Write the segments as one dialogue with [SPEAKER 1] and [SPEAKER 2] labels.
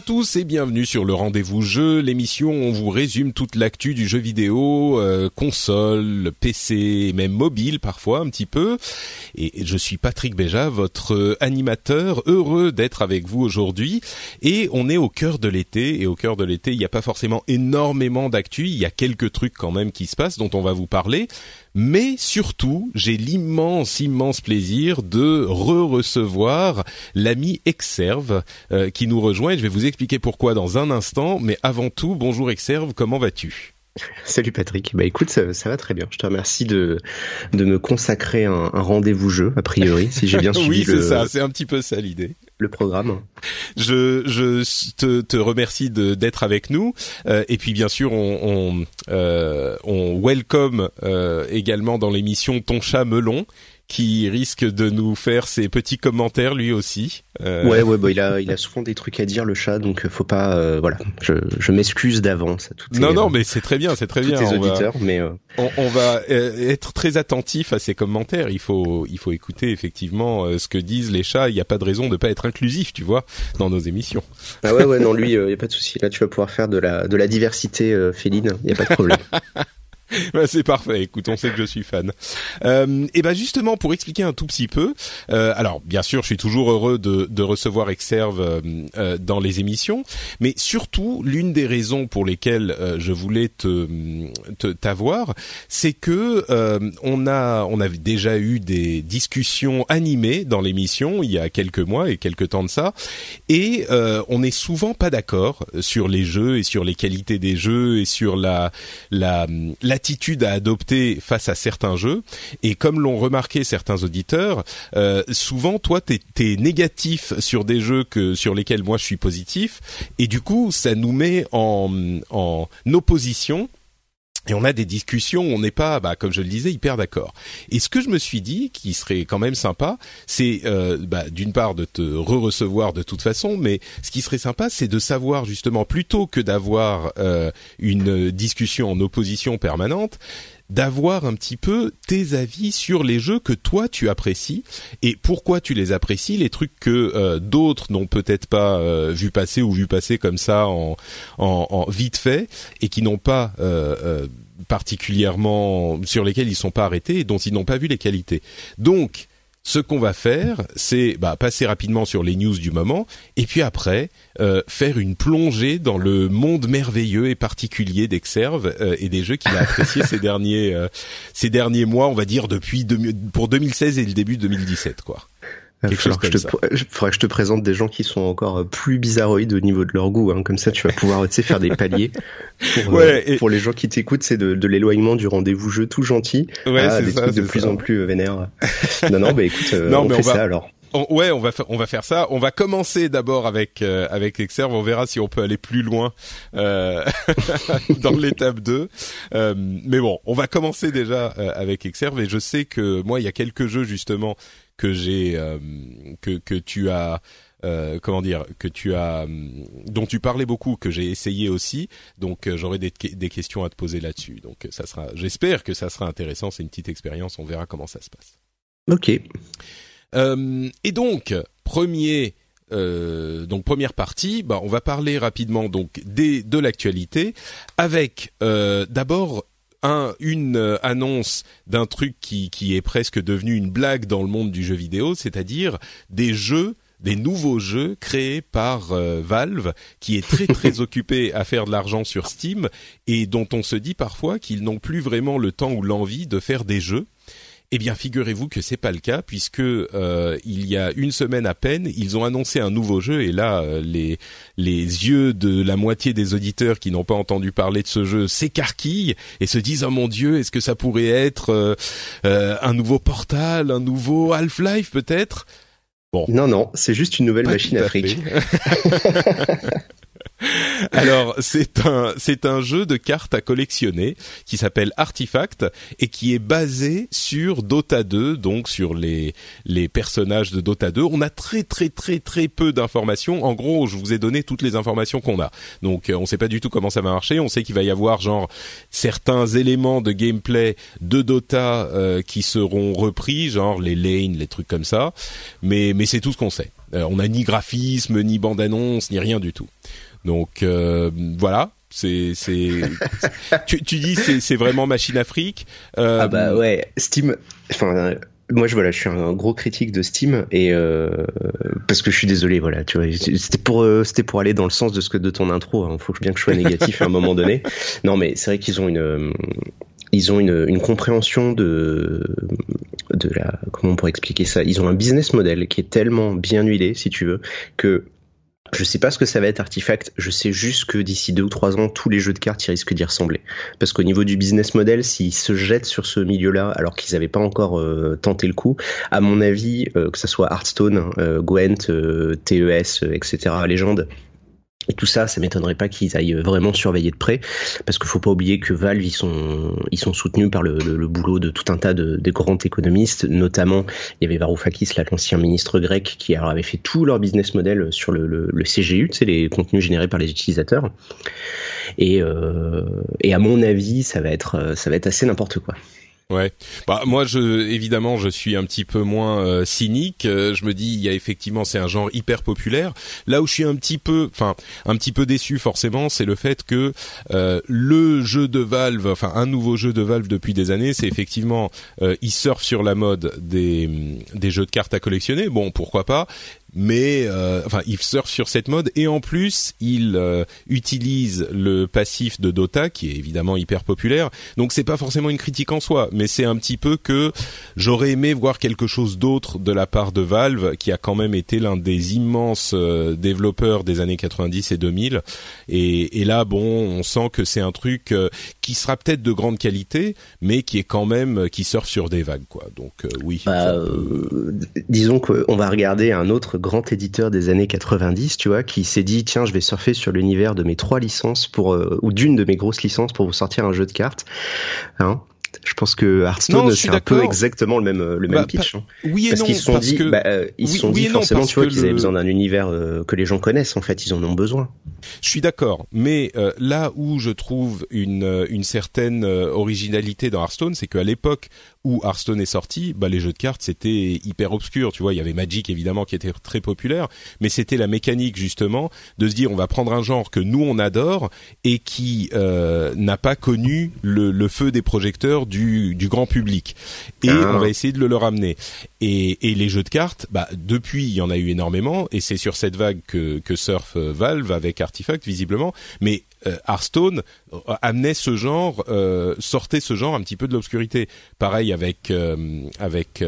[SPEAKER 1] à tous et bienvenue sur le rendez-vous jeu, l'émission où on vous résume toute l'actu du jeu vidéo, euh, console, PC même mobile parfois un petit peu. Et je suis Patrick Béja, votre animateur, heureux d'être avec vous aujourd'hui. Et on est au cœur de l'été et au cœur de l'été, il n'y a pas forcément énormément d'actu, il y a quelques trucs quand même qui se passent dont on va vous parler. Mais surtout, j'ai l'immense, immense plaisir de re-recevoir l'ami Exerve euh, qui nous rejoint. Et je vais vous expliquer pourquoi dans un instant. Mais avant tout, bonjour Exerve, comment vas-tu?
[SPEAKER 2] Salut Patrick. Bah écoute, ça, ça, va très bien. Je te remercie de de me consacrer un, un rendez-vous jeu a priori, si j'ai bien suivi
[SPEAKER 1] oui, c'est ça. C'est un petit peu ça l'idée
[SPEAKER 2] le programme.
[SPEAKER 1] Je, je te, te remercie d'être avec nous euh, et puis bien sûr on on, euh, on welcome euh, également dans l'émission ton chat melon qui risque de nous faire ses petits commentaires lui aussi.
[SPEAKER 2] Euh... Ouais, ouais, bah, il a, il a souvent des trucs à dire le chat, donc faut pas, euh, voilà, je, je m'excuse d'avance.
[SPEAKER 1] Non, non, mais c'est très bien, c'est très bien.
[SPEAKER 2] Les auditeurs,
[SPEAKER 1] va,
[SPEAKER 2] mais euh...
[SPEAKER 1] on, on, va être très attentif à ces commentaires. Il faut, il faut écouter effectivement euh, ce que disent les chats. Il n'y a pas de raison de pas être inclusif, tu vois, dans nos émissions.
[SPEAKER 2] Ah ouais, ouais, non, lui, il y a pas de souci. Là, tu vas pouvoir faire de la, de la diversité féline. Il y a pas de problème.
[SPEAKER 1] bah, c'est parfait. Écoute, on sait que je suis fan. Euh, et ben justement pour expliquer un tout petit peu. Euh, alors bien sûr, je suis toujours heureux de, de recevoir Exerve euh, euh, dans les émissions, mais surtout l'une des raisons pour lesquelles euh, je voulais te t'avoir, c'est que euh, on a on avait déjà eu des discussions animées dans l'émission il y a quelques mois et quelques temps de ça, et on est souvent pas d'accord sur les jeux et sur les qualités des jeux et sur la la, la attitude à adopter face à certains jeux. Et comme l'ont remarqué certains auditeurs, euh, souvent toi t'es es négatif sur des jeux que sur lesquels moi je suis positif, et du coup ça nous met en, en opposition. Et on a des discussions où on n'est pas, bah, comme je le disais, hyper d'accord. Et ce que je me suis dit, qui serait quand même sympa, c'est euh, bah, d'une part de te re-recevoir de toute façon, mais ce qui serait sympa, c'est de savoir justement, plutôt que d'avoir euh, une discussion en opposition permanente, d'avoir un petit peu tes avis sur les jeux que toi tu apprécies et pourquoi tu les apprécies, les trucs que euh, d'autres n'ont peut-être pas euh, vu passer ou vu passer comme ça en, en, en vite fait et qui n'ont pas euh, particulièrement sur lesquels ils sont pas arrêtés et dont ils n'ont pas vu les qualités. Donc ce qu'on va faire, c'est bah, passer rapidement sur les news du moment, et puis après euh, faire une plongée dans le monde merveilleux et particulier d'Exerve euh, et des jeux qu'il a appréciés ces derniers euh, ces derniers mois, on va dire depuis pour 2016 et le début de 2017, quoi.
[SPEAKER 2] Il faudra que, que, je te présente des gens qui sont encore plus bizarroïdes au niveau de leur goût. Hein. Comme ça, tu vas pouvoir tu sais, faire des paliers. Pour, ouais, et... pour les gens qui t'écoutent, c'est de, de l'éloignement du rendez-vous jeu tout gentil
[SPEAKER 1] ouais,
[SPEAKER 2] à des
[SPEAKER 1] ça,
[SPEAKER 2] trucs de plus en plus vénères. non, non, bah écoute,
[SPEAKER 1] non,
[SPEAKER 2] on
[SPEAKER 1] mais
[SPEAKER 2] fait
[SPEAKER 1] on va...
[SPEAKER 2] ça alors.
[SPEAKER 1] On, ouais, on va on va faire ça. On va commencer d'abord avec euh, avec Exerve. On verra si on peut aller plus loin euh, dans l'étape 2. Euh, mais bon, on va commencer déjà euh, avec Exerve. Et je sais que moi, il y a quelques jeux justement que j'ai euh, que que tu as euh, comment dire que tu as dont tu parlais beaucoup que j'ai essayé aussi. Donc euh, j'aurai des, des questions à te poser là-dessus. Donc ça sera j'espère que ça sera intéressant. C'est une petite expérience. On verra comment ça se passe.
[SPEAKER 2] Ok.
[SPEAKER 1] Euh, et donc premier euh, donc première partie, bah, on va parler rapidement donc des, de l'actualité avec euh, d'abord un, une annonce d'un truc qui, qui est presque devenu une blague dans le monde du jeu vidéo, c'est-à-dire des jeux des nouveaux jeux créés par euh, Valve, qui est très très occupé à faire de l'argent sur Steam et dont on se dit parfois qu'ils n'ont plus vraiment le temps ou l'envie de faire des jeux. Eh bien, figurez-vous que c'est pas le cas puisque euh, il y a une semaine à peine, ils ont annoncé un nouveau jeu et là, euh, les les yeux de la moitié des auditeurs qui n'ont pas entendu parler de ce jeu s'écarquillent et se disent oh mon Dieu, est-ce que ça pourrait être un nouveau Portal, un nouveau Half-Life peut-être?
[SPEAKER 2] Bon. Non, non, c'est juste une nouvelle machine à fric.
[SPEAKER 1] Alors c'est un c'est un jeu de cartes à collectionner qui s'appelle Artifact et qui est basé sur Dota 2 donc sur les les personnages de Dota 2. On a très très très très peu d'informations. En gros, je vous ai donné toutes les informations qu'on a. Donc euh, on sait pas du tout comment ça va marcher. On sait qu'il va y avoir genre certains éléments de gameplay de Dota euh, qui seront repris, genre les lanes, les trucs comme ça. Mais mais c'est tout ce qu'on sait. Euh, on n'a ni graphisme, ni bande annonce, ni rien du tout. Donc euh, voilà, c'est c'est tu, tu dis c'est c'est vraiment machine afrique
[SPEAKER 2] euh, ah bah ouais Steam enfin moi je voilà je suis un gros critique de Steam et euh, parce que je suis désolé voilà tu vois c'était pour c'était pour aller dans le sens de ce que de ton intro il hein. faut bien que je sois négatif à un moment donné non mais c'est vrai qu'ils ont une ils ont une, une compréhension de de la comment on pourrait expliquer ça? Ils ont un business model qui est tellement bien huilé si tu veux que je sais pas ce que ça va être Artifact, je sais juste que d'ici deux ou trois ans, tous les jeux de cartes ils risquent d'y ressembler. Parce qu'au niveau du business model, s'ils se jettent sur ce milieu-là, alors qu'ils n'avaient pas encore euh, tenté le coup, à mon avis, euh, que ça soit Hearthstone, euh, Gwent, TES, etc., Légende, et tout ça, ça m'étonnerait pas qu'ils aillent vraiment surveiller de près, parce qu'il faut pas oublier que Valve, ils sont, ils sont soutenus par le, boulot de tout un tas de, de, grands économistes, notamment il y avait Varoufakis, l'ancien ministre grec, qui avait fait tout leur business model sur le, le CGU, tu sais, les contenus générés par les utilisateurs. Et, euh, et à mon avis, ça va être, ça va être assez n'importe quoi.
[SPEAKER 1] Ouais. Bah moi je évidemment je suis un petit peu moins euh, cynique, euh, je me dis il y a effectivement c'est un genre hyper populaire. Là où je suis un petit peu enfin un petit peu déçu forcément, c'est le fait que euh, le jeu de Valve, enfin un nouveau jeu de Valve depuis des années, c'est effectivement il surfe sur la mode des des jeux de cartes à collectionner. Bon, pourquoi pas mais euh, enfin il surfe sur cette mode. Et en plus il euh, utilise le passif de Dota qui est évidemment hyper populaire. Donc c'est pas forcément une critique en soi mais c'est un petit peu que j'aurais aimé voir quelque chose d'autre de la part de Valve qui a quand même été l'un des immenses euh, développeurs des années 90 et 2000 et, et là bon on sent que c'est un truc qui sera peut-être de grande qualité mais qui est quand même qui surfe sur des vagues quoi. Donc oui.
[SPEAKER 2] Bah, disons qu'on va regarder un autre grand éditeur des années 90, tu vois, qui s'est dit tiens, je vais surfer sur l'univers de mes trois licences pour euh, ou d'une de mes grosses licences pour vous sortir un jeu de cartes. Hein je pense que Hearthstone c'est un peu exactement le même le même bah, pitch. Hein.
[SPEAKER 1] Oui et
[SPEAKER 2] parce
[SPEAKER 1] non,
[SPEAKER 2] qu'ils se sont dit, bah, euh, ils sont dit forcément, tu vois, qu'ils avaient besoin d'un univers euh, que les gens connaissent. En fait, ils en ont besoin.
[SPEAKER 1] Je suis d'accord, mais là où je trouve une une certaine originalité dans Hearthstone, c'est qu'à l'époque où Hearthstone est sorti, bah les jeux de cartes c'était hyper obscur, tu vois, il y avait Magic évidemment qui était très populaire, mais c'était la mécanique justement de se dire on va prendre un genre que nous on adore et qui euh, n'a pas connu le, le, feu des projecteurs du, du grand public et ah. on va essayer de le leur amener. Et, et les jeux de cartes, bah depuis il y en a eu énormément et c'est sur cette vague que, que surfe euh, Valve avec Artifact visiblement, mais euh, Hearthstone euh, amenait ce genre, euh, sortait ce genre un petit peu de l'obscurité. Pareil avec avec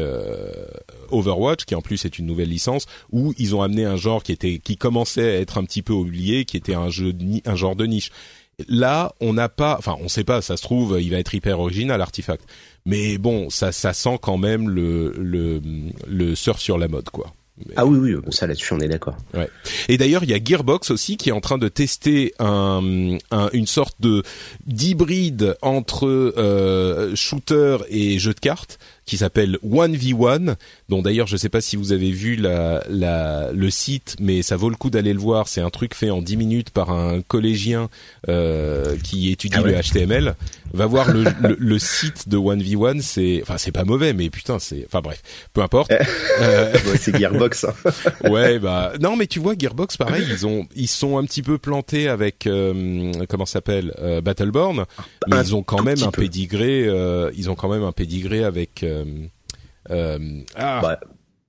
[SPEAKER 1] Overwatch, qui en plus est une nouvelle licence, où ils ont amené un genre qui était qui commençait à être un petit peu oublié, qui était un jeu un genre de niche. Là, on n'a pas, enfin, on sait pas, ça se trouve, il va être hyper original, Artifact. Mais bon, ça, ça sent quand même le, le, le surf sur la mode, quoi.
[SPEAKER 2] Ah oui, oui, ça là-dessus on est d'accord.
[SPEAKER 1] Ouais. Et d'ailleurs, il y a Gearbox aussi qui est en train de tester un, un une sorte de d'hybride entre euh, shooter et jeu de cartes qui s'appelle 1v1, dont d'ailleurs je sais pas si vous avez vu la, la, le site, mais ça vaut le coup d'aller le voir. C'est un truc fait en 10 minutes par un collégien euh, qui étudie ah le HTML. Va voir le, le, site de 1v1, c'est, enfin c'est pas mauvais, mais putain c'est, enfin bref, peu importe.
[SPEAKER 2] euh... c'est Gearbox. Hein.
[SPEAKER 1] ouais bah non mais tu vois Gearbox pareil, ils ont ils sont un petit peu plantés avec euh, comment s'appelle euh, Battleborn, mais ils ont quand même un pédigré, euh, ils ont quand même un pédigré avec
[SPEAKER 2] ah. bah,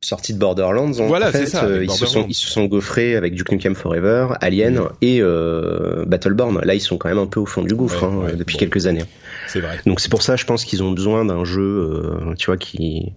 [SPEAKER 2] sortie de Borderlands. En
[SPEAKER 1] voilà, ça.
[SPEAKER 2] ils, se sont, ils se sont gaufrés avec Duke Nukem Forever, Alien et euh, Battleborn. Là, ils sont quand même un peu au fond du gouffre hein, depuis quelques années.
[SPEAKER 1] C'est vrai.
[SPEAKER 2] Donc c'est pour ça, je pense qu'ils ont besoin d'un jeu, euh, tu vois, qui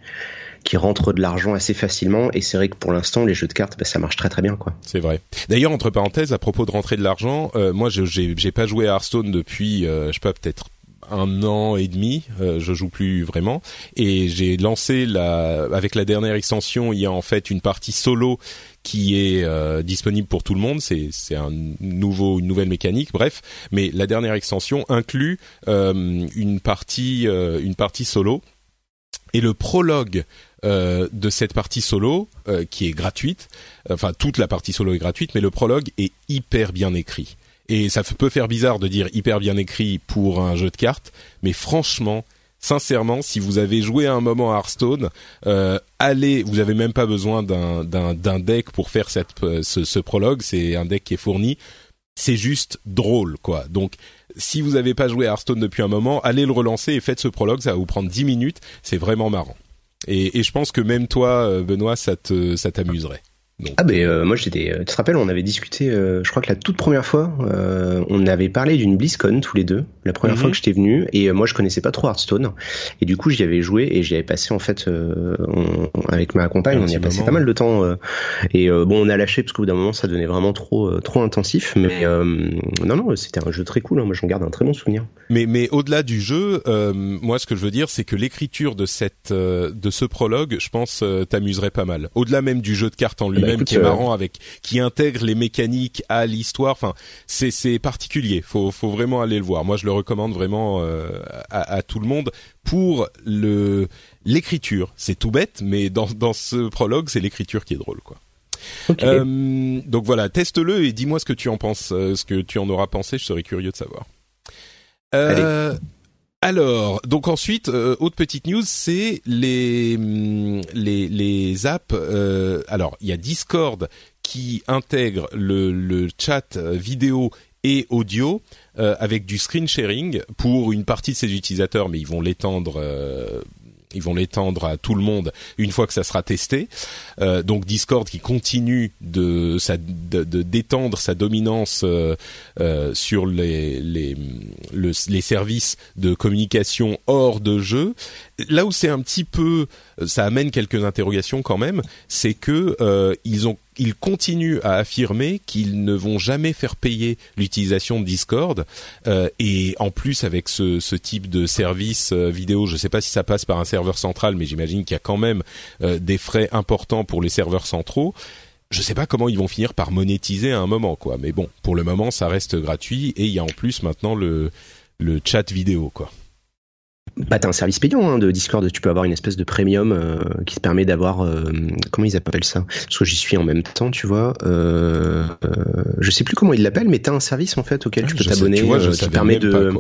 [SPEAKER 2] qui rentre de l'argent assez facilement et c'est vrai que pour l'instant les jeux de cartes bah, ça marche très très bien quoi.
[SPEAKER 1] C'est vrai. D'ailleurs entre parenthèses à propos de rentrer de l'argent, euh, moi j'ai pas joué à Hearthstone depuis euh, je sais pas peut-être un an et demi, euh, je joue plus vraiment, et j'ai lancé la, avec la dernière extension, il y a en fait une partie solo qui est euh, disponible pour tout le monde. C'est c'est un nouveau une nouvelle mécanique. Bref, mais la dernière extension inclut euh, une partie une partie solo et le prologue de cette partie solo qui est gratuite. Enfin toute la partie solo est gratuite, mais le prologue est hyper bien écrit. Et ça peut faire bizarre de dire hyper bien écrit pour un jeu de cartes, mais franchement, sincèrement, si vous avez joué à un moment à Hearthstone, euh, allez, vous avez même pas besoin d'un deck pour faire cette euh, ce, ce prologue. C'est un deck qui est fourni. C'est juste drôle, quoi. Donc, si vous n'avez pas joué à Hearthstone depuis un moment, allez le relancer et faites ce prologue. Ça va vous prendre 10 minutes. C'est vraiment marrant. Et, et, je pense que même toi, euh, Benoît, ça te ça t'amuserait
[SPEAKER 2] ah ben euh, moi j'étais, euh, tu te rappelles, on avait discuté, euh, je crois que la toute première fois, on avait parlé d'une BlizzCon tous les deux, la première mhm. fois que j'étais venu, et moi je connaissais pas trop Hearthstone, et du coup j'y avais joué et j'y avais passé en fait avec ma compagne, on y a passé pas mal de temps, et bon on a lâché parce qu'au bout d'un moment ça devenait vraiment trop trop intensif, mais non non c'était un jeu très cool, hein. moi j'en garde un très bon souvenir.
[SPEAKER 1] Mais mais au-delà du jeu, moi ce que je veux dire c'est que l'écriture de cette de ce prologue, je pense t'amuserait pas mal, au-delà même du jeu de cartes en lui même qui est marrant avec qui intègre les mécaniques à l'histoire. Enfin, c'est c'est particulier. Faut faut vraiment aller le voir. Moi, je le recommande vraiment euh, à, à, tout le monde pour le l'écriture. C'est tout bête, mais dans dans ce prologue, c'est l'écriture qui est drôle, quoi. Euh, donc voilà, teste-le et dis-moi ce que tu en penses, euh, ce que tu en auras pensé. Je serais curieux de savoir. Euh, alors, donc ensuite, euh, autre petite news, c'est les, mm, les les apps. Euh, alors, il y a Discord qui intègre le, le chat euh, vidéo et audio avec du screen sharing pour une partie de ses utilisateurs, mais ils vont l'étendre ils vont l'étendre à tout le monde une fois que ça sera testé. Euh, donc Discord qui continue de, d'étendre sa dominance euh, euh, sur les services de communication hors de jeu. Là où c'est un petit peu, ça amène quelques interrogations quand même, c'est que ils ont ils continuent à affirmer qu'ils ne vont jamais faire payer l'utilisation de Discord euh, et en plus avec ce, ce type de service euh, vidéo, je ne sais pas si ça passe par un serveur central, mais j'imagine qu'il y a quand même euh, des frais importants pour les serveurs centraux. Je ne sais pas comment ils vont finir par monétiser à un moment, quoi. Mais bon, pour le moment, ça reste gratuit et il y a en plus maintenant le le chat vidéo, quoi
[SPEAKER 2] bah, t'as un service payant hein, de Discord, tu peux avoir une espèce de premium euh, qui te permet d'avoir euh, comment ils appellent ça? Parce que j'y suis en même temps, tu vois. Euh, euh je sais plus comment ils l'appellent, mais t'as un service en fait auquel tu peux t'abonner, qui permet de.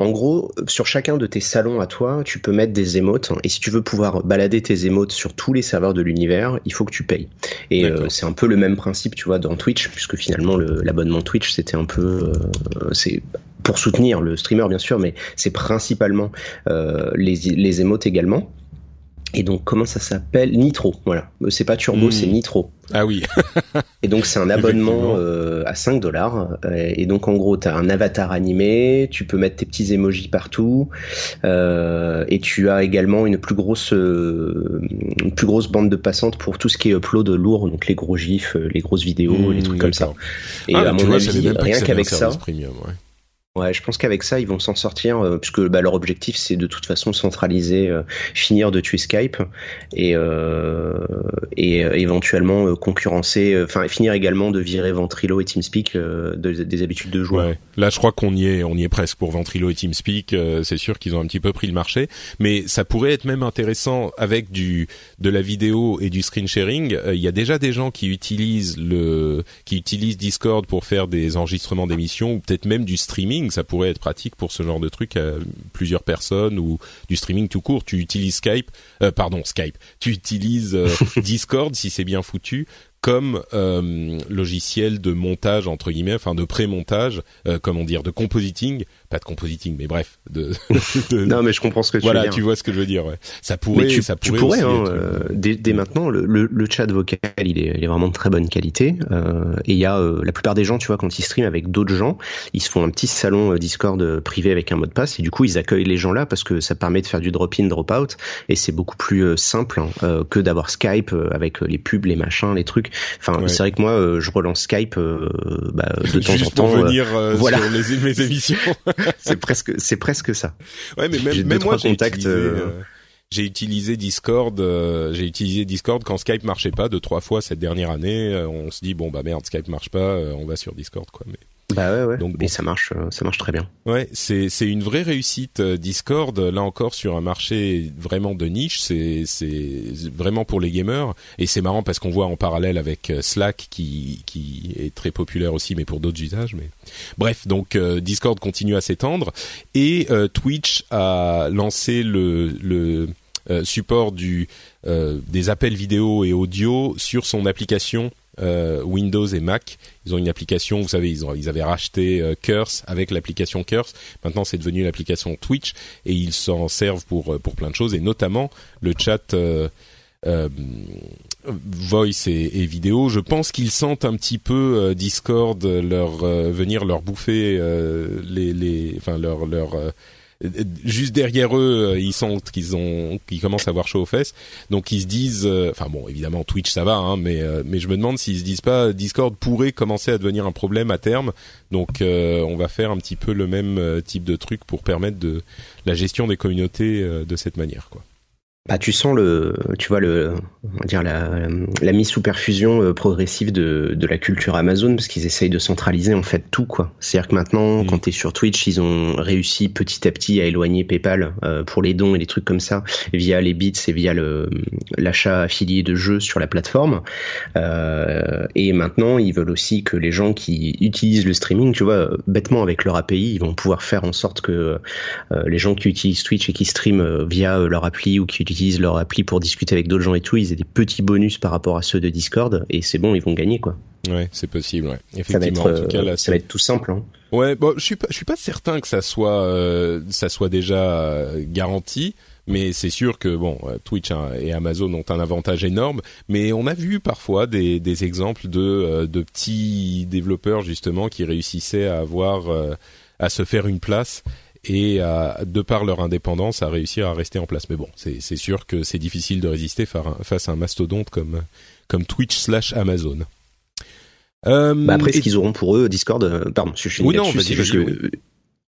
[SPEAKER 2] En gros, sur chacun de tes salons à toi, tu peux mettre des émotes. Et si tu veux pouvoir balader tes émotes sur tous les serveurs de l'univers, il faut que tu payes. Et euh, c'est un peu le même principe, tu vois, dans Twitch, puisque finalement l'abonnement Twitch, c'était un peu, euh, c'est pour soutenir le streamer bien sûr, mais c'est principalement euh, les, les émotes également. Et donc, comment ça s'appelle? Nitro, voilà. C'est pas Turbo, c'est hmm. Nitro.
[SPEAKER 1] Ah oui.
[SPEAKER 2] et donc, c'est un abonnement euh, à 5 dollars. Et donc, en gros, tu as un avatar animé, tu peux mettre tes petits emojis partout, euh, et tu as également une plus grosse, euh, une plus grosse bande de passantes pour tout ce qui est upload lourd, donc les gros gifs, les grosses vidéos, les hmm, trucs comme ça.
[SPEAKER 1] Et ah, à mon avis, rien qu'avec ça. Premium, ouais
[SPEAKER 2] Ouais, je pense qu'avec ça, ils vont s'en sortir, euh, puisque bah, leur objectif, c'est de toute façon centraliser, euh, finir de tuer Skype et, euh, et éventuellement concurrencer, enfin finir également de virer Ventrilo et TeamSpeak des habitudes de jouer. Ouais.
[SPEAKER 1] Là, je crois qu'on y est, on y est presque pour Ventrilo et TeamSpeak. c'est sûr qu'ils ont un petit peu pris le marché, mais ça pourrait être même intéressant avec du de la vidéo et du screen sharing. Il y a déjà des gens qui utilisent le, qui utilisent Discord pour faire des enregistrements d'émissions ou peut-être même du streaming ça pourrait être pratique pour ce genre de truc à plusieurs personnes ou du streaming tout court. Tu utilises Skype, euh, pardon Skype, tu utilises euh, Discord si c'est bien foutu comme euh, logiciel de montage entre guillemets, enfin de pré-montage, comment dire, de compositing pas de compositing, mais bref. De,
[SPEAKER 2] de, non, mais je comprends ce que tu
[SPEAKER 1] voilà,
[SPEAKER 2] veux dire.
[SPEAKER 1] tu vois ce que je veux dire. Ouais. Ça pourrait,
[SPEAKER 2] tu,
[SPEAKER 1] ça
[SPEAKER 2] pourrait. Tu pourrais hein, euh, dès, dès, maintenant, le, le, le, chat vocal, il est, il est, vraiment de très bonne qualité. Euh, et il y a euh, la plupart des gens, tu vois, quand ils streament avec d'autres gens, ils se font un petit salon euh, Discord euh, privé avec un mot de passe, et du coup, ils accueillent les gens là parce que ça permet de faire du drop-in, drop-out, et c'est beaucoup plus simple hein, que d'avoir Skype avec les pubs, les machins, les trucs. Enfin, c'est vrai que moi, je relance Skype bah, de temps en temps.
[SPEAKER 1] Pour venir voilà. sur les, mes émissions.
[SPEAKER 2] c'est presque c'est presque ça.
[SPEAKER 1] Ouais, mais même, même moi, j'ai utilisé, euh, euh, j'ai utilisé Discord. Euh, j'ai utilisé Discord quand Skype marchait pas deux trois fois cette dernière année. on se dit bon bah merde, Skype marche pas, on va sur Discord quoi. Mais
[SPEAKER 2] bah ouais, ouais. Donc, Et ça marche, euh, ça marche très bien.
[SPEAKER 1] Ouais, c'est c'est une vraie réussite euh, Discord. Là encore sur un marché vraiment de niche, c'est c'est vraiment pour les gamers. Et c'est marrant parce qu'on voit en parallèle avec euh, Slack qui qui est très populaire aussi, mais pour d'autres usages. Mais bref, donc Discord continue à s'étendre et Twitch a lancé le le support du des appels vidéo et audio sur son application euh, Windows et Mac. Ils ont une application, vous savez, ils, ont, ils avaient racheté euh, Curse avec l'application Curse. Maintenant, c'est devenu l'application Twitch et ils s'en servent pour euh, pour plein de choses et notamment le chat. voice et, vidéo, je pense qu'ils sentent un petit peu Discord leur venir leur bouffer les, les, enfin leur leur juste derrière eux, euh, ils sentent qu'ils ont, qu'ils commencent à avoir chaud aux fesses. Donc ils se disent, euh, enfin bon, évidemment Twitch ça va, hein, mais euh, mais je me demande s'ils se disent pas Discord pourrait commencer à devenir un problème à terme. Donc on va faire un petit peu le même type de truc pour permettre de la gestion des communautés de cette manière, quoi.
[SPEAKER 2] Bah, tu sens le, tu vois le, on va dire la, la mise sous perfusion euh, progressive de, de la culture Amazon parce qu'ils essayent de centraliser en fait tout quoi. C'est-à-dire que maintenant, mm. quand tu es sur Twitch, ils ont réussi petit à petit à éloigner PayPal euh, pour les dons et les trucs comme ça via les bits et via le l'achat affilié de jeux sur la plateforme. Euh, et maintenant, ils veulent aussi que les gens qui utilisent le streaming, tu vois, bêtement avec leur API, ils vont pouvoir faire en sorte que euh, les gens qui utilisent Twitch et qui streament via leur appli ou qui utilisent leur appli pour discuter avec d'autres gens et tout, ils aient des petits bonus par rapport à ceux de Discord et c'est bon, ils vont gagner quoi.
[SPEAKER 1] Ouais, c'est possible. Ouais.
[SPEAKER 2] Effectivement, ça va être, en tout cas, là, ça va être tout simple. Hein.
[SPEAKER 1] Ouais, bon, je suis pas, je suis pas certain que ça soit, euh, ça soit déjà euh, garanti. Mais c'est sûr que bon, euh, Twitch hein, et Amazon ont un avantage énorme. Mais on a vu parfois des, des exemples de, de petits développeurs justement qui réussissaient à avoir, à se faire une place et à, de par leur indépendance à réussir à rester en place. Mais bon, c'est sûr que c'est difficile de résister face à un mastodonte comme comme Twitch slash Amazon.
[SPEAKER 2] Euh, bah après, ce qu'ils auront pour eux, Discord, euh, pardon, je suis
[SPEAKER 1] oui, non, juste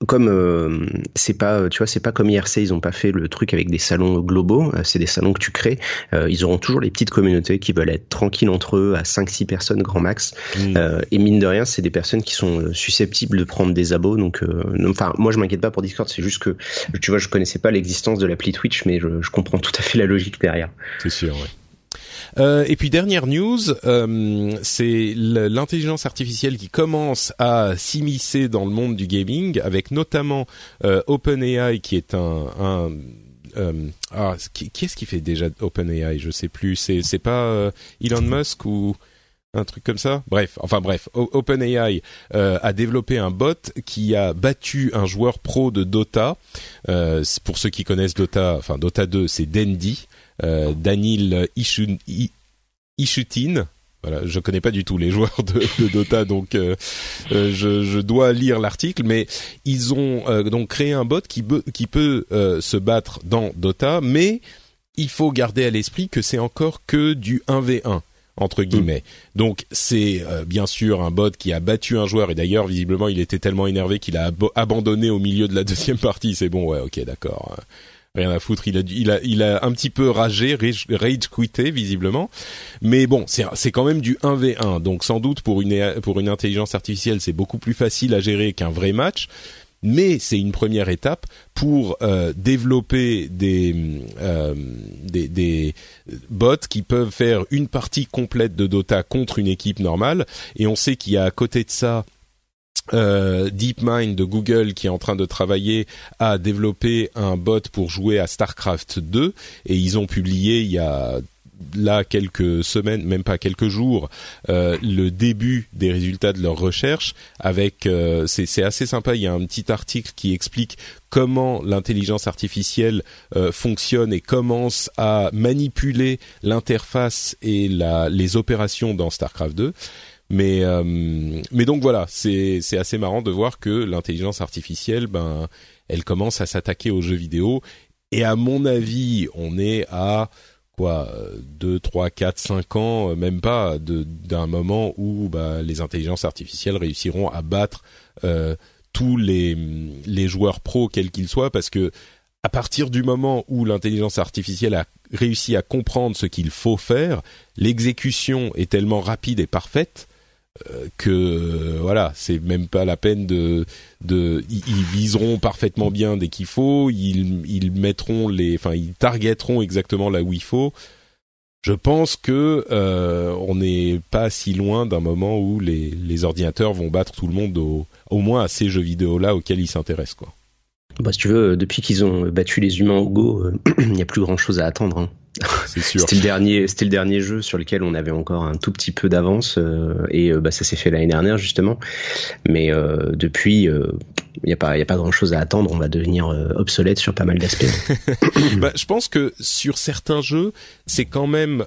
[SPEAKER 2] comme euh, c'est pas tu vois c'est pas comme IRC ils ont pas fait le truc avec des salons globaux euh, c'est des salons que tu crées. Euh, ils auront toujours les petites communautés qui veulent être tranquilles entre eux à 5 6 personnes grand max. Mm. et mine de rien c'est des personnes qui sont susceptibles de prendre des abos donc enfin moi je m'inquiète pas pour Discord c'est juste que tu vois je connaissais pas l'existence de l'appli Twitch mais je, je comprends tout à fait la logique derrière.
[SPEAKER 1] C'est sûr ouais euh, et puis dernière news, euh, c'est l'intelligence artificielle qui commence à s'immiscer dans le monde du gaming, avec notamment euh, OpenAI qui est un, un ah, qui, est-ce qui fait déjà OpenAI? Je sais plus. C'est c'est pas Elon Musk ou un truc comme ça? Bref, enfin bref, OpenAI a développé un bot qui a battu un joueur pro de Dota. pour ceux qui connaissent Dota, enfin Dota 2, c'est Dendi euh, Danil Ishutin. Voilà, je connais pas du tout les joueurs de, Dota, donc euh, euh, je, dois lire l'article. Mais ils ont donc créé un bot qui, qui peut se battre dans Dota, mais il faut garder à l'esprit que c'est encore que du 1v1. entre guillemets. Donc c'est euh, bien sûr un bot qui a battu un joueur et d'ailleurs visiblement il était tellement énervé qu'il a abandonné au milieu de la deuxième partie. C'est bon, ouais, ok, d'accord. Rien à foutre, il a, il a, il a un petit peu ragé, rage, quitté visiblement, mais bon, c'est, c'est quand même du 1v1, donc sans doute pour une, pour une intelligence artificielle, c'est beaucoup plus facile à gérer qu'un vrai match. Mais c'est une première étape pour euh, développer des, euh, des, des bots qui peuvent faire une partie complète de Dota contre une équipe normale. Et on sait qu'il y a à côté de ça euh, DeepMind de Google qui est en train de travailler à développer un bot pour jouer à StarCraft 2 et ils ont publié il y a là quelques semaines, même pas quelques jours, euh, le début des résultats de leur recherche. Avec, euh, c'est assez sympa. Il y a un petit article qui explique comment l'intelligence artificielle fonctionne et commence à manipuler l'interface et les opérations dans Starcraft 2. Mais mais donc voilà, c'est c'est assez marrant de voir que l'intelligence artificielle, ben, elle commence à s'attaquer aux jeux vidéo. Et à mon avis, on est à quoi deux, trois, quatre, cinq ans, euh, même pas d'un moment où bah, les intelligences artificielles réussiront à battre euh, tous les, les joueurs pros quels qu'ils soient, parce que à partir du moment où l'intelligence artificielle a réussi à comprendre ce qu'il faut faire, l'exécution est tellement rapide et parfaite euh, que voilà, c'est même pas la peine de de ils, viseront parfaitement bien dès qu'il faut, ils ils mettront les enfin ils targeteront exactement là où il faut. Je pense que euh, on n'est pas si loin d'un moment où les les ordinateurs vont battre tout le monde au au moins à ces jeux vidéo là auxquels ils s'intéressent quoi.
[SPEAKER 2] Bah, si tu veux, depuis qu'ils ont battu les humains au Go, euh, il n'y a plus grand chose à attendre. Hein. c'était le dernier, c'était le dernier jeu sur lequel on avait encore un tout petit peu d'avance euh, et euh, bah, ça s'est fait l'année dernière justement. Mais depuis, il n'y a pas, il a pas grand chose à attendre. On va devenir obsolète sur pas mal d'aspects.
[SPEAKER 1] bah, je pense que sur certains jeux, c'est quand même,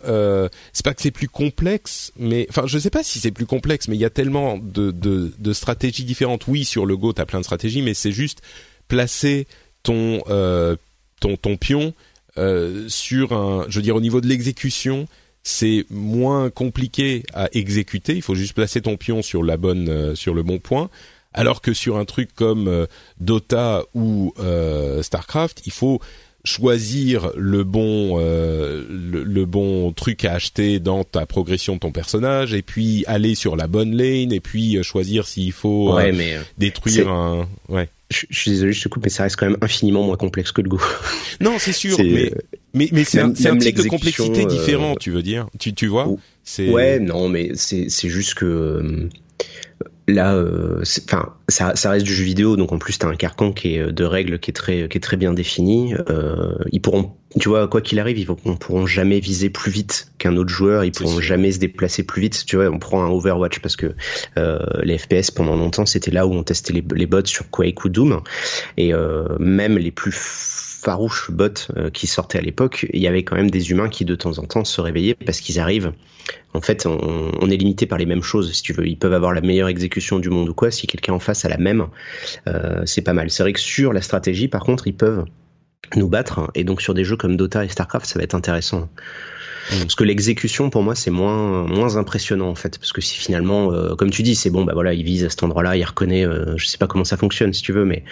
[SPEAKER 1] c'est pas que c'est plus complexe, mais enfin, je sais pas si c'est plus complexe, mais il y a tellement de, de, de stratégies différentes. Oui, sur le Go, t'as plein de stratégies, mais c'est juste placer ton euh, ton ton pion euh, sur un, je veux dire au niveau de l'exécution, c'est moins compliqué à exécuter. Il faut juste placer ton pion sur la bonne, euh, sur le bon point. Alors que sur un truc comme Dota ou Starcraft, il faut choisir le bon euh, le, bon truc à acheter dans ta progression de ton personnage et puis aller sur la bonne lane et puis euh, choisir s'il faut euh, détruire un ouais.
[SPEAKER 2] Je, suis désolé je te coupe mais ça reste quand même infiniment moins complexe que le Go.
[SPEAKER 1] Non c'est sûr mais, mais mais c'est un, un type de complexité différent tu veux dire. Tu tu vois
[SPEAKER 2] ouais non mais c'est c'est juste que là, euh, enfin, ça, ça, reste du jeu vidéo, donc en plus t'as un carcan qui est euh, de règles qui est très, qui est très bien défini. Euh, ils pourront, tu vois, quoi qu'il arrive, ils ne pourront jamais viser plus vite qu'un autre joueur. Ils pourront jamais se déplacer plus vite. Tu vois, on prend un Overwatch parce que euh, les FPS pendant longtemps c'était là où on testait les, les bots sur Quake ou Doom, et euh, même les plus farouches bots euh, qui sortaient à l'époque, il y avait quand même des humains qui de temps en temps se réveillaient parce qu'ils arrivent. En fait, on, est limité par les mêmes choses, si tu veux. Ils peuvent avoir la meilleure exécution du monde ou quoi. Si quelqu'un en face a la même, euh, c'est pas mal. C'est vrai que sur la stratégie, par contre, ils peuvent nous battre. Et donc sur des jeux comme Dota et Starcraft, ça va être intéressant. Mm. Parce que l'exécution, pour moi, c'est moins moins impressionnant en fait, parce que si finalement, euh, comme tu dis, c'est bon, bah voilà, il vise à cet endroit-là, il reconnaît. je sais pas comment ça fonctionne, si tu veux, mais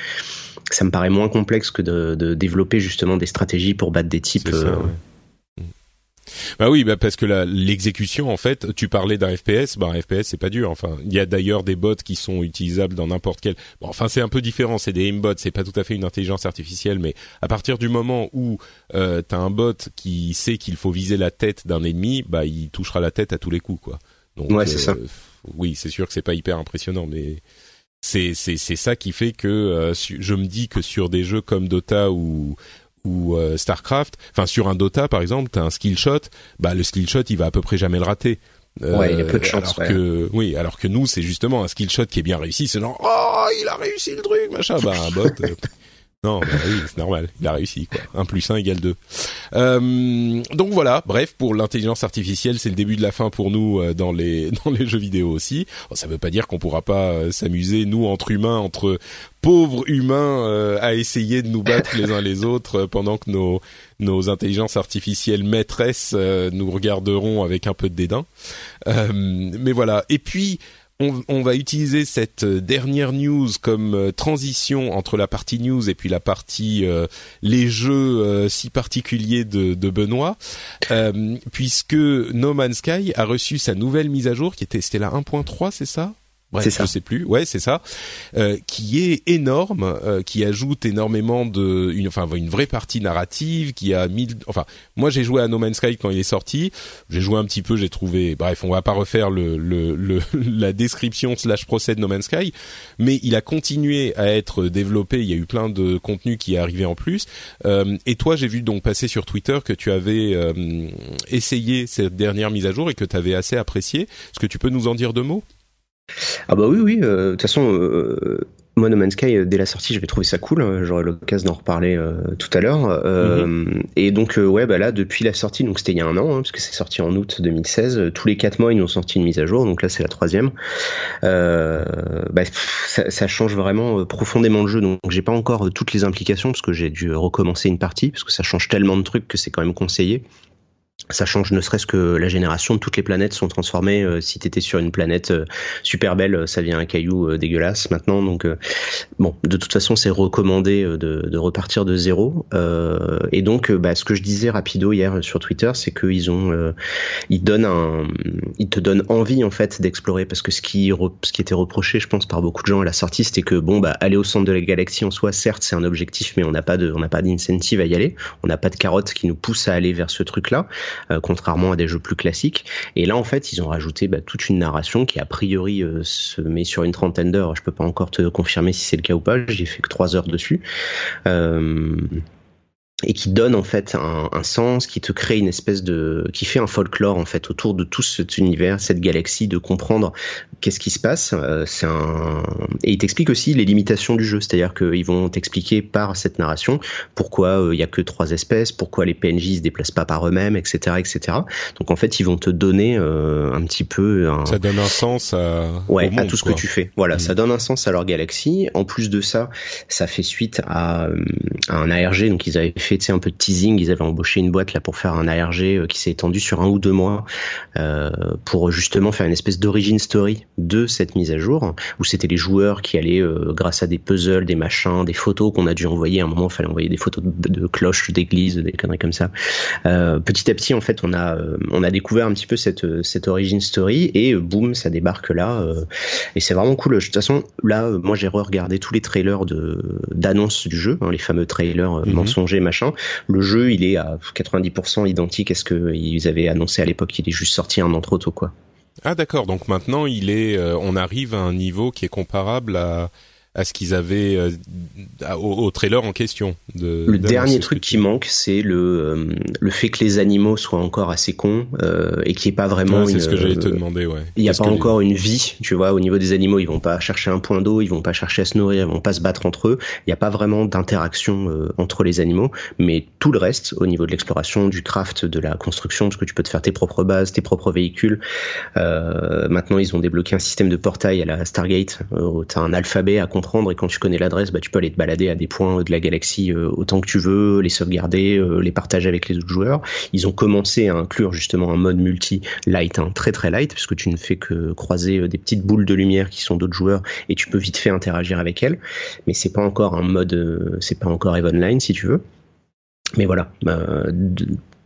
[SPEAKER 2] ça me paraît moins complexe que de, développer justement des stratégies pour battre des types. Euh,
[SPEAKER 1] bah oui, bah parce que l'exécution en fait, tu parlais d'un FPS, bah un FPS c'est pas dur. Enfin, il y a d'ailleurs des bots qui sont utilisables dans n'importe quel. Bon, enfin c'est un peu différent, c'est des aimbots, c'est pas tout à fait une intelligence artificielle, mais à partir du moment où euh, t'as un bot qui sait qu'il faut viser la tête d'un ennemi, bah il touchera la tête à tous les coups quoi.
[SPEAKER 2] Donc, ouais, c'est ça. Euh,
[SPEAKER 1] oui, c'est sûr que c'est pas hyper impressionnant, mais c'est c'est c'est ça qui fait que euh, je me dis que sur des jeux comme Dota ou ou euh, Starcraft, enfin sur un Dota par exemple, t'as un skill shot, bah le skill shot il va à peu près jamais le rater.
[SPEAKER 2] Euh, ouais, il y a peu de chance.
[SPEAKER 1] Alors que oui, alors que nous c'est justement un skill shot qui est bien réussi, c'est genre oh il a réussi le truc machin, bah un bot Non, bah oui, c'est normal. Il a réussi, quoi. 1 plus 1 égale 2. Euh, donc voilà, bref, pour l'intelligence artificielle, c'est le début de la fin pour nous euh, dans les dans les jeux vidéo aussi. Bon, ça veut pas dire qu'on pourra pas euh, s'amuser, nous, entre humains, entre pauvres humains, euh, à essayer de nous battre les uns les autres pendant que nos nos intelligences artificielles maîtresses nous regarderont avec un peu de dédain. mais voilà. Et puis on, va utiliser cette euh, dernière news comme euh, transition entre la partie news et puis la partie euh, les jeux si particuliers de, Benoît, puisque No Man's Sky a reçu sa nouvelle mise à jour qui était c'était la 1.3, c'est ça? Bref, je sais plus, ouais, c'est ça, euh, qui est énorme, euh, qui ajoute énormément de, une, enfin, une vraie partie narrative, qui a mis, enfin, moi j'ai joué à No Man's Sky quand il est sorti, j'ai joué un petit peu, j'ai trouvé, bref, on va pas refaire le, le, le la description slash procès de No Man's Sky, mais il a continué à être développé, il y a eu plein de contenu qui est arrivé en plus, euh, et toi j'ai vu donc passer sur Twitter que tu avais euh, essayé cette dernière mise à jour et que tu avais assez apprécié, est-ce que tu peux nous en dire deux mots?
[SPEAKER 2] Ah bah oui, oui. Euh, de toute façon, euh, moi, No Man's Sky, euh, dès la sortie, j'avais trouvé ça cool. Hein, j'aurai l'occasion d'en reparler tout à l'heure. Mhm. Et donc, ouais, bah là, depuis la sortie, donc c'était il y a un an, hein, parce que c'est sorti en août 2016. tous les quatre mois, ils nous ont sorti une mise à jour. Donc là, c'est la troisième. Bah, ça, ça, change vraiment profondément le jeu. Donc, j'ai pas encore toutes les implications parce que j'ai dû recommencer une partie parce que ça change tellement de trucs que c'est quand même conseillé ça change ne serait-ce que la génération toutes les planètes sont transformées. Euh, si tu étais sur une planète euh, super belle, ça vient un caillou euh, dégueulasse maintenant. Donc bon, de toute façon, c'est recommandé de, de, repartir de zéro. et donc, bah, ce que je disais rapido hier sur Twitter, c'est qu'ils ont, ils donnent un, ils te donnent envie en fait d'explorer parce que ce qui, ce qui était reproché, je pense, par beaucoup de gens à la sortie, c'était que bon, bah aller au centre de la galaxie en soi, certes, c'est un objectif, mais on n'a pas de, on n'a pas d'incentive à y aller. On n'a pas de carotte qui nous pousse à aller vers ce truc-là. Euh, contrairement à des jeux plus classiques. Et là, en fait, ils ont rajouté bah, toute une narration qui a priori euh, se met sur une trentaine d'heures. Je peux pas encore te confirmer si c'est le cas ou pas. J'ai fait que trois heures dessus. Euh, et qui donne en fait un, un, sens, qui te crée une espèce de, qui fait un folklore en fait autour de tout cet univers, cette galaxie, de comprendre qu'est-ce qui se passe. Euh, c'est un et il t'explique aussi les limitations du jeu, c'est-à-dire qu'ils vont t'expliquer par cette narration pourquoi euh, il y a que trois espèces, pourquoi les PNJ se déplacent pas par eux-mêmes, etc., etc. Donc en fait ils vont te donner euh, un petit peu un...
[SPEAKER 1] ça donne un sens à
[SPEAKER 2] ouais à tout ce que tu fais. Voilà, mm. ça donne un sens à leur galaxie. En plus de ça, ça fait suite à, à un ARG, donc ils avaient fait fait un peu de teasing. Ils avaient embauché une boîte là pour faire un ARG euh, qui s'est étendu sur un ou deux mois euh, pour justement faire une espèce d'origine story de cette mise à jour où c'était les joueurs qui allaient euh, grâce à des puzzles, des machins, des photos qu'on a dû envoyer. À un moment, il fallait envoyer des photos de, cloches d'église, des conneries comme ça. petit à petit, en fait, on a on a découvert un petit peu cette cette origin story et boum, ça débarque là et c'est vraiment cool. De toute façon, là, moi, j'ai re-regardé tous les trailers de d'annonce du jeu, hein, les fameux trailers mhm. mensongers machin le jeu, il est à 90% identique à ce qu'ils avaient annoncé à l'époque. Il est juste sorti un an trop tôt, quoi.
[SPEAKER 1] Ah d'accord. Donc maintenant, il est, euh, on arrive à un niveau qui est comparable à à ce qu'ils avaient euh, au, trailer en question. De,
[SPEAKER 2] le dernier truc qui manque, c'est le euh, le fait que les animaux soient encore assez cons euh, et qu'il n'y ait pas vraiment.
[SPEAKER 1] c'est ce que j'allais te demander, ouais.
[SPEAKER 2] Il n'y a pas encore une vie, tu vois, au niveau des animaux. Ils vont pas chercher un point d'eau, ils vont pas chercher à se nourrir, ils vont pas se battre entre eux. Il n'y a pas vraiment d'interaction entre les animaux, mais tout le reste, au niveau de l'exploration, du craft, de la construction, parce que tu peux te faire tes propres bases, tes propres véhicules. maintenant, ils ont débloqué un système de portail à la Stargate. tu as un alphabet à et quand tu connais l'adresse, bah, tu peux aller te balader à des points de la galaxie euh, autant que tu veux, les sauvegarder, euh, les partager avec les autres joueurs. Ils ont commencé à inclure justement un mode multi light, hein, très très light, puisque tu ne fais que croiser euh, des petites boules de lumière qui sont d'autres joueurs et tu peux vite fait interagir avec elles. Mais c'est pas encore un mode, c'est pas encore Line si tu veux. Mais voilà, bah,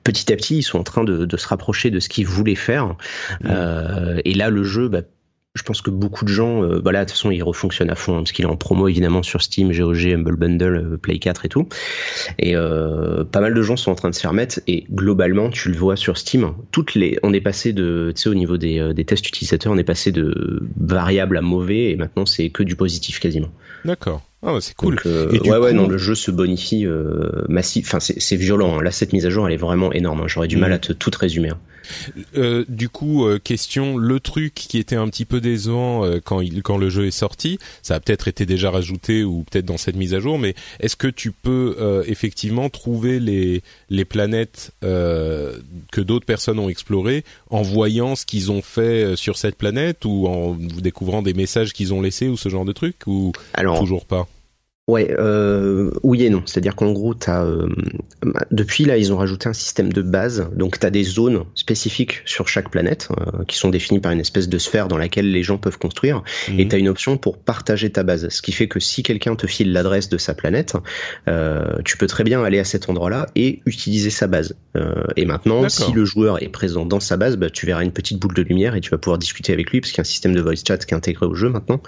[SPEAKER 2] petit à petit, ils sont en train de, se rapprocher de ce qu'ils voulaient faire. Mmh. et là, le jeu, bah, je pense que beaucoup de gens, euh, voilà, de toute façon, il refonctionne à fond, hein, parce qu'il est en promo évidemment sur Steam, GOG, Humble Bundle, euh, Play 4 et tout. Et euh, pas mal de gens sont en train de se faire mettre, et globalement, tu le vois sur Steam, toutes les, on est passé de, tu sais, au niveau des, des tests utilisateurs, on est passé de variable à mauvais, et maintenant c'est que du positif quasiment.
[SPEAKER 1] D'accord. Ah c'est cool.
[SPEAKER 2] Euh, ouais, ouais, non, le jeu se bonifie massif. Enfin, c'est violent. Hein. Là, cette mise à jour, elle est vraiment énorme. Hein. J'aurais du mal mm. à te tout résumer.
[SPEAKER 1] Euh, du coup, euh, question, le truc qui était un petit peu décevant euh, quand il, quand le jeu est sorti, ça a peut-être été déjà rajouté ou peut-être dans cette mise à jour, mais est-ce que tu peux effectivement trouver les les planètes que d'autres personnes ont explorées en voyant ce qu'ils ont fait sur cette planète ou en découvrant des messages qu'ils ont laissés ou ce genre de truc ou toujours pas?
[SPEAKER 2] Ouais, euh, oui et non. C'est-à-dire qu'en gros, as, euh, depuis là, ils ont rajouté un système de base. Donc, tu as des zones spécifiques sur chaque planète euh, qui sont définies par une espèce de sphère dans laquelle les gens peuvent construire. Et mhm. tu as une option pour partager ta base. Ce qui fait que si quelqu'un te file l'adresse de sa planète, euh, tu peux très bien aller à cet endroit-là et utiliser sa base. Euh, et maintenant, si le joueur est présent dans sa base, bah, tu verras une petite boule de lumière et tu vas pouvoir discuter avec lui parce qu'il y a un système de voice chat qui est intégré au jeu maintenant.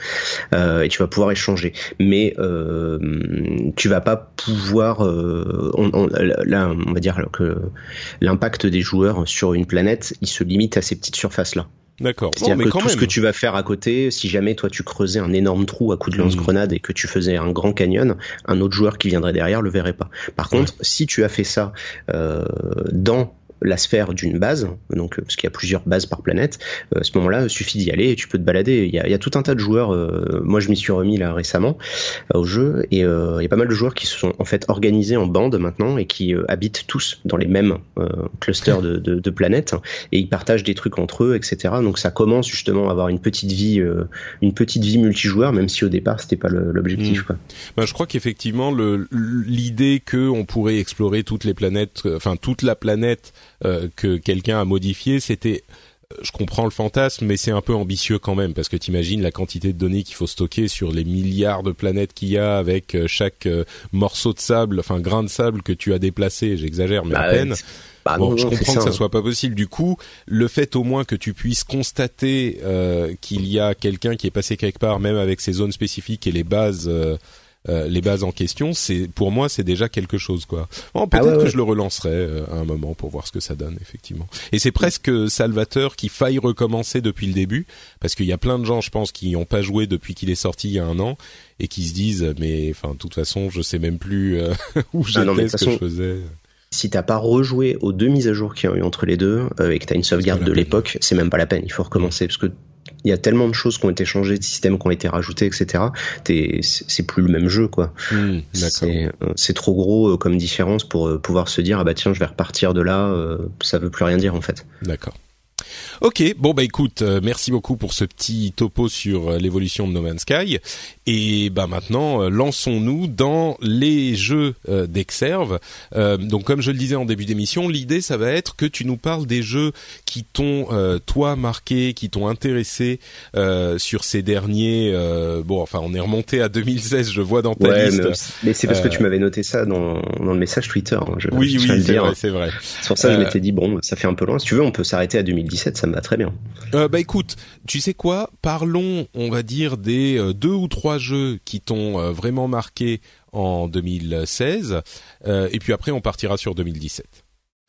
[SPEAKER 2] et tu vas pouvoir échanger. Mais euh, tu vas pas pouvoir euh, on, là on va dire que l'impact des joueurs sur une planète il se limite à ces petites surfaces là
[SPEAKER 1] D'accord.
[SPEAKER 2] C'est-à-dire que tout ce que tu vas faire à côté, si jamais toi tu creusais un énorme trou à coup de hmm. lance-grenade et que tu faisais un grand canyon, un autre joueur qui viendrait derrière le verrait pas. Par contre, si tu as fait ça euh, dans la sphère d'une base, donc euh, parce qu'il y a plusieurs bases par planète, euh, à ce moment-là, il suffit d'y aller et tu peux te balader. Il y a, il y a tout un tas de joueurs. Euh, moi, je m'y suis remis là récemment au jeu et il y a pas mal de joueurs qui se sont en fait organisés en bandes maintenant et qui habitent tous dans les mêmes clusters de, de, de, planètes et ils partagent des trucs entre eux, etc. Donc ça commence justement à avoir une petite vie, une petite vie multijoueur, même si au départ c'était pas l'objectif.
[SPEAKER 1] Mmh. Ben, je crois qu'effectivement l'idée que on pourrait explorer toutes les planètes, enfin toute la planète euh, que quelqu'un a modifié, c'était euh, je comprends le fantasme, mais c'est un peu ambitieux quand même, parce que t'imagines la quantité de données qu'il faut stocker sur les milliards de planètes qu'il y a avec euh, chaque morceau de sable, enfin grain de sable que tu as déplacé, j'exagère, mais à bah, peine. Bah, bon, je comprends que ça soit pas possible. Du coup, le fait au moins que tu puisses constater qu'il y a quelqu'un qui est passé quelque part, même avec ses zones spécifiques et les bases euh, les bases en question, c'est pour moi c'est déjà quelque chose quoi. Ah peut-être que je le relancerai euh, à un moment pour voir ce que ça donne effectivement. Et c'est presque salvateur qu'il faille recommencer depuis le début parce qu'il y a plein de gens je pense qui n'ont pas joué depuis qu'il est sorti il y a un an et qui se disent mais enfin de toute façon je sais même plus euh, où ah j'étais ce que je faisais
[SPEAKER 2] si t'as pas rejoué aux deux mises à jour qu'il y a eu entre les deux et que t'as une sauvegarde de l'époque, c'est même pas la peine. Il faut recommencer parce que il y a tellement de choses qui ont été changées, de systèmes qui ont été rajoutés, etc. C'est plus le même jeu, quoi. Hmm, euh, c'est trop gros euh, comme différence pour euh, pouvoir se dire ah bah tiens je vais repartir de là. ça veut plus rien dire en fait.
[SPEAKER 1] D'accord. Ok, bon bah écoute, euh, merci beaucoup pour ce petit topo sur euh, l'évolution de No Man's Sky. Et bah maintenant, euh, lançons-nous dans les jeux d'Exerve. donc comme je le disais en début d'émission, l'idée ça va être que tu nous parles des jeux qui t'ont toi marqué, qui t'ont intéressé sur ces derniers. bon, enfin on est remonté à 2016, je vois dans ta liste.
[SPEAKER 2] Mais, c'est parce que tu m'avais noté ça dans, dans le message Twitter. Hein,
[SPEAKER 1] je, oui, oui, c'est vrai, c'est vrai.
[SPEAKER 2] C'est pour ça que je m'étais dit bon, ça fait un peu loin. Si tu veux, on peut s'arrêter à 2017, ça me va très bien.
[SPEAKER 1] Euh, bah écoute, tu sais quoi? Parlons, on va dire des euh, deux ou trois jeux qui t'ont euh, vraiment marqué en 2016, et puis après on partira sur 2017.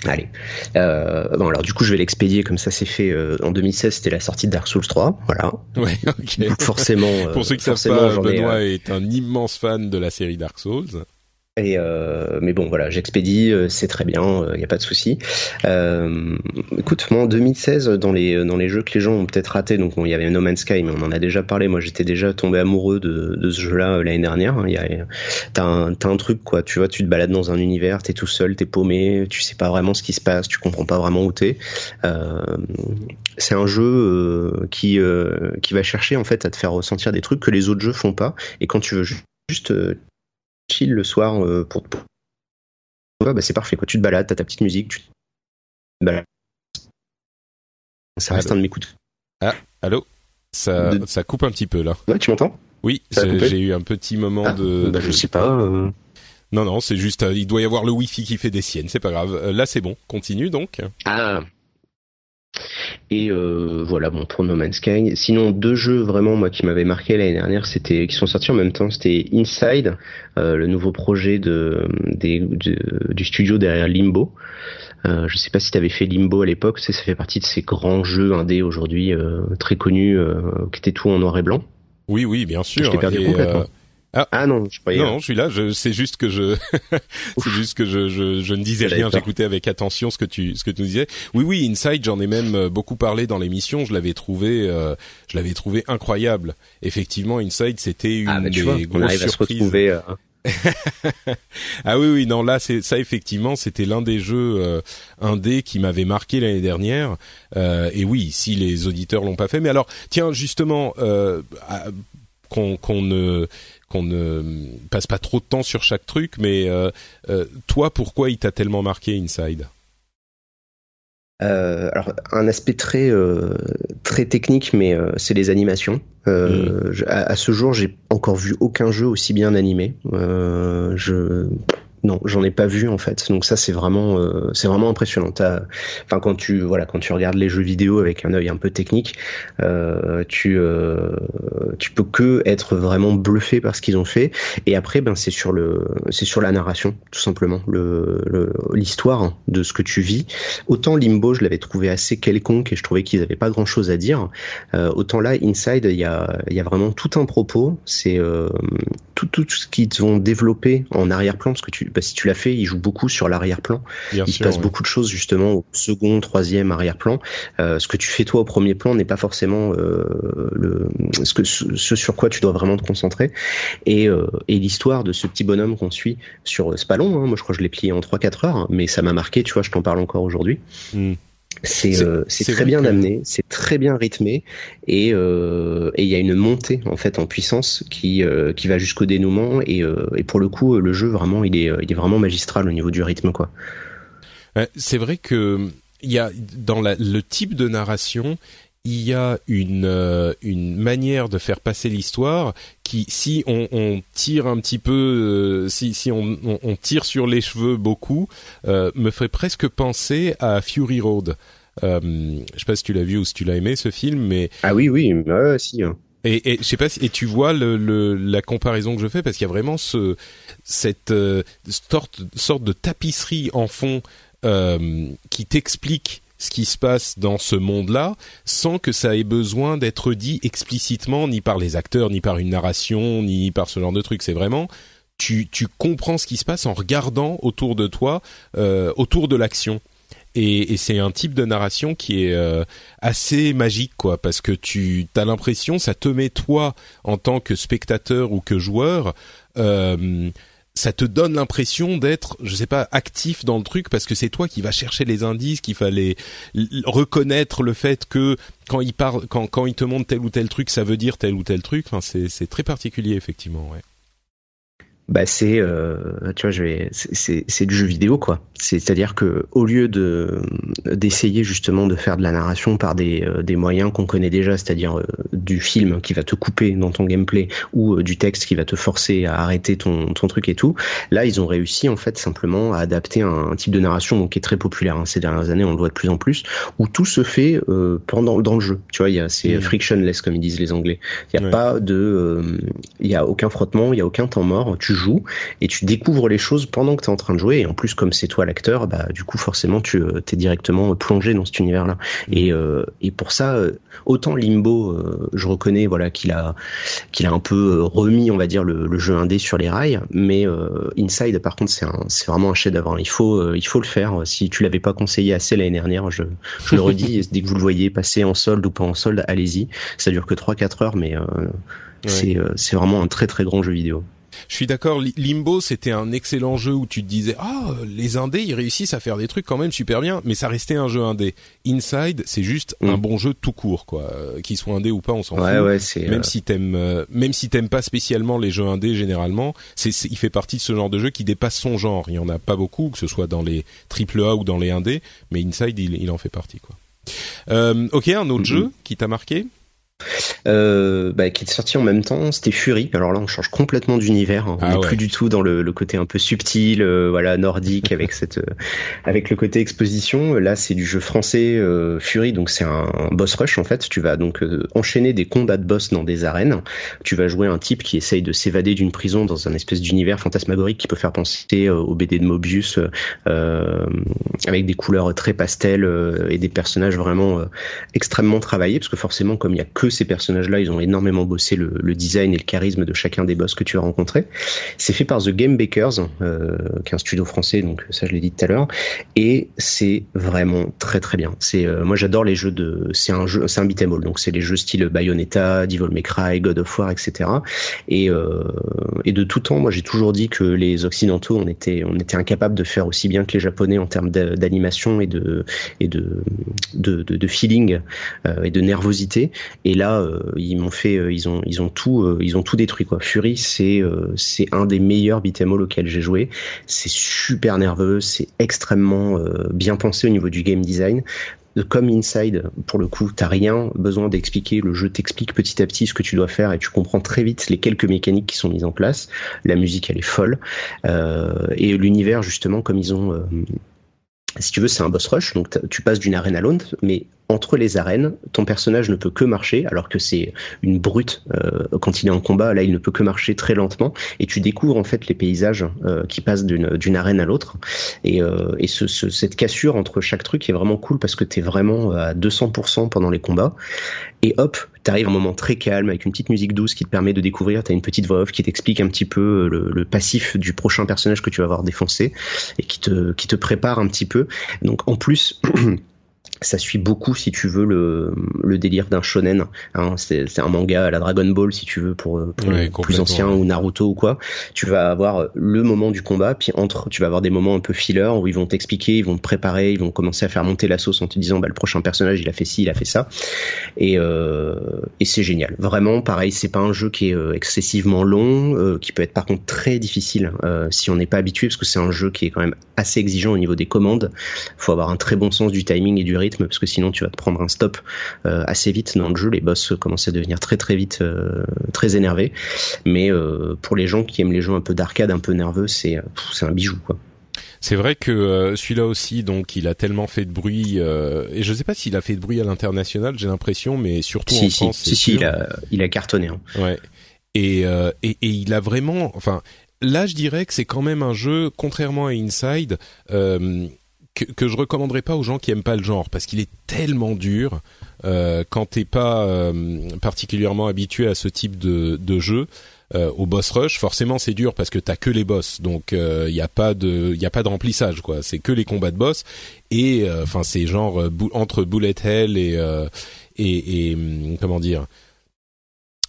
[SPEAKER 2] Allez. bon alors du coup je vais l'expédier comme ça c'est fait en 2016 c'était la sortie de Dark Souls 3 voilà.
[SPEAKER 1] Ouais ok.
[SPEAKER 2] forcément.
[SPEAKER 1] Pour ceux qui savent pas, Benoît est un immense fan de la série Dark Souls.
[SPEAKER 2] Euh, mais bon, voilà, j'expédie, euh, c'est très bien, il euh, n'y a pas de souci. Euh, écoute, moi en 2016, dans les dans les jeux que les gens ont peut-être raté, donc il y avait No Man's Sky, mais on en a déjà parlé. Moi, j'étais déjà tombé amoureux de, ce jeu-là l'année dernière. Hein. T'as un, un truc quoi, tu vois, tu te balades dans un univers, t'es tout seul, t'es paumé, tu sais pas vraiment ce qui se passe, tu comprends pas vraiment où t'es. c'est un jeu qui qui va chercher en fait à te faire ressentir des trucs que les autres jeux font pas. Et quand tu veux juste chill le soir euh, pour, pour... bah, c'est parfait quoi. Tu te balades, t'as ta petite musique, tu te balades. Ça reste un de mes coups
[SPEAKER 1] Ah, allô ça, ça coupe un petit peu là.
[SPEAKER 2] Ouais, tu m'entends?
[SPEAKER 1] Oui, j'ai eu un petit moment ah, de,
[SPEAKER 2] bah, Je sais pas. Euh.
[SPEAKER 1] Non, non, c'est juste, euh, il doit y avoir le wifi qui fait des siennes, c'est pas grave. là, c'est bon, continue donc.
[SPEAKER 2] Ah, et euh, voilà, bon pour No Man's Sky. Sinon, deux jeux vraiment moi qui m'avaient marqué l'année dernière, c'était qui sont sortis en même temps. C'était Inside, euh, le nouveau projet de, du studio derrière Limbo. Euh, je sais pas si tu avais fait Limbo à l'époque, ça fait partie de ces grands jeux indés aujourd'hui euh, très connus, qui étaient tout en noir et blanc.
[SPEAKER 1] Oui, oui, bien sûr.
[SPEAKER 2] Je perdu complètement. Ah, ah non, je croyais.
[SPEAKER 1] Non, je suis là. Je, c'est juste que je, c'est juste que je, je, je ne disais rien. J'écoutais avec attention ce que tu, ce que tu nous disais. Oui, oui, Inside, j'en ai même euh, beaucoup parlé dans l'émission. Je l'avais trouvé, euh, je l'avais trouvé incroyable. Effectivement, Inside, c'était une ah, des vois, grosses surprises.
[SPEAKER 2] Euh,
[SPEAKER 1] ah oui oui non là c'est ça effectivement c'était l'un des jeux euh, indés qui m'avait marqué l'année dernière euh, et oui si les auditeurs l'ont pas fait mais alors tiens justement euh, qu'on qu'on ne qu'on ne passe pas trop de temps sur chaque truc, mais euh, euh, toi, pourquoi il t'a tellement marqué Inside?
[SPEAKER 2] Euh, alors un aspect très très technique, mais c'est les animations. Mm. à, ce jour, j'ai encore vu aucun jeu aussi bien animé. je non, j'en ai pas vu en fait. Donc ça c'est vraiment euh, c'est vraiment impressionnant. Enfin quand tu voilà quand tu regardes les jeux vidéo avec un œil un peu technique, euh, tu euh, tu peux que être vraiment bluffé par ce qu'ils ont fait. Et après ben c'est sur le c'est sur la narration tout simplement le l'histoire de ce que tu vis. Autant Limbo je l'avais trouvé assez quelconque et je trouvais qu'ils avaient pas grand chose à dire. autant là Inside il y a il y a vraiment tout un propos. C'est tout tout ce qu'ils vont développer en arrière-plan parce que tu bah, si tu l'as fait, il joue beaucoup sur l'arrière-plan. Il se passe beaucoup de choses justement au second, troisième arrière-plan. Euh, ce que tu fais toi au premier plan n'est pas forcément euh, le ce que ce sur quoi tu dois vraiment te concentrer. Et, euh, et l'histoire de ce petit bonhomme qu'on suit sur c'est pas long. Hein, moi je crois que je l'ai plié en 3-4 heures, mais ça m'a marqué. Tu vois, je t'en parle encore aujourd'hui. Hmm. C'est euh, très bien amené, c'est très bien rythmé et euh, il y a une montée en fait en puissance qui euh, qui va jusqu'au dénouement et, euh, et pour le coup le jeu vraiment il est il est vraiment magistral au niveau du rythme quoi.
[SPEAKER 1] C'est vrai que il y a dans la, le type de narration il y a une une manière de faire passer l'histoire qui si on, on, tire un petit peu si si on, on, tire sur les cheveux beaucoup me ferait presque penser à Fury Road euh, je sais pas si tu l'as vu ou si tu l'as aimé ce film, mais
[SPEAKER 2] ah oui oui, si. Hein.
[SPEAKER 1] Et, et je sais pas si, et tu vois le, le, la comparaison que je fais parce qu'il y a vraiment ce cette euh, sorte, sorte de tapisserie en fond euh, qui t'explique ce qui se passe dans ce monde-là sans que ça ait besoin d'être dit explicitement ni par les acteurs ni par une narration ni par ce genre de truc. C'est vraiment tu, tu comprends ce qui se passe en regardant autour de toi euh, autour de l'action. Et, et c'est un type de narration qui est euh, assez magique quoi parce que tu as l'impression ça te met toi en tant que spectateur ou que joueur euh, ça te donne l'impression d'être, je sais pas, actif dans le truc parce que c'est toi qui vas chercher les indices, qu'il fallait reconnaître le fait que quand il parle, quand quand il te montre tel ou tel truc, ça veut dire tel ou tel truc. Enfin, c'est c'est très particulier effectivement, ouais
[SPEAKER 2] bah c'est euh, tu vois je vais c'est c'est du jeu vidéo quoi. C'est-à-dire que au lieu de d'essayer justement de faire de la narration par des euh, des moyens qu'on connaît déjà c'est-à-dire euh, du film qui va te couper dans ton gameplay ou euh, du texte qui va te forcer à arrêter ton ton truc et tout là ils ont réussi en fait simplement à adapter un, type de narration donc qui est très populaire hein, ces dernières années on le voit de plus en plus où tout se fait pendant dans le jeu. Tu vois il y a c'est mmh. frictionless comme ils disent les anglais. Il y a pas de il y a aucun frottement il y a aucun temps mort. Tu joues et tu découvres les choses pendant que tu es en train de jouer. Et en plus comme c'est toi l'acteur bah du coup forcément tu euh, es directement plongé dans cet univers là mmh. et euh, et pour ça euh, autant Limbo je reconnais voilà qu'il a qu'il a un peu remis on va dire le, jeu indé sur les rails. Mais Inside par contre c'est vraiment un chef d'œuvre il faut il faut le faire. Si tu l'avais pas conseillé assez l'année dernière je je le redis dès que vous le voyez passer en solde ou pas en solde allez-y. Ça dure que 3 4 heures mais c'est c'est vraiment un très très grand jeu vidéo
[SPEAKER 1] je suis d'accord. Limbo, c'était un excellent jeu où tu te disais, ah, les indés, ils réussissent à faire des trucs quand même super bien, mais ça restait un jeu indé. Inside, c'est juste un mm. bon jeu tout court, quoi. Euh, qu'il soit indé ou pas, on s'en fout. même euh, si t'aimes, euh, même si t'aimes pas spécialement les jeux indés généralement, c'est, il fait partie de ce genre de jeu qui dépasse son genre. Il y en a pas beaucoup, que ce soit dans les triple A ou dans les indés, mais Inside, il, en fait partie, quoi. ok, un autre mm-hmm. jeu qui t'a marqué?
[SPEAKER 2] Euh, bah, qui est sorti en même temps, c'était Fury. Alors là, on change complètement d'univers. Hein. On n'est ah plus du tout dans le, le côté un peu subtil, euh, voilà, nordique avec cette, euh, avec le côté exposition. Là, c'est du jeu français euh, Fury, donc c'est un, boss rush en fait. Tu vas donc enchaîner des combats de boss dans des arènes. Tu vas jouer un type qui essaye de s'évader d'une prison dans un espèce d'univers fantasmagorique qui peut faire penser au BD de Mobius, avec des couleurs très pastel et des personnages vraiment extrêmement travaillés, parce que forcément, comme il y a que ces personnages personnages-là, ils ont énormément bossé le, design et le charisme de chacun des boss que tu vas rencontrer. C'est fait par The Game Bakers, euh, qui est un studio français, donc ça je l'ai dit tout à l'heure, et c'est vraiment très très bien. C'est euh, moi j'adore les jeux de, c'est un jeu, c'est un beat'em all, donc c'est les jeux style Bayonetta, Devil May Cry, God of War, etc. Et euh, et de tout temps, moi j'ai toujours dit que les occidentaux on était on était incapables de faire aussi bien que les japonais en termes d'animation et de et de, de feeling euh, et de nervosité. Et là, euh, ils m'ont fait, euh, ils ont, ils ont tout, ils ont tout détruit quoi. Fury, c'est c'est un des meilleurs beat'em all auxquels j'ai joué. C'est super nerveux, c'est extrêmement bien pensé au niveau du game design comme Inside, pour le coup, t'as rien besoin d'expliquer. Le jeu t'explique petit à petit ce que tu dois faire et tu comprends très vite les quelques mécaniques qui sont mises en place. La musique, elle est folle. Euh, et l'univers, justement, comme ils ont... Euh, si tu veux, c'est un boss rush, donc tu passes d'une arène à l'autre, mais entre les arènes, ton personnage ne peut que marcher, alors que c'est une brute euh, quand il est en combat. Là, il ne peut que marcher très lentement, et tu découvres en fait les paysages euh, qui passent d'une arène à l'autre. Et, euh, et ce, ce, cette cassure entre chaque truc est vraiment cool parce que t'es vraiment à 200% pendant les combats. Et hop, t'arrives à un moment très calme avec une petite musique douce qui te permet de découvrir. T'as une petite voix off qui t'explique un petit peu le, le, passif du prochain personnage que tu vas avoir défoncé et qui te qui te prépare un petit peu. Donc en plus ça suit beaucoup si tu veux le, le délire d'un shonen hein, c'est un manga à la Dragon Ball si tu veux pour, pour plus ancien ou Naruto ou quoi. Tu vas avoir le moment du combat puis entre tu vas avoir des moments un peu filler où ils vont t'expliquer ils vont te préparer ils vont commencer à faire monter la sauce en te disant bah le prochain personnage il a fait ci il a fait ça. Et euh, et c'est génial. Vraiment pareil c'est pas un jeu qui est euh, excessivement long euh, qui peut être par contre très difficile euh, si on n'est pas habitué parce que c'est un jeu qui est quand même assez exigeant au niveau des commandes. Faut avoir un très bon sens du timing et du rythme parce que sinon tu vas te prendre un stop euh, assez vite dans le jeu. Les boss commencent à devenir très très vite euh, très énervés. Mais euh, pour les gens qui aiment les jeux un peu d'arcade, un peu nerveux, c'est c'est un bijou quoi.
[SPEAKER 1] C'est vrai que celui-là aussi, donc, il a tellement fait de bruit, et je sais pas s'il a fait de bruit à l'international, j'ai l'impression, mais surtout en France.
[SPEAKER 2] Si, si, il a, il a cartonné. Hein.
[SPEAKER 1] Ouais. Et, et, et il a vraiment, enfin, là, je dirais que c'est quand même un jeu, contrairement à Inside, euh, que, que je recommanderais pas aux gens qui aiment pas le genre parce qu'il est tellement dur euh, quand t'es pas euh, particulièrement habitué à ce type de, de jeu. Euh, au boss rush, forcément c'est dur parce que t'as que les boss, donc il euh, y a pas de y a pas de remplissage quoi. C'est que les combats de boss et euh, enfin c'est genre entre bullet hell et et, et hum, comment dire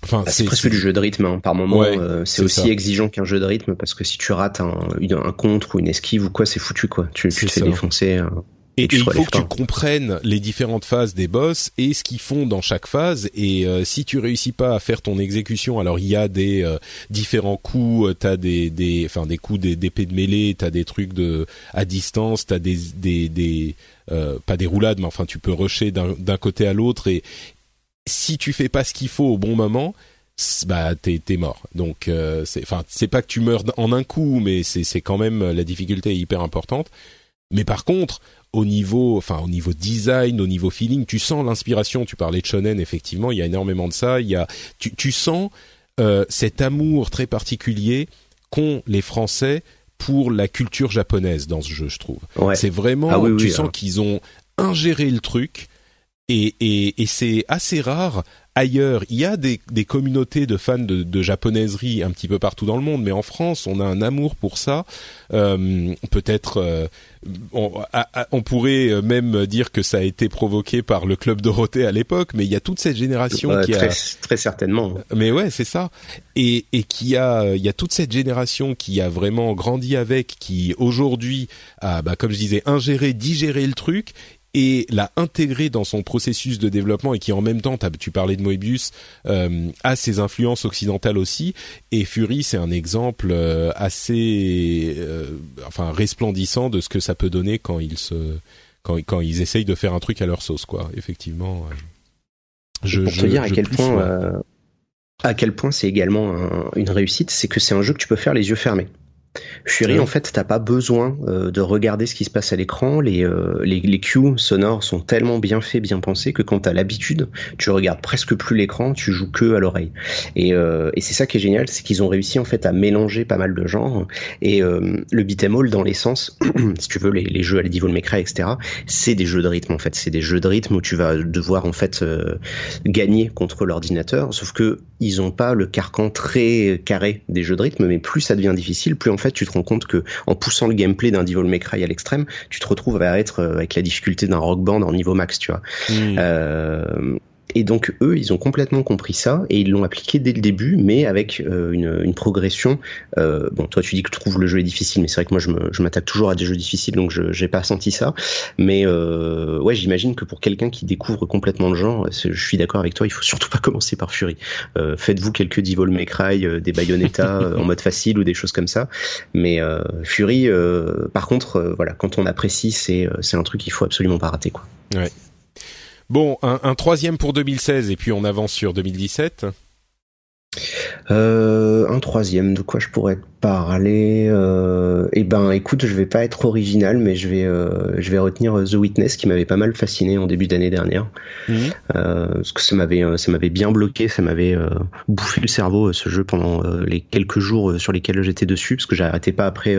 [SPEAKER 2] Enfin, bah, c'est presque du jeu de rythme hein, par moment. Euh, c'est aussi exigeant qu'un jeu de rythme parce que si tu rates un, un contre ou une esquive ou quoi, c'est foutu quoi. Tu, tu te fais défoncer. Euh,
[SPEAKER 1] et, il faut que tu comprennes les différentes phases des boss et ce qu'ils font dans chaque phase. Et euh, si tu réussis pas à faire ton exécution, alors il y a des différents coups. T'as des, des, enfin des coups d'épée de mêlée. T'as des trucs de à distance. T'as des, des, des pas des roulades, mais enfin tu peux rusher d'un côté à l'autre et si tu fais pas ce qu'il faut au bon moment, bah t'es mort. Donc euh, c'est enfin c'est pas que tu meurs en un coup, mais c'est c'est quand même la difficulté est hyper importante. Mais par contre, au niveau enfin au niveau design, au niveau feeling, tu sens l'inspiration. Tu parlais de shonen, effectivement, il y a énormément de ça. Il y a tu tu sens euh, cet amour très particulier qu'ont les Français pour la culture japonaise dans ce jeu, je trouve. C'est vraiment, ah tu sens qu'ils ont ingéré le truc et, et, et c'est assez rare ailleurs. Il y a des, des communautés de fans de, de, japonaiserie un petit peu partout dans le monde, mais en France, on a un amour pour ça. Euh, Peut-être, euh, on, on, pourrait même dire que ça a été provoqué par le club Dorothée à l'époque, mais il y a toute cette génération qui
[SPEAKER 2] très,
[SPEAKER 1] a
[SPEAKER 2] très certainement.
[SPEAKER 1] Mais ouais, c'est ça. Et, et qui a, il y a toute cette génération qui a vraiment grandi avec, qui aujourd'hui a, bah, comme je disais, ingéré, digéré le truc et l'a intégré dans son processus de développement et qui en même temps, tu parlais de Moebius, euh, a ses influences occidentales aussi. Et Fury, c'est un exemple euh, assez, euh, enfin, resplendissant de ce que ça peut donner quand ils se, quand, quand ils essayent de faire un truc à leur sauce, quoi. Effectivement.
[SPEAKER 2] Je, pour te dire à quel point, à quel point c'est également une réussite, c'est que c'est un jeu que tu peux faire les yeux fermés. Fury, en fait, t'as pas besoin euh, de regarder ce qui se passe à l'écran. Les, euh, les, les cues sonores sont tellement bien faits, bien pensés que quand t'as l'habitude, tu regardes presque plus l'écran, tu joues que à l'oreille. Et, euh, et c'est ça qui est génial, c'est qu'ils ont réussi en fait à mélanger pas mal de genres. Et le beat'em all, dans l'essence, si tu veux, les, les jeux à la Devil May Cry, etc., c'est des jeux de rythme en fait. C'est des jeux de rythme où tu vas devoir en fait gagner contre l'ordinateur. Sauf que ils ont pas le carcan très carré des jeux de rythme, mais plus ça devient difficile, plus en fait tu te rends compte que en poussant le gameplay d'un Devil May Cry à l'extrême, tu te retrouves à être euh, avec la difficulté d'un rock band en niveau max, tu vois. Euh, et donc eux, ils ont complètement compris ça et ils l'ont appliqué dès le début, mais avec euh, une, une, progression. Euh, bon, toi tu dis que tu trouves le jeu est difficile, mais c'est vrai que moi je m'attaque toujours à des jeux difficiles, donc je j'ai pas senti ça. Mais euh, ouais, j'imagine que pour quelqu'un qui découvre complètement le genre, je suis d'accord avec toi, il faut surtout pas commencer par Fury. Euh, Faites-vous quelques Devil May Cry, euh, des Bayonetta en mode facile ou des choses comme ça. Mais Fury, par contre, voilà, quand on apprécie, c'est c'est un truc qu'il faut absolument pas rater, quoi.
[SPEAKER 1] Ouais. Bon, un, troisième pour 2016 et puis on avance sur 2017.
[SPEAKER 2] Euh, un troisième, de quoi je pourrais parler euh, Eh ben, écoute, je vais pas être original, mais je vais, euh, je vais retenir The Witness qui m'avait pas mal fasciné en début d'année dernière, mhm. euh, parce que ça m'avait, euh, ça m'avait bien bloqué, ça m'avait euh, bouffé le cerveau ce jeu pendant les quelques jours sur lesquels j'étais dessus, parce que j'arrêtais pas après.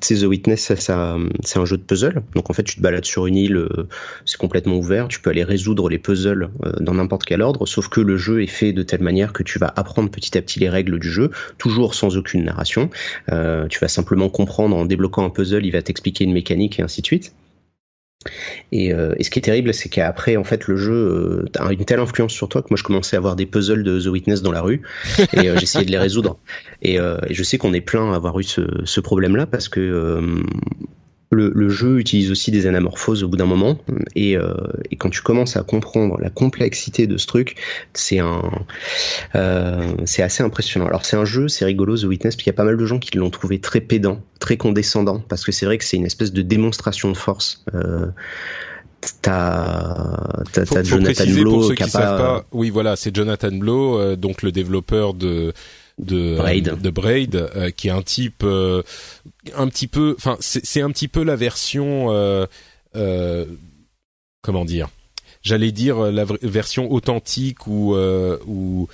[SPEAKER 2] tu sais, The Witness, ça, ça c'est un jeu de puzzle, donc en fait, tu te balades sur une île, c'est complètement ouvert, tu peux aller résoudre les puzzles dans n'importe quel ordre, sauf que le jeu est fait de telle manière que tu vas apprendre petit à petit les règles du jeu, toujours sans aucune narration. Euh, tu vas simplement comprendre en débloquant un puzzle, il va t'expliquer une mécanique et ainsi de suite. Et, euh, ce qui est terrible, c'est qu'après, en fait, le jeu euh, a une telle influence sur toi que moi, je commençais à avoir des puzzles de The Witness dans la rue et j'essayais de les résoudre. Et, je sais qu'on est plein à avoir eu ce, ce problème-là parce que le, jeu utilise aussi des anamorphoses au bout d'un moment, et, euh, et, quand tu commences à comprendre la complexité de ce truc, c'est un, euh, c'est assez impressionnant. Alors c'est un jeu, c'est rigolo The Witness, parce qu'il y a pas mal de gens qui l'ont trouvé très pédant, très condescendant, parce que c'est vrai que c'est une espèce de démonstration de force. Euh, T'as
[SPEAKER 1] Jonathan Blow qui, pas... Oui, voilà, c'est Jonathan Blow, euh, donc le développeur de de Braid, de Braid euh, qui est un type euh, un petit peu, enfin c'est un petit peu la version euh, comment dire, j'allais dire la version authentique ou ou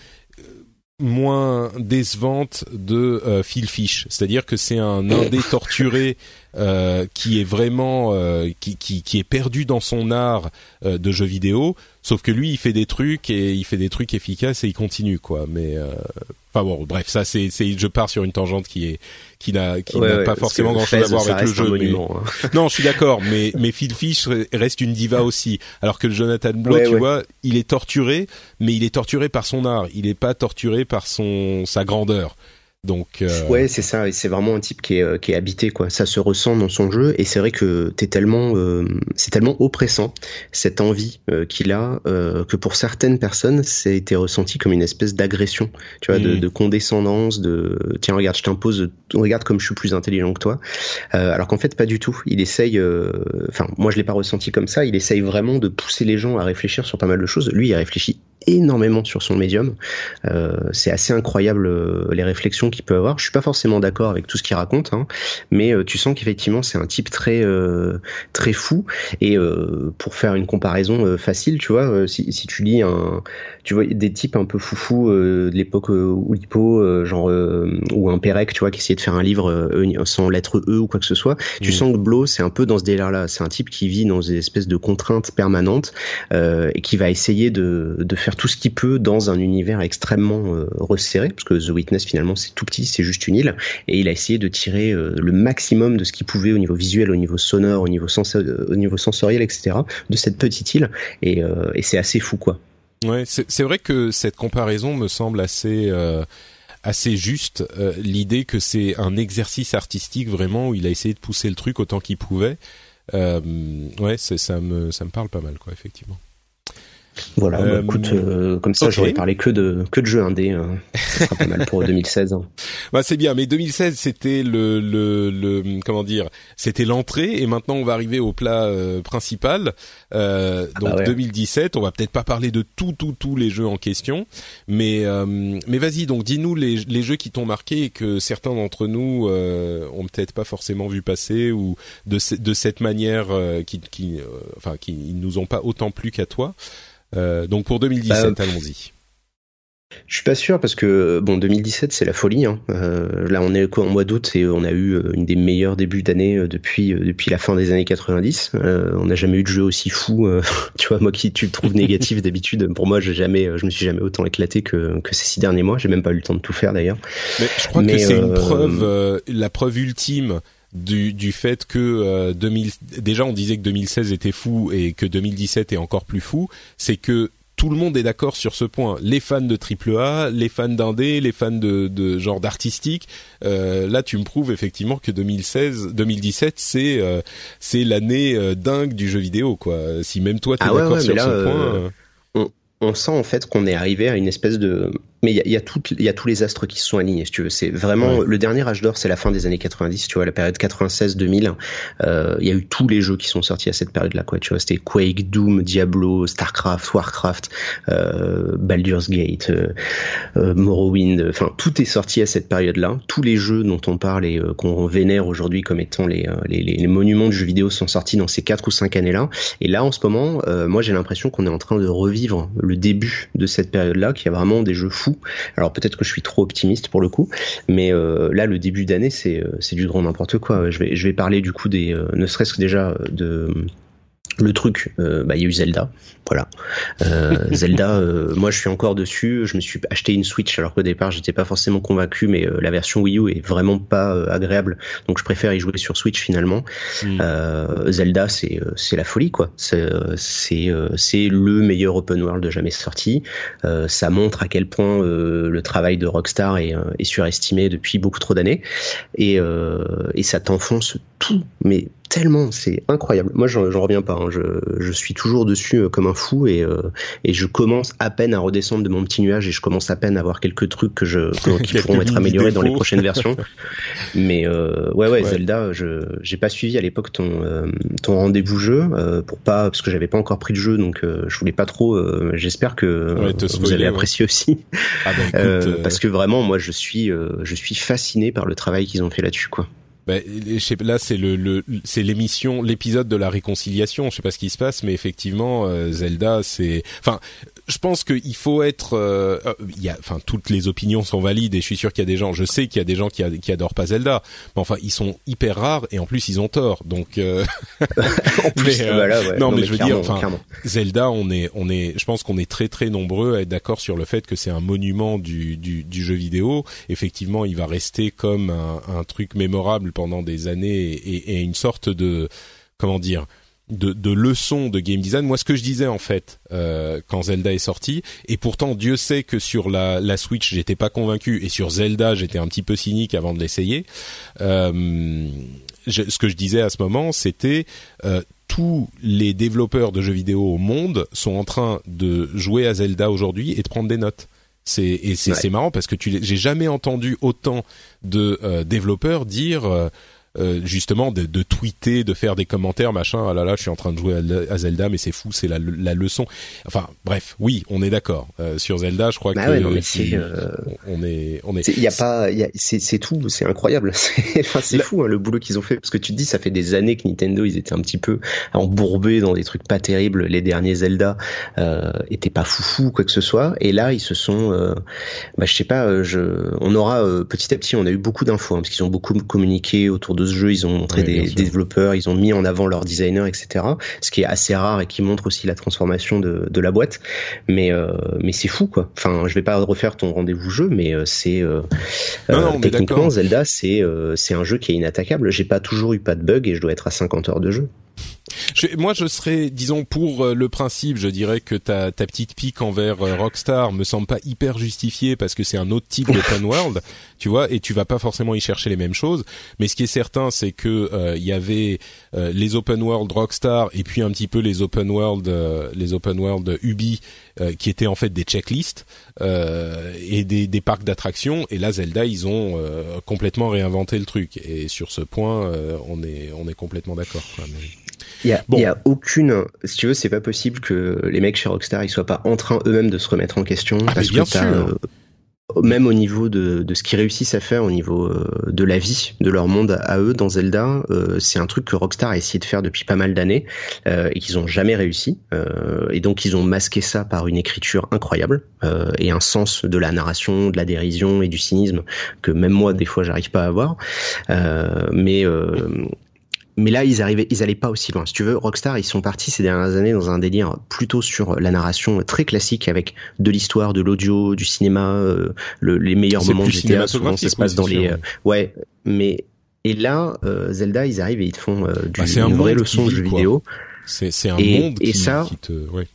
[SPEAKER 1] moins décevante de euh, Phil Fish, c'est-à-dire que c'est un indé torturé euh, qui est vraiment euh, qui, qui, qui, est perdu dans son art euh, de jeu vidéo, sauf que lui il fait des trucs et il fait des trucs efficaces et il continue quoi. Mais enfin bon, bref, ça c'est c'est je pars sur une tangente qui est qui n'a qui n'a pas forcément grand chose à voir avec le jeu. Mais... Hein. non, je suis d'accord, mais mais Phil Fish reste une diva aussi, alors que Jonathan Blow, tu vois, il est torturé, mais il est torturé par son art, il est pas torturé par son sa grandeur. Donc
[SPEAKER 2] euh... ouais, c'est ça. Et c'est vraiment un type qui est, euh, qui est habité quoi. Ça se ressent dans son jeu et c'est vrai que t'es tellement, euh, c'est tellement oppressant cette envie euh, qu'il a que pour certaines personnes, été ressenti comme une espèce d'agression, tu vois, de, mm. de, condescendance, de tiens regarde, je t'impose, regarde comme je suis plus intelligent que toi. alors qu'en fait pas du tout. Il essaye, enfin moi je l'ai pas ressenti comme ça. Il essaye vraiment de pousser les gens à réfléchir sur pas mal de choses. Lui il réfléchit énormément sur son médium. c'est assez incroyable les réflexions qu'il peut avoir. Je suis pas forcément d'accord avec tout ce qu'il raconte, hein, mais euh, tu sens qu'effectivement c'est un type très euh, très fou. Et euh, pour faire une comparaison facile, tu vois, si, tu lis un, tu vois des types un peu foufou de l'époque Oulipo, genre ou un Pérec, tu vois, qui essayait de faire un livre sans lettre E ou quoi que ce soit. Tu mmh. sens que Blo, c'est un peu dans ce délire-là. C'est un type qui vit dans des espèces de contraintes permanentes et qui va essayer de, de faire tout ce qu'il peut dans un univers extrêmement resserré, parce que The Witness finalement c'est tout petit, c'est juste une île, et il a essayé de tirer euh, le maximum de ce qu'il pouvait au niveau visuel, au niveau sonore, au niveau, euh, au niveau sensoriel, etc. de cette petite île, et, euh, et c'est assez fou, quoi.
[SPEAKER 1] Ouais, c'est vrai que cette comparaison me semble assez assez juste. L'idée que c'est un exercice artistique vraiment où il a essayé de pousser le truc autant qu'il pouvait. ouais, ça me ça me parle pas mal, quoi, effectivement.
[SPEAKER 2] Voilà, bah, écoute, euh, comme ça, j'aurais parlé que de que de jeux indés. Hein. Ça sera pas mal pour 2016. Hein.
[SPEAKER 1] bah c'est bien, mais 2016 c'était le, le, le comment dire, c'était l'entrée et maintenant on va arriver au plat euh, principal. Euh, ah donc 2017, bah on va peut-être pas parler de tout tout tous les jeux en question, mais euh, mais vas-y donc dis-nous les, les jeux qui t'ont marqué et que certains d'entre nous euh, ont peut-être pas forcément vu passer ou de de cette manière qui qui enfin qui nous ont pas autant plu qu'à toi. Donc pour 2017, bah, allons-y.
[SPEAKER 2] Je suis pas sûr parce que bon 2017 c'est la folie. Hein. Euh, là on est quoi en mois d'août et on a eu euh, une des meilleurs débuts d'année euh, depuis depuis la fin des années 90. on n'a jamais eu de jeu aussi fou. tu vois moi qui tu le trouves négatif d'habitude. Pour moi j'ai jamais je me suis jamais autant éclaté que que ces six derniers mois. J'ai même pas eu le temps de tout faire d'ailleurs.
[SPEAKER 1] Mais je crois que c'est une preuve la preuve ultime du, du fait que 2000, déjà on disait que 2016 était fou et que 2017 est encore plus fou, c'est que tout le monde est d'accord sur ce point. Les fans de AAA, les fans d'indé, les fans de, de genre d'artistique. Euh, là, tu me prouves effectivement que 2016, 2017, c'est euh, c'est l'année euh, dingue du jeu vidéo, quoi. Si même toi t'es es ah d'accord sur ce point.
[SPEAKER 2] On, on, sent en fait qu'on est arrivé à une espèce de mais il y a, y, a y a tous les astres qui se sont alignés, si tu veux. C'est vraiment le dernier âge d'or, c'est la fin des années 90, tu vois, la période 96-2000. Euh, il y a eu tous les jeux qui sont sortis à cette période-là, quoi. Tu vois, c'était Quake, Doom, Diablo, Starcraft, Warcraft, euh, Baldur's Gate, euh, euh, Morrowind. Enfin, tout est sorti à cette période-là. Tous les jeux dont on parle et euh, qu'on vénère aujourd'hui comme étant les, les, les, monuments du jeu vidéo sont sortis dans ces quatre ou cinq années-là. Et là, en ce moment, moi, j'ai l'impression qu'on est en train de revivre le début de cette période-là, qui a vraiment des jeux fous alors peut-être que je suis trop optimiste pour le coup, mais euh, là le début d'année c'est euh, c'est du grand n'importe quoi. Je vais je vais parler du coup des euh, ne serait-ce que déjà de le truc, euh, bah, il y a eu Zelda, voilà. Euh, Zelda, euh, moi je suis encore dessus. Je me suis acheté une Switch alors qu'au départ j'étais pas forcément convaincu, mais la version Wii U est vraiment pas agréable, donc je préfère y jouer sur Switch finalement. Hmm. Zelda, c'est c'est la folie quoi. C'est c'est c'est le meilleur open world de jamais sorti. ça montre à quel point le travail de Rockstar est, est surestimé depuis beaucoup trop d'années et et ça t'enfonce tout, mais tellement, c'est incroyable. Moi, j'en reviens pas. Hein. Je, je, suis toujours dessus euh, comme un fou et, euh, et je commence à peine à redescendre de mon petit nuage et je commence à peine à voir quelques trucs que je qui pourront être améliorés dans les prochaines versions. Mais euh, ouais, ouais, Zelda, je j'ai pas suivi à l'époque ton euh, ton rendez-vous jeu pour pas parce que j'avais pas encore pris de jeu donc je voulais pas trop. J'espère que vous allez apprécier aussi ah bah, parce que vraiment, moi, je suis je suis fasciné par le travail qu'ils ont fait là-dessus, quoi.
[SPEAKER 1] Bah, là, c'est le, c'est l'émission, l'épisode de la réconciliation. Je sais pas ce qui se passe, mais effectivement, euh, Zelda, c'est, enfin, je pense qu'il faut être, euh, euh, il y a, enfin, toutes les opinions sont valides et je suis sûr qu'il y a des gens, je sais qu'il y a des gens qui, qui adorent pas Zelda, mais enfin, ils sont hyper rares et en plus ils ont tort. Donc, euh... en plus, non, mais, je veux dire, enfin, Zelda, on est, on est, je pense qu'on est très très nombreux à être d'accord sur le fait que c'est un monument du, du, du, jeu vidéo. Effectivement, il va rester comme un, un truc mémorable pendant des années et, et une sorte de, comment dire de, de leçons de game design. Moi, ce que je disais en fait euh, quand Zelda est sorti, et pourtant Dieu sait que sur la, la Switch j'étais pas convaincu, et sur Zelda j'étais un petit peu cynique avant de l'essayer. Euh, ce que je disais à ce moment, c'était euh, tous les développeurs de jeux vidéo au monde sont en train de jouer à Zelda aujourd'hui et de prendre des notes. C'est et c'est marrant parce que tu j'ai jamais entendu autant de euh, développeurs dire euh, euh, justement de, de, tweeter, de faire des commentaires, machin. Ah là là, je suis en train de jouer à, Zelda, mais c'est fou, c'est la, la, leçon. Enfin, bref, oui, on est d'accord euh, sur Zelda. Je crois bah que euh, on est, on est.
[SPEAKER 2] Il y a pas, c'est tout, c'est incroyable. enfin, c'est fou hein, le boulot qu'ils ont fait parce que tu te dis, ça fait des années que Nintendo, ils étaient un petit peu embourbés dans des trucs pas terribles. Les derniers Zelda euh, étaient pas foufou quoi que ce soit, et là, ils se sont, bah, je sais pas, je, on aura petit à petit, on a eu beaucoup d'infos hein, parce qu'ils ont beaucoup communiqué autour de ce jeu, ils ont montré des, développeurs, ils ont mis en avant leurs designers, etc. Ce qui est assez rare et qui montre aussi la transformation de, de la boîte. Mais euh, mais c'est fou quoi. Enfin, je vais pas refaire ton rendez-vous jeu, mais euh, c'est euh, euh techniquement Zelda, c'est c'est un jeu qui est inattaquable. J'ai pas toujours eu pas de bug et je dois être à 50 heures de jeu.
[SPEAKER 1] Moi, je serais, disons, pour le principe, je dirais que ta, ta petite pique envers Rockstar me semble pas hyper justifiée parce que c'est un autre type d'open world, tu vois, et tu vas pas forcément y chercher les mêmes choses. Mais ce qui est certain, c'est que il y avait les open world Rockstar et puis un petit peu les open world, les open world Ubi qui étaient en fait des checklists et des, des parcs d'attractions. Et là, Zelda, ils ont complètement réinventé le truc. Et sur ce point, on est on est complètement d'accord.
[SPEAKER 2] Il y a, y a, aucune, si tu veux, c'est pas possible que les mecs chez Rockstar ils soient pas en train eux-mêmes de se remettre en question
[SPEAKER 1] ah, parce bien que sûr. Euh,
[SPEAKER 2] même au niveau de, de ce qu'ils réussissent à faire au niveau euh, de la vie de leur monde à eux dans Zelda, euh, c'est un truc que Rockstar a essayé de faire depuis pas mal d'années et qu'ils ont jamais réussi. et donc ils ont masqué ça par une écriture incroyable et un sens de la narration, de la dérision et du cynisme que même moi des fois j'arrive pas à avoir. mais mais là, ils arrivaient, ils allaient pas aussi loin. Si tu veux, Rockstar, ils sont partis ces dernières années dans un délire plutôt sur la narration très classique avec de l'histoire, de l'audio, du cinéma, euh, les meilleurs moments de GTA. Souvent, ça se passe dans les, euh, ouais. Mais et là, euh, Zelda, ils arrivent et ils te font du bah, une vraie leçon de jeu vidéo.
[SPEAKER 1] C'est un monde
[SPEAKER 2] et
[SPEAKER 1] qui,
[SPEAKER 2] ça,
[SPEAKER 1] qui te, ouais.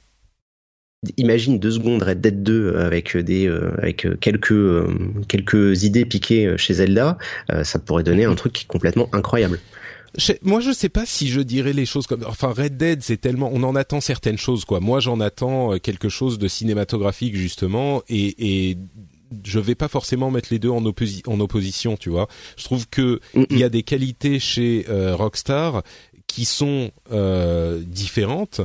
[SPEAKER 2] Imagine deux secondes Red Dead 2 avec des avec quelques quelques idées piquées chez Zelda, ça pourrait donner un truc complètement incroyable.
[SPEAKER 1] Moi, je sais pas si je dirais les choses comme. Enfin, Red Dead, c'est tellement. On en attend certaines choses, quoi. Moi, j'en attends euh, quelque chose de cinématographique justement, et, et je vais pas forcément mettre les deux en, en opposition, tu vois. Je trouve que il y a des qualités chez euh, Rockstar qui sont euh, différentes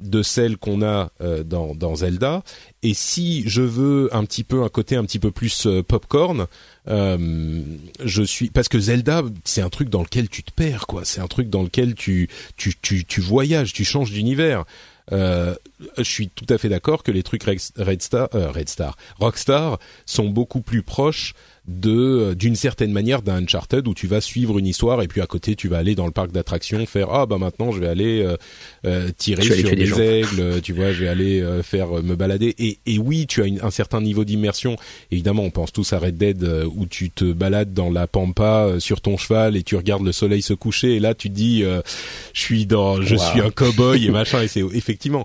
[SPEAKER 1] de celles qu'on a euh, dans, dans, Zelda. Et si je veux un petit peu un côté un petit peu plus euh, popcorn, euh, je suis parce que Zelda c'est un truc dans lequel tu te perds quoi. C'est un truc dans lequel tu tu tu, tu voyages, tu changes d'univers. Euh, je suis tout à fait d'accord que les trucs Red Star, euh, Red Star, Rockstar sont beaucoup plus proches de euh, d'une certaine manière d'un Uncharted où tu vas suivre une histoire et puis à côté tu vas aller dans le parc d'attractions faire ah bah maintenant je vais aller euh, euh tirer sur des, aigles tu vois je vais aller euh, faire me balader. Et, et oui tu as un certain niveau d'immersion. Évidemment on pense tous à Red Dead où tu te balades dans la pampa sur ton cheval et tu regardes le soleil se coucher et là tu te dis je suis dans je suis un cowboy et machin et c'est effectivement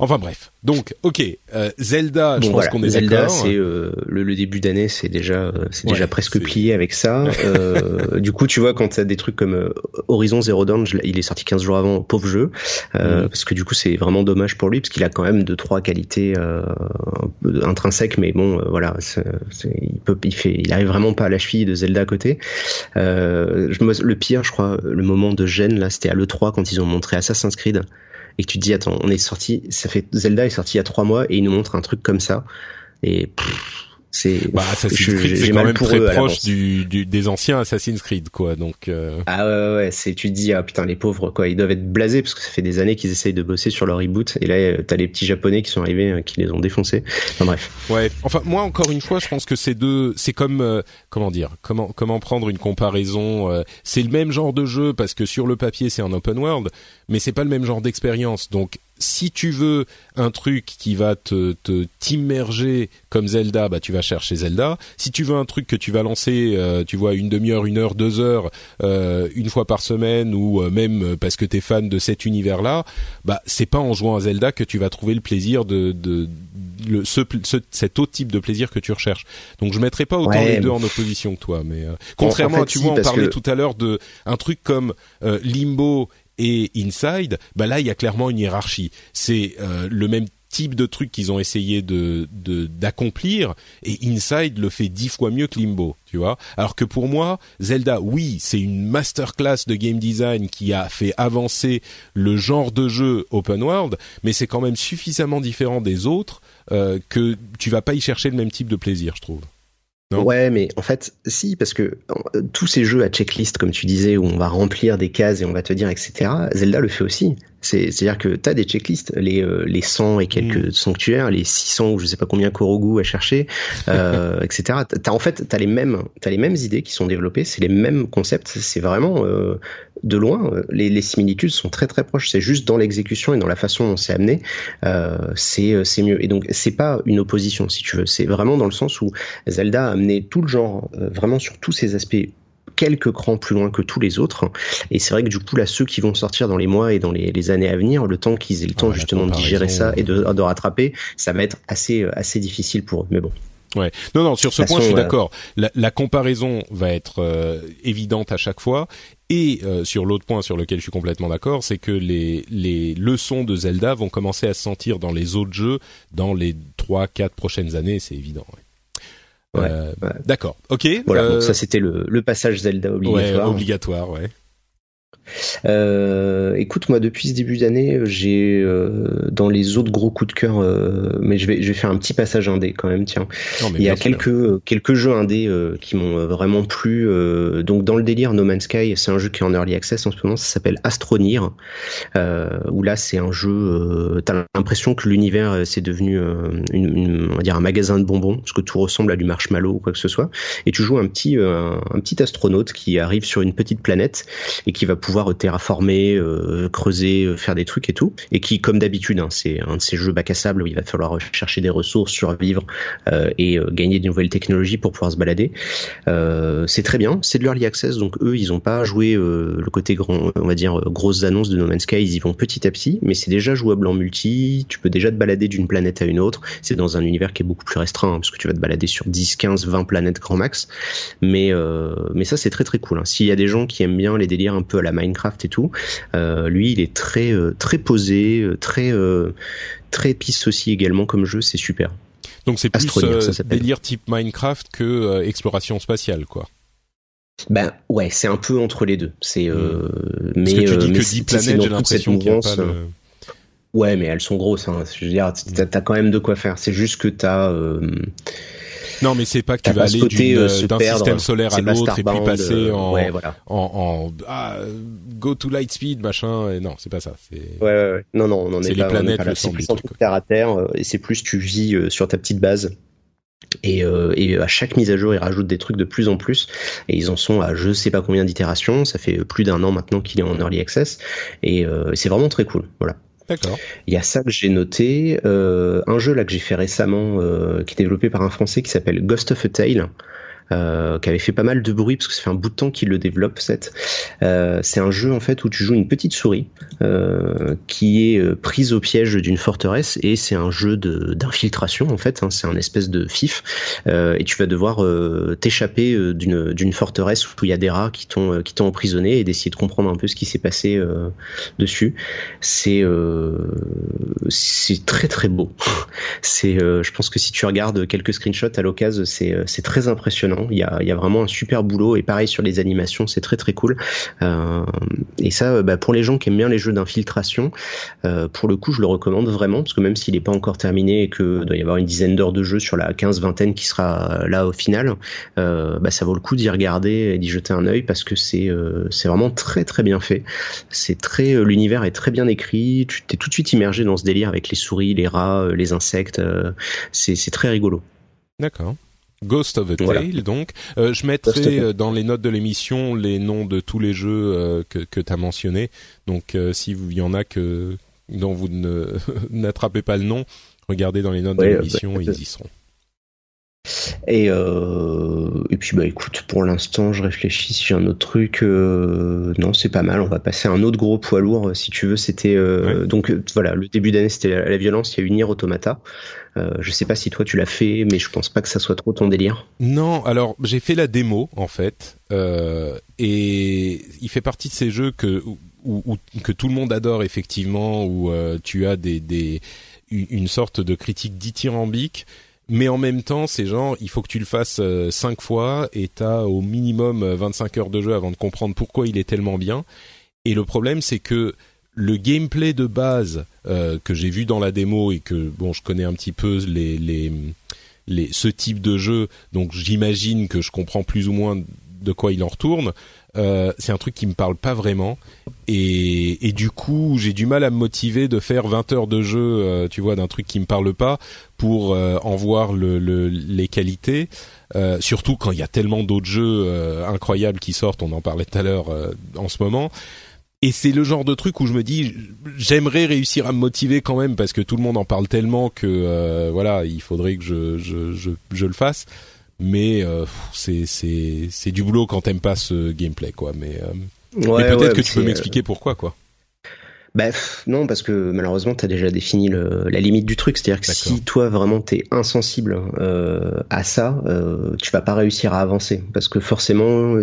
[SPEAKER 1] Enfin bref, donc ok, euh, Zelda, je pense qu'on est
[SPEAKER 2] Zelda, c'est euh, le, le, début d'année, c'est déjà, euh, c'est déjà presque plié avec ça. Euh, du coup, tu vois, quand t'as des trucs comme euh, Horizon Zero Dawn, il est sorti 15 jours avant, pauvre jeu, mm. parce que du coup, c'est vraiment dommage pour lui, parce qu'il a quand même deux trois qualités intrinsèques, mais bon, voilà, il peut, il fait, il arrive vraiment pas à la cheville de Zelda à côté. Je, le pire, je crois, le moment de gêne là, c'était à le 3 quand ils ont montré Assassin's Creed et que tu te dis attends, on est sorti, ça fait Zelda est sorti il y a trois mois et il nous montre un truc comme ça. Et c'est
[SPEAKER 1] bah, Assassin's Creed c'est quand même très proche du, du, des anciens Assassin's Creed quoi donc euh...
[SPEAKER 2] ah ouais ouais c'est tu te dis ah putain les pauvres quoi ils doivent être blasés parce que ça fait des années qu'ils essayent de bosser sur leur reboot et là euh, t'as les petits japonais qui sont arrivés euh, qui les ont défoncés. Enfin bref.
[SPEAKER 1] Ouais enfin moi encore une fois je pense que c'est deux c'est comme euh, comment dire comment comment prendre une comparaison c'est le même genre de jeu parce que sur le papier c'est un open world mais c'est pas le même genre d'expérience donc si tu veux un truc qui va te t'immerger comme Zelda, bah tu vas chercher Zelda. Si tu veux un truc que tu vas lancer, euh, tu vois une demi-heure, une heure, deux heures, euh, une fois par semaine ou euh, même parce que t'es fan de cet univers-là, bah c'est pas en jouant à Zelda que tu vas trouver le plaisir de le, ce, cet autre type de plaisir que tu recherches. Donc je mettrais pas autant les deux en opposition que toi, mais contrairement à tu vois, on parlait tout à l'heure de un truc comme Limbo et Inside, bah là il y a clairement une hiérarchie. C'est le même type de truc qu'ils ont essayé de d'accomplir et Inside le fait dix fois mieux que Limbo, tu vois. Alors que pour moi, Zelda, oui, c'est une masterclass de game design qui a fait avancer le genre de jeu open world, mais c'est quand même suffisamment différent des autres euh, que tu vas pas y chercher le même type de plaisir, je trouve
[SPEAKER 2] ouais, mais en fait, si, parce que euh, tous ces jeux à checklist, comme tu disais, où on va remplir des cases et on va te dire, etc., Zelda le fait aussi. C'est-à-dire que tu as des checklists, les, euh, les 100 et quelques mm. sanctuaires, les 600 ou je sais pas combien Korogu à chercher, euh, etc. As, en fait, tu as, les mêmes, as les mêmes idées qui sont développées, c'est les mêmes concepts, c'est vraiment euh, de loin, euh, les, les, similitudes sont très très proches, c'est juste dans l'exécution et dans la façon dont c'est amené, euh, c'est mieux. Et donc c'est pas une opposition si tu veux, c'est vraiment dans le sens où Zelda a amené tout le genre, vraiment sur tous ses aspects quelques crans plus loin que tous les autres. Et c'est vrai que du coup, là, ceux qui vont sortir dans les mois et dans les, années à venir, le temps qu'ils aient le temps justement de digérer ça et de, de rattraper, ça va être assez, assez difficile pour eux. Mais bon.
[SPEAKER 1] Ouais. Non, non, sur ce point, je suis d'accord. La, la, comparaison va être euh, évidente à chaque fois. Et euh, sur l'autre point sur lequel je suis complètement d'accord, c'est que les, les leçons de Zelda vont commencer à se sentir dans les autres jeux dans les trois, quatre prochaines années, c'est évident. Ouais. Euh, ouais, D'accord. Ok.
[SPEAKER 2] Voilà. Donc ça c'était le, le passage Zelda obligatoire.
[SPEAKER 1] Ouais, obligatoire, ouais.
[SPEAKER 2] Euh, écoute, moi depuis ce début d'année, j'ai euh, dans les autres gros coups de cœur, euh, mais je vais je vais faire un petit passage indé quand même. Tiens, il y a quelques quelques jeux indés qui m'ont vraiment plu. Donc dans le délire No Man's Sky, c'est un jeu qui est en early access en ce moment. Ça s'appelle Astronir. où là c'est un jeu. T'as l'impression que l'univers c'est devenu une, une, on va dire un magasin de bonbons parce que tout ressemble à du marshmallow ou quoi que ce soit. Et tu joues un petit un, un petit astronaute qui arrive sur une petite planète et qui va pouvoir terraformer, euh, creuser, euh, faire des trucs et tout, et qui, comme d'habitude, hein, c'est un de ces jeux bac à sable où il va falloir chercher des ressources, survivre euh, et gagner de nouvelles technologies pour pouvoir se balader. c'est très bien, c'est de l'early access, donc eux, ils ont pas joué le côté grand, on va dire grosses annonces de No Man's Sky, ils y vont petit à petit, mais c'est déjà jouable en multi. Tu peux déjà te balader d'une planète à une autre. C'est dans un univers qui est beaucoup plus restreint, hein, parce que tu vas te balader sur 10, 15, 20 planètes grand max. Mais mais ça, c'est très très cool. Hein. S'il y a des gens qui aiment bien les délires un peu à la Minecraft et tout. Euh, lui, il est très euh, très posé, euh, très très pisse aussi également comme jeu, c'est super.
[SPEAKER 1] Donc c'est plus euh, délire type Minecraft que exploration spatiale, quoi.
[SPEAKER 2] Ben ouais, c'est un peu entre les deux. C'est euh,
[SPEAKER 1] mais Parce que tu dis que 10 planètes, j'ai l'impression qu'il a pas le...
[SPEAKER 2] Ouais, mais elles sont grosses. Hein. Je veux dire, t'as as quand même de quoi faire. C'est juste que t'as
[SPEAKER 1] non, mais c'est pas que tu vas aller euh, d'un système solaire à l'autre et puis passer en, en, en ah, go to light speed machin. Et non, c'est pas ça.
[SPEAKER 2] Ouais, ouais, ouais, Non, non, on en est,
[SPEAKER 1] les planètes,
[SPEAKER 2] c'est plus terre à terre euh, et c'est plus tu vis euh, sur ta petite base. Et, euh, et, à chaque mise à jour, ils rajoutent des trucs de plus en plus. Et ils en sont à je sais pas combien d'itérations. Ça fait plus d'un an maintenant qu'il est en early access. Et euh, c'est vraiment très cool. Voilà. Il y a ça que j'ai noté. Euh, un jeu là que j'ai fait récemment, euh, qui est développé par un Français qui s'appelle Ghost of a Tale. Euh, qui avait fait pas mal de bruit parce que ça fait un bout de temps qu'il le développe. Cette, euh, c'est un jeu en fait où tu joues une petite souris euh, qui est prise au piège d'une forteresse et c'est un jeu d'infiltration en fait. Hein, c'est un espèce de fif et tu vas devoir t'échapper d'une, d'une forteresse où il y a des rats qui t'ont qui t'ont emprisonné et d'essayer de comprendre un peu ce qui s'est passé dessus. C'est c'est très très beau. c'est je pense que si tu regardes quelques screenshots à l'occasion, c'est c'est très impressionnant. Il y a, vraiment un super boulot et pareil sur les animations, c'est très très cool. Euh, et ça, euh, bah, pour les gens qui aiment bien les jeux d'infiltration, euh, pour le coup, je le recommande vraiment parce que même s'il n'est pas encore terminé et que doit y avoir une dizaine d'heures de jeu sur la 15 vingtaine qui sera là au final, bah, ça vaut le coup d'y regarder et d'y jeter un œil parce que c'est vraiment très très bien fait. C'est très l'univers est très bien écrit. Tu t'es tout de suite immergé dans ce délire avec les souris, les rats, les insectes. c'est très rigolo.
[SPEAKER 1] D'accord. Ghost of a Tale, donc. Euh, je mettrai euh, dans les notes de l'émission les noms de tous les jeux euh, que, que tu as mentionnés. Donc, s'il y en a que dont vous ne n'attrapez pas le nom, regardez dans les notes de l'émission, ils y seront.
[SPEAKER 2] Et, et puis bah écoute, pour l'instant, je réfléchis sur un autre truc. non, c'est pas mal. On va passer à un autre gros poids lourd, si tu veux. C'était donc voilà, le début d'année, c'était la, la, violence. Il y a eu Nier Automata. Euh, je sais pas si toi tu l'as fait, mais je pense pas que ça soit trop ton délire.
[SPEAKER 1] Non, alors j'ai fait la démo en fait, euh, et il fait partie de ces jeux que où, que tout le monde adore effectivement, où euh, tu as des, des une sorte de critique dithyrambique mais en même temps, c'est genre, il faut que tu le fasses cinq fois et t'as au minimum 25 heures de jeu avant de comprendre pourquoi il est tellement bien. Et le problème, c'est que le gameplay de base euh, que j'ai vu dans la démo et que bon je connais un petit peu les les, les ce type de jeu donc j'imagine que je comprends plus ou moins de quoi il en retourne euh, c'est un truc qui me parle pas vraiment. Et, et du coup j'ai du mal à me motiver de faire 20 heures de jeu euh, tu vois d'un truc qui me parle pas pour euh, en voir le, le, les qualités. Euh, surtout quand il y a tellement d'autres jeux incroyables qui sortent on en parlait tout à l'heure en ce moment. Et c'est le genre de truc où je me dis j'aimerais réussir à me motiver quand même parce que tout le monde en parle tellement que euh, voilà il faudrait que je je, je, je le fasse mais euh, c'est c'est c'est du boulot quand t'aimes pas ce gameplay quoi. Mais, euh, ouais, mais peut-être que tu peux m'expliquer pourquoi quoi
[SPEAKER 2] bah non, parce que malheureusement, tu as déjà défini le, la limite du truc. C'est-à-dire que si toi vraiment t'es insensible euh, à ça, euh, tu vas pas réussir à avancer. Parce que forcément,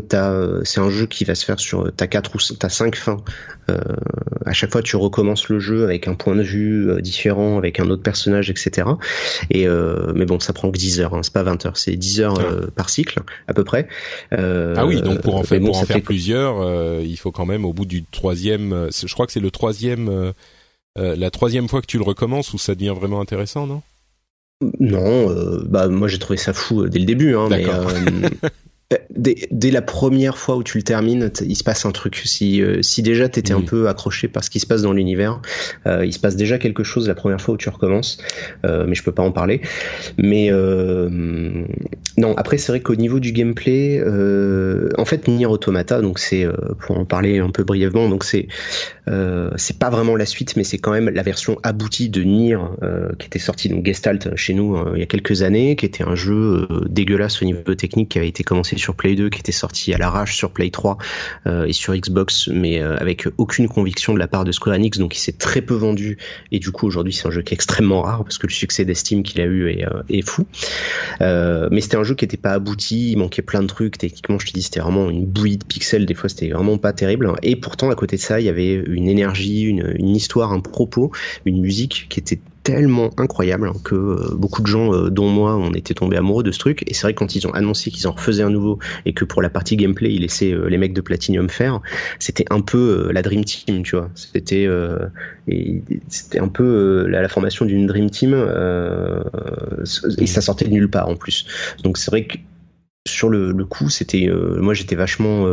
[SPEAKER 2] c'est un jeu qui va se faire sur ta quatre ou ta cinq fins. Euh, à chaque fois, tu recommences le jeu avec un point de vue euh, différent, avec un autre personnage, etc. Et euh, mais bon, ça prend que 10 heures. Hein, c'est pas 20 heures, c'est 10 heures ah. par cycle à peu près.
[SPEAKER 1] ah oui, donc pour en, fait, pour en faire plusieurs, il faut quand même au bout du troisième. Je crois que c'est le troisième euh, euh, la troisième fois que tu le recommences où ça devient vraiment intéressant, non?
[SPEAKER 2] Non, euh, bah moi j'ai trouvé ça fou dès le début, hein, mais Dès, la première fois où tu le termines, il se passe un truc. Si, euh, si déjà t'étais un peu accroché par ce qui se passe dans l'univers, euh, il se passe déjà quelque chose la première fois où tu recommences. Euh, mais je peux pas en parler. Mais non, après c'est vrai qu'au niveau du gameplay, en fait Nier Automata, donc c'est pour en parler un peu brièvement, donc c'est c'est pas vraiment la suite, mais c'est quand même la version aboutie de Nier qui était sorti donc Gestalt chez nous il y a quelques années, qui était un jeu dégueulasse au niveau technique qui avait été commencé sur Play 2, qui était sorti à l'arrache sur Play 3 euh, et sur Xbox, mais euh, avec aucune conviction de la part de Square Enix, donc il s'est très peu vendu. Et du coup, aujourd'hui, c'est un jeu qui est extrêmement rare parce que le succès d'Esteam qu'il a eu est, euh, fou. mais c'était un jeu qui n'était pas abouti, il manquait plein de trucs. Techniquement, je te dis, c'était vraiment une bouillie de pixels. Des fois, c'était vraiment pas terrible. Et pourtant, à côté de ça, il y avait une énergie, une histoire, un propos, une musique qui était tellement incroyable que euh, beaucoup de gens, euh, dont moi, on était tombés amoureux de ce truc. Et c'est vrai quand ils ont annoncé qu'ils en refaisaient un nouveau et que pour la partie gameplay, ils laissaient euh, les mecs de Platinum faire, c'était un peu la Dream Team, tu vois. C'était c'était un peu la, formation d'une Dream Team et ça sortait de nulle part en plus. Donc c'est vrai que sur le, coup, c'était moi j'étais vachement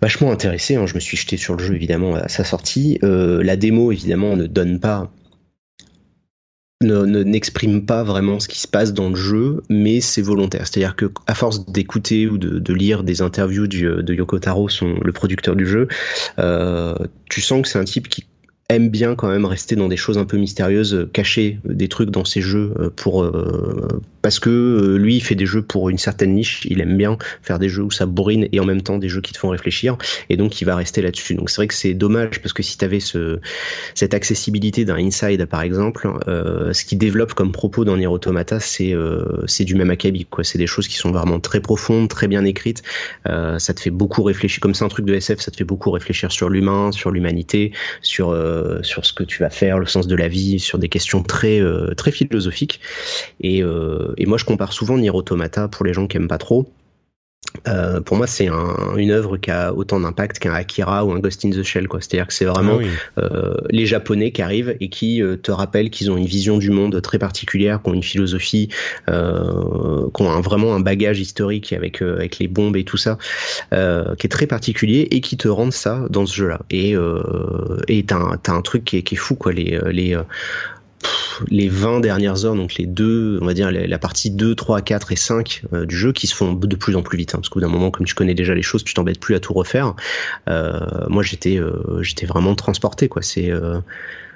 [SPEAKER 2] vachement intéressé. Hein. Je me suis jeté sur le jeu évidemment à sa sortie. la démo évidemment ne donne pas ne n'exprime pas vraiment ce qui se passe dans le jeu, mais c'est volontaire. C'est-à-dire que à force d'écouter ou de, lire des interviews de Yoko Taro, son, le producteur du jeu, euh, tu sens que c'est un type qui aime bien quand même rester dans des choses un peu mystérieuses, euh, cacher des trucs dans ses jeux euh, pour euh, parce que lui il fait des jeux pour une certaine niche, il aime bien faire des jeux où ça bourrine et en même temps des jeux qui te font réfléchir et donc il va rester là-dessus. Donc c'est vrai que c'est dommage parce que si tu avais ce cette accessibilité d'un Inside par exemple, ce qui développe comme propos dans Nier Automata, c'est c'est du même acabit quoi, c'est des choses qui sont vraiment très profondes, très bien écrites, ça te fait beaucoup réfléchir comme c'est un truc de SF, ça te fait beaucoup réfléchir sur l'humain, sur l'humanité, sur euh, sur ce que tu vas faire, le sens de la vie, sur des questions très euh, très philosophiques. Et, euh, et moi, je compare souvent Nier Automata pour les gens qui aiment pas trop euh, pour moi, c'est un, une œuvre qui a autant d'impact qu'un Akira ou un Ghost in the Shell. Quoi. C'est-à-dire que c'est vraiment ah euh, les Japonais qui arrivent et qui euh, te rappellent qu'ils ont une vision du monde très particulière, qui ont une philosophie, euh, qui ont vraiment un bagage historique avec avec les bombes et tout ça, qui est très particulier et qui te rendent ça dans ce jeu-là. Et et t'as un, un truc qui est, qui est fou, quoi. Les les les 20 dernières heures, donc les deux, on va dire la partie 2, 3, 4 et 5 euh, du jeu qui se font de plus en plus vite. Hein, parce qu'au d'un moment, comme tu connais déjà les choses, tu t'embêtes plus à tout refaire. Euh, moi, j'étais, euh, j'étais vraiment transporté, quoi. C'est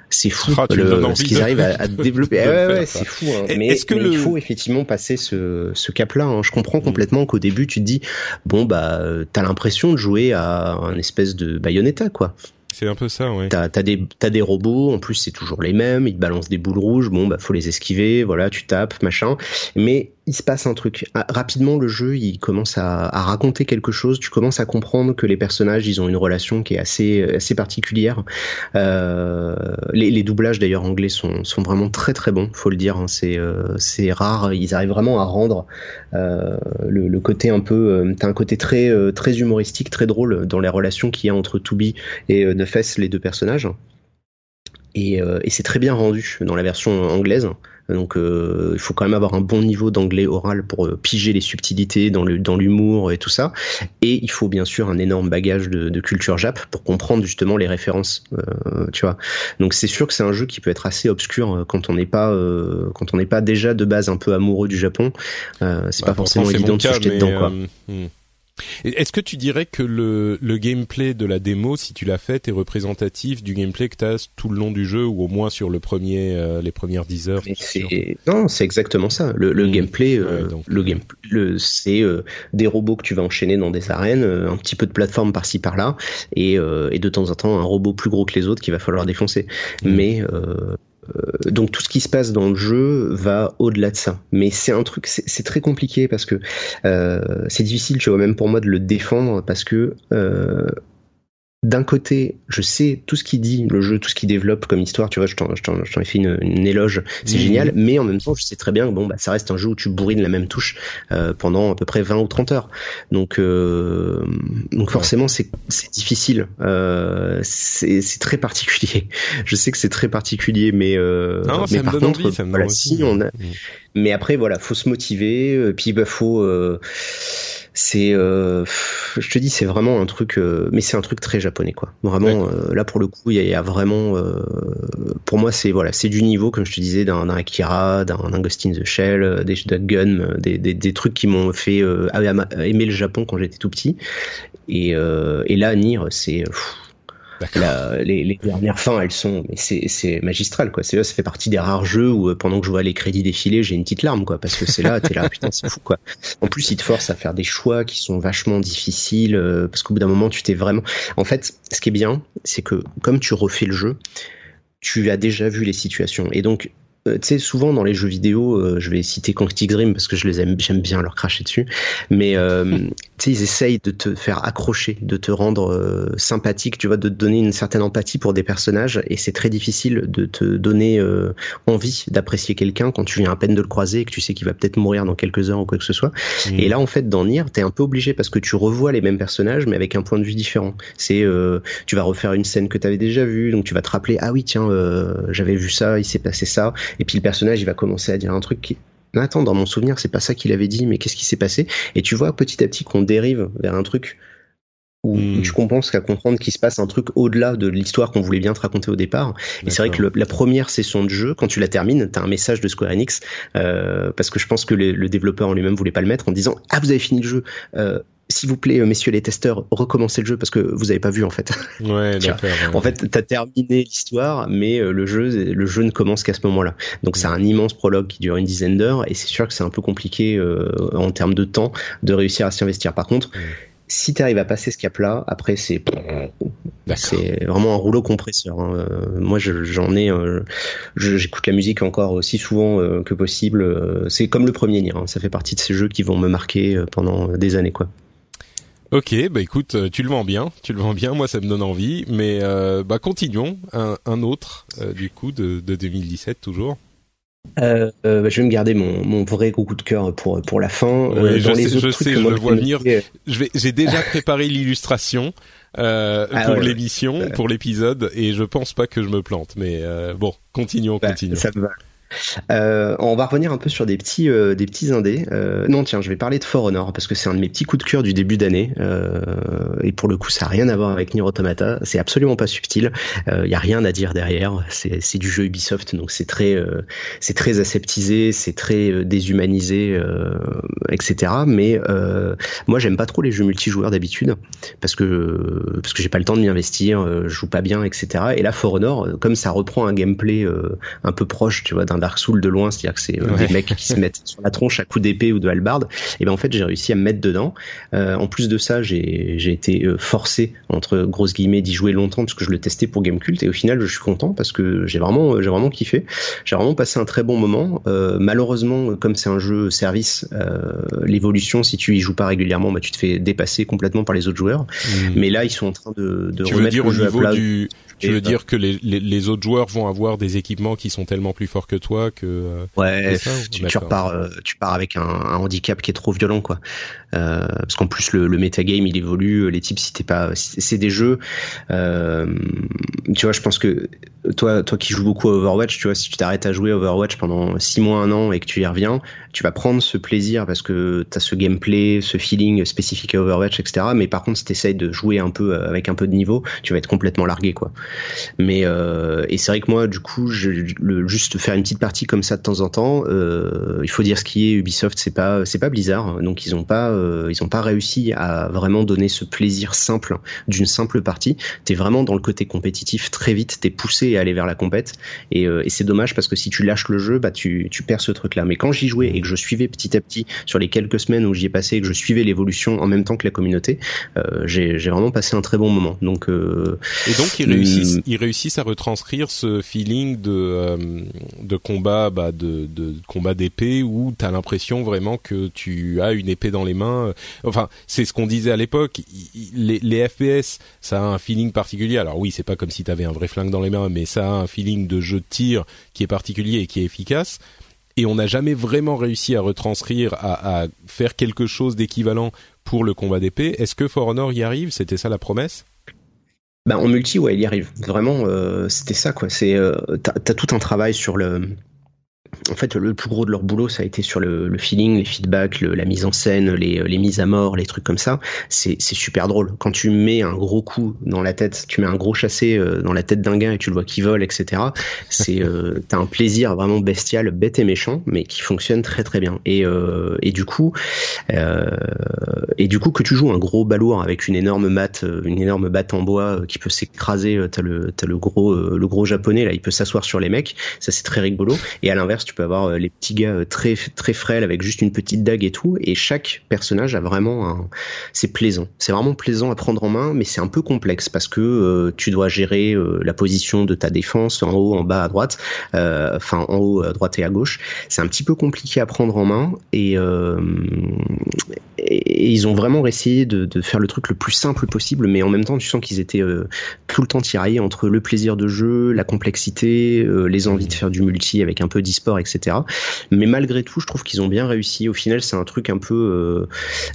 [SPEAKER 2] c'est fou ah, ce qu'ils arrivent à, développer. ouais, ouais, c'est fou. Hein. Mais, que il faut effectivement passer ce, ce cap-là. Hein. Je comprends mm. complètement qu'au début tu te dis bon bah t'as l'impression de jouer à un espèce de Bayonetta quoi.
[SPEAKER 1] C'est un peu ça, ouais.
[SPEAKER 2] T'as as des des robots, en plus c'est toujours les mêmes, ils te balancent des boules rouges, bon bah faut les esquiver, voilà, tu tapes, machin. Mais il se passe un truc. Ah, rapidement, le jeu, il commence à, raconter quelque chose. Tu commences à comprendre que les personnages, ils ont une relation qui est assez, assez particulière. Euh, les, doublages, d'ailleurs, anglais sont, sont vraiment très très bons, faut le dire. Hein. C'est, euh, c'est rare. Ils arrivent vraiment à rendre euh, le, côté un peu. t'as un côté très, très humoristique, très drôle dans les relations qu'il y a entre Toubi et Nefes, les deux personnages. Et, et c'est très bien rendu dans la version anglaise. Donc euh, il faut quand même avoir un bon niveau d'anglais oral pour euh, piger les subtilités dans l'humour et tout ça. Et il faut bien sûr un énorme bagage de, de culture jap pour comprendre justement les références, euh, tu vois. Donc c'est sûr que c'est un jeu qui peut être assez obscur quand on n'est pas quand on n'est pas déjà de base un peu amoureux du Japon. c'est pas bah, forcément évident de se jeter dedans quoi. Hmm.
[SPEAKER 1] Est-ce que tu dirais que le, le gameplay de la démo, si tu l'as fait, est représentatif du gameplay que tu as tout le long du jeu ou au moins sur le premier, euh, les premières 10 heures
[SPEAKER 2] Non, c'est exactement ça. Le, le hmm. gameplay, euh, le game, le, c'est euh, des robots que tu vas enchaîner dans des arènes, un petit peu de plateforme par-ci par-là, et, et de temps en temps un robot plus gros que les autres qu'il va falloir défoncer. Hmm. Mais euh, donc tout ce qui se passe dans le jeu va au-delà de ça. Mais c'est un truc, c'est très compliqué parce que euh, c'est difficile, tu vois, même pour moi de le défendre parce que euh, d'un côté, je sais tout ce qu'il dit, le jeu, tout ce qu'il développe comme histoire, tu vois, je t'en, ai fait une, éloge, c'est génial, mais en même temps, je sais très bien que bon, bah, ça reste un jeu où tu bourrines la même touche euh, pendant à peu près 20 ou 30 heures. Donc, euh, donc forcément, c'est, c'est difficile, euh, c'est, c'est très particulier. Je sais que c'est très particulier, mais, euh,
[SPEAKER 1] non,
[SPEAKER 2] mais
[SPEAKER 1] par contre, envie,
[SPEAKER 2] voilà, si on a, mm. mais après, voilà, faut se motiver, puis bah, faut c'est euh, je te dis c'est vraiment un truc euh, mais c'est un truc très japonais quoi. Vraiment euh, là pour le coup il y, a vraiment pour moi c'est voilà c'est du niveau comme je te disais d'un Akira d'un Ghost in the Shell des Gun des, des, des, trucs qui m'ont fait aimer le Japon quand j'étais tout petit. Et, et là Nier c'est les, les, dernières fins, elles sont, mais c'est magistral quoi. C'est là, ça fait partie des rares jeux où euh, pendant que je vois les crédits défiler, j'ai une petite larme quoi, parce que c'est là, t'es là, putain, c'est fou quoi. En plus, il te force à faire des choix qui sont vachement difficiles, euh, parce qu'au bout d'un moment, tu t'es vraiment. En fait, ce qui est bien, c'est que comme tu refais le jeu, tu as déjà vu les situations, et donc euh, tu sais, souvent dans les jeux vidéo, euh, je vais citer Quantic Dream parce que je les aime, j'aime bien leur cracher dessus, mais euh, tu sais, ils essayent de te faire accrocher, de te rendre sympathique, tu vois, de te donner une certaine empathie pour des personnages, et c'est très difficile de te donner envie d'apprécier quelqu'un quand tu viens à peine de le croiser et que tu sais qu'il va peut-être mourir dans quelques heures ou quoi que ce soit. Mmh. Et là, en fait, dans Nier, t'es un peu obligé parce que tu revois les mêmes personnages, mais avec un point de vue différent. C'est, tu vas refaire une scène que t'avais déjà vue, donc tu vas te rappeler, ah oui, tiens, j'avais vu ça, il s'est passé ça, et puis le personnage, il va commencer à dire un truc qui, attends, dans mon souvenir, c'est pas ça qu'il avait dit, mais qu'est-ce qui s'est passé? Et tu vois petit à petit qu'on dérive vers un truc où, hmm. tu commences à comprendre qu'il se passe un truc au-delà de l'histoire qu'on voulait bien te raconter au départ. Et c'est vrai que la première session de jeu, quand tu la termines, t'as un message de Square Enix, euh, parce que je pense que le, développeur en lui-même voulait pas le mettre, en disant ah vous avez fini le jeu. Euh, s'il vous plaît, messieurs les testeurs, recommencez le jeu parce que vous avez pas vu en fait.
[SPEAKER 1] Ouais, d'accord.
[SPEAKER 2] En fait, t'as terminé l'histoire, mais euh, le jeu, le jeu ne commence qu'à ce moment-là. Donc c'est un immense prologue qui dure une dizaine d'heures et c'est sûr que c'est un peu compliqué euh, en termes de temps de réussir à s'y investir. Par contre, si tu arrives à passer ce cap-là, après c'est c'est vraiment un rouleau compresseur. Hein. Euh, moi, j'en ai, j'écoute la musique encore aussi souvent que possible. C'est comme le premier Nier. Hein. Ça fait partie de ces jeux qui vont me marquer pendant des années, quoi.
[SPEAKER 1] Ok, bah écoute, euh, tu le vends bien, tu le vends bien, moi ça me donne envie, mais euh, bah continuons, un, un autre euh, du coup de, de 2017 toujours.
[SPEAKER 2] Euh, bah, je vais me garder mon, mon vrai coup de cœur pour pour la fin.
[SPEAKER 1] Oui, je, sais, je sais, je le vois venir. Je vais, j'ai déjà préparé l'illustration euh, ah pour l'émission, pour l'épisode, et je pense pas que je me plante. Mais bon, continuons, bah, continuons.
[SPEAKER 2] Ça me va. Euh, on va revenir un peu sur des petits, euh, des petits indés. Euh, non, tiens, je vais parler de For Honor parce que c'est un de mes petits coups de cœur du début d'année. et pour le coup, ça n'a rien à voir avec Nier Automata. C'est absolument pas subtil. Il y a rien à dire derrière. C'est du jeu Ubisoft, donc c'est très, c'est très aseptisé, c'est très déshumanisé, etc. Mais moi, j'aime pas trop les jeux multijoueurs d'habitude parce que parce que j'ai pas le temps de m'y investir, je joue pas bien, etc. Et là, For Honor, comme ça reprend un gameplay un peu proche, tu vois, d'un Dark Souls de loin, c'est-à-dire que c'est euh, des mecs qui se mettent sur la tronche à coups d'épée ou de hallebarde. Et ben en fait, j'ai réussi à me mettre dedans. Euh, en plus de ça, j'ai été euh, forcé entre grosses guillemets d'y jouer longtemps parce que je le testais pour Gamecult et au final, je suis content parce que j'ai vraiment j'ai vraiment kiffé. J'ai vraiment passé un très bon moment. malheureusement, comme c'est un jeu service, l'évolution si tu y joues pas régulièrement, bah, tu te fais dépasser complètement par les autres joueurs. Hmm. Mais là, ils sont en train de, de remettre
[SPEAKER 1] le
[SPEAKER 2] jeu
[SPEAKER 1] à plat. Du tu veux dire que les, les, les, autres joueurs vont avoir des équipements qui sont tellement plus forts que toi que euh,
[SPEAKER 2] ouais tu, tu, repars euh, tu pars avec un, un, handicap qui est trop violent quoi. Euh, parce qu'en plus le, le metagame il évolue les types si t'es pas c'est des jeux euh, tu vois je pense que toi toi qui joues beaucoup à Overwatch tu vois si tu t'arrêtes à jouer à Overwatch pendant six mois un an et que tu y reviens tu vas prendre ce plaisir parce que t'as ce gameplay ce feeling spécifique à Overwatch etc mais par contre si t'essayes de jouer un peu avec un peu de niveau tu vas être complètement largué quoi. Mais euh, et c'est vrai que moi, du coup, je, le, juste faire une petite partie comme ça de temps en temps, euh, il faut dire ce qui est Ubisoft, c'est pas c'est pas Blizzard, donc ils ont pas euh, ils ont pas réussi à vraiment donner ce plaisir simple d'une simple partie. T'es vraiment dans le côté compétitif très vite, t'es poussé à aller vers la compète. Et, et c'est dommage parce que si tu lâches le jeu, bah tu tu perds ce truc là. Mais quand j'y jouais et que je suivais petit à petit sur les quelques semaines où j'y ai passé et que je suivais l'évolution en même temps que la communauté, j'ai j'ai vraiment passé un très bon moment. Donc
[SPEAKER 1] et donc il réussit ils, réussissent à retranscrire ce feeling de euh, de combat bah de, de combat d'épée où t'as l'impression vraiment que tu as une épée dans les mains. Enfin c'est ce qu'on disait à l'époque. Les, les FPS ça a un feeling particulier. Alors oui c'est pas comme si t'avais un vrai flingue dans les mains mais ça a un feeling de jeu de tir qui est particulier et qui est efficace et on n'a jamais vraiment réussi à retranscrire, à, faire quelque chose d'équivalent pour le combat d'épée. Est-ce que For Honor y arrive? C'était ça la promesse?
[SPEAKER 2] Bah, en multi, ouais, il y arrive. Vraiment, euh, c'était ça, quoi. C'est, euh, t'as, as tout un travail sur le, en fait, le plus gros de leur boulot, ça a été sur le, le feeling, les feedbacks, la mise en scène, les, les, mises à mort, les trucs comme ça. C'est super drôle. Quand tu mets un gros coup dans la tête, tu mets un gros chassé euh, dans la tête d'un gars et tu le vois qui vole, etc. C'est, euh, t'as un plaisir vraiment bestial, bête et méchant, mais qui fonctionne très très bien. Et, euh, et du coup, euh, et du coup que tu joues un gros balourd avec une énorme mat, une énorme batte en bois qui peut s'écraser. T'as le, as le gros, le gros japonais là, il peut s'asseoir sur les mecs. Ça c'est très rigolo. Et à l'inverse tu peux avoir euh, les petits gars euh, très très frêles avec juste une petite dague et tout. Et chaque personnage a vraiment un... c'est plaisant. C'est vraiment plaisant à prendre en main, mais c'est un peu complexe parce que euh, tu dois gérer la position de ta défense en haut, en bas, à droite, enfin en haut, à droite et à gauche. C'est un petit peu compliqué à prendre en main et, ils ont vraiment essayé de, faire le truc le plus simple possible, mais en même temps tu sens qu'ils étaient tout le temps tiraillés entre le plaisir de jeu, la complexité, les envies de faire du multi avec un peu etc. Mais malgré tout, je trouve qu'ils ont bien réussi. Au final, c'est un truc un peu euh,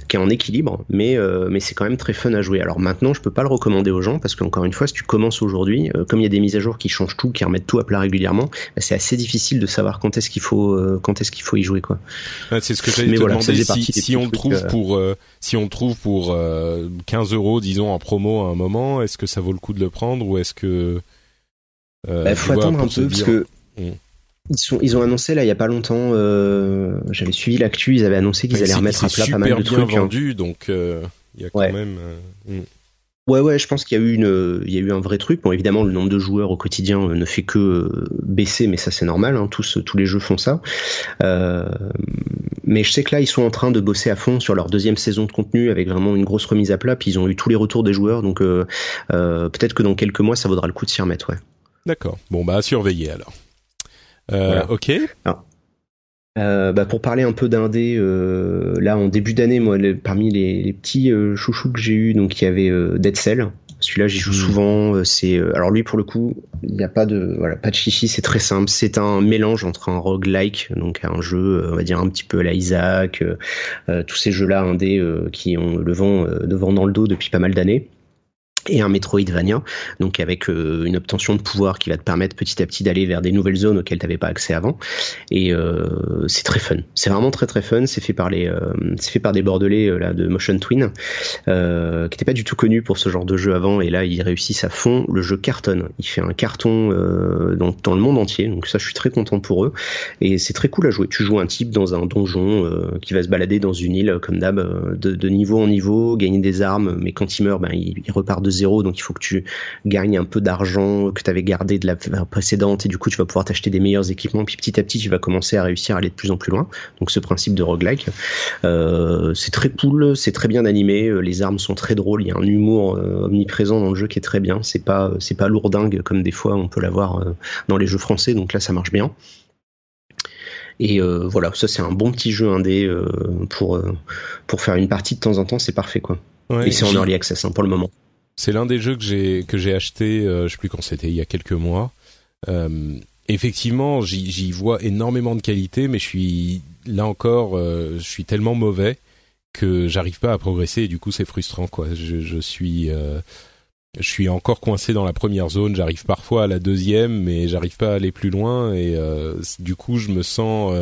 [SPEAKER 2] qui est en équilibre, mais euh, mais c'est quand même très fun à jouer. Alors maintenant, je peux pas le recommander aux gens parce qu'encore une fois, si tu commences aujourd'hui, euh, comme il y a des mises à jour qui changent tout, qui remettent tout à plat régulièrement, bah, c'est assez difficile de savoir quand est-ce qu'il faut quand est-ce qu'il faut y jouer quoi.
[SPEAKER 1] c'est ce que j'allais te voilà, demander. Si, si on trouve pour si on trouve pour 15 euros, disons en promo à un moment, est-ce que ça vaut le coup de le prendre ou est-ce que
[SPEAKER 2] il bah, faut attendre un peu parce que. Ils, sont, ils ont annoncé là il y a pas longtemps, euh, j'avais suivi l'actu, ils avaient annoncé qu'ils allaient remettre à plat pas mal de trucs.
[SPEAKER 1] bien hein. vendu, donc euh, il y a quand même. Euh, hmm.
[SPEAKER 2] Ouais ouais, je pense qu'il y a eu une, il y a eu un vrai truc. Bon évidemment le nombre de joueurs au quotidien ne fait que baisser, mais ça c'est normal. Hein, tous tous les jeux font ça. mais je sais que là ils sont en train de bosser à fond sur leur deuxième saison de contenu avec vraiment une grosse remise à plat. Puis ils ont eu tous les retours des joueurs, donc peut-être que dans quelques mois ça vaudra le coup de s'y remettre. Ouais.
[SPEAKER 1] D'accord. Bon bah à surveiller alors. Euh, ok.
[SPEAKER 2] Euh, bah pour parler un peu d'indé, euh, là en début d'année, moi, parmi les, petits chouchous que j'ai eu, donc il y avait Dead Cell. Celui-là, j'y joue hmm. souvent. C'est alors lui pour le coup, il n'y a pas de voilà pas de chichi, c'est très simple. C'est un mélange entre un roguelike, donc un jeu, on va dire un petit peu à la Isaac, tous ces jeux-là indé qui ont le vent, le vent dans le dos depuis pas mal d'années et un Metroidvania, donc avec euh, une obtention de pouvoir qui va te permettre petit à petit d'aller vers des nouvelles zones auxquelles tu n'avais pas accès avant. Et euh, c'est très fun. C'est vraiment très très fun. C'est fait par les, euh, c'est fait par des Bordelais là de Motion Twin, qui n'étaient pas du tout connus pour ce genre de jeu avant. Et là, ils réussissent à fond. Le jeu cartonne. Il fait un carton dans, dans, le monde entier. Donc ça, je suis très content pour eux. Et c'est très cool à jouer. Tu joues un type dans un donjon qui va se balader dans une île comme d'hab, de, de, niveau en niveau, gagner des armes, mais quand il meurt, ben il, il repart de zéro, donc il faut que tu gagnes un peu d'argent que tu avais gardé de la précédente, et du coup tu vas pouvoir t'acheter des meilleurs équipements, puis petit à petit tu vas commencer à réussir à aller de plus en plus loin. Donc ce principe de roguelike, euh, c'est très cool, c'est très bien animé, euh, les armes sont très drôles, il y a un humour euh, omniprésent dans le jeu qui est très bien, c'est pas c'est pas lourdingue comme des fois on peut l'avoir dans les jeux français, donc là ça marche bien. Et voilà, ça c'est un bon petit jeu indé pour pour faire une partie de temps en temps, c'est parfait quoi. et c'est en early access hein, pour le moment.
[SPEAKER 1] C'est l'un des jeux que j'ai que j'ai acheté, euh, je sais plus quand c'était, il y a quelques mois. Euh, effectivement, j'y vois énormément de qualité, mais je suis là encore, euh, je suis tellement mauvais que j'arrive pas à progresser. Et du coup, c'est frustrant, quoi. Je, suis euh, je suis encore coincé dans la première zone. J'arrive parfois à la deuxième, mais j'arrive pas à aller plus loin. Et du coup, je me sens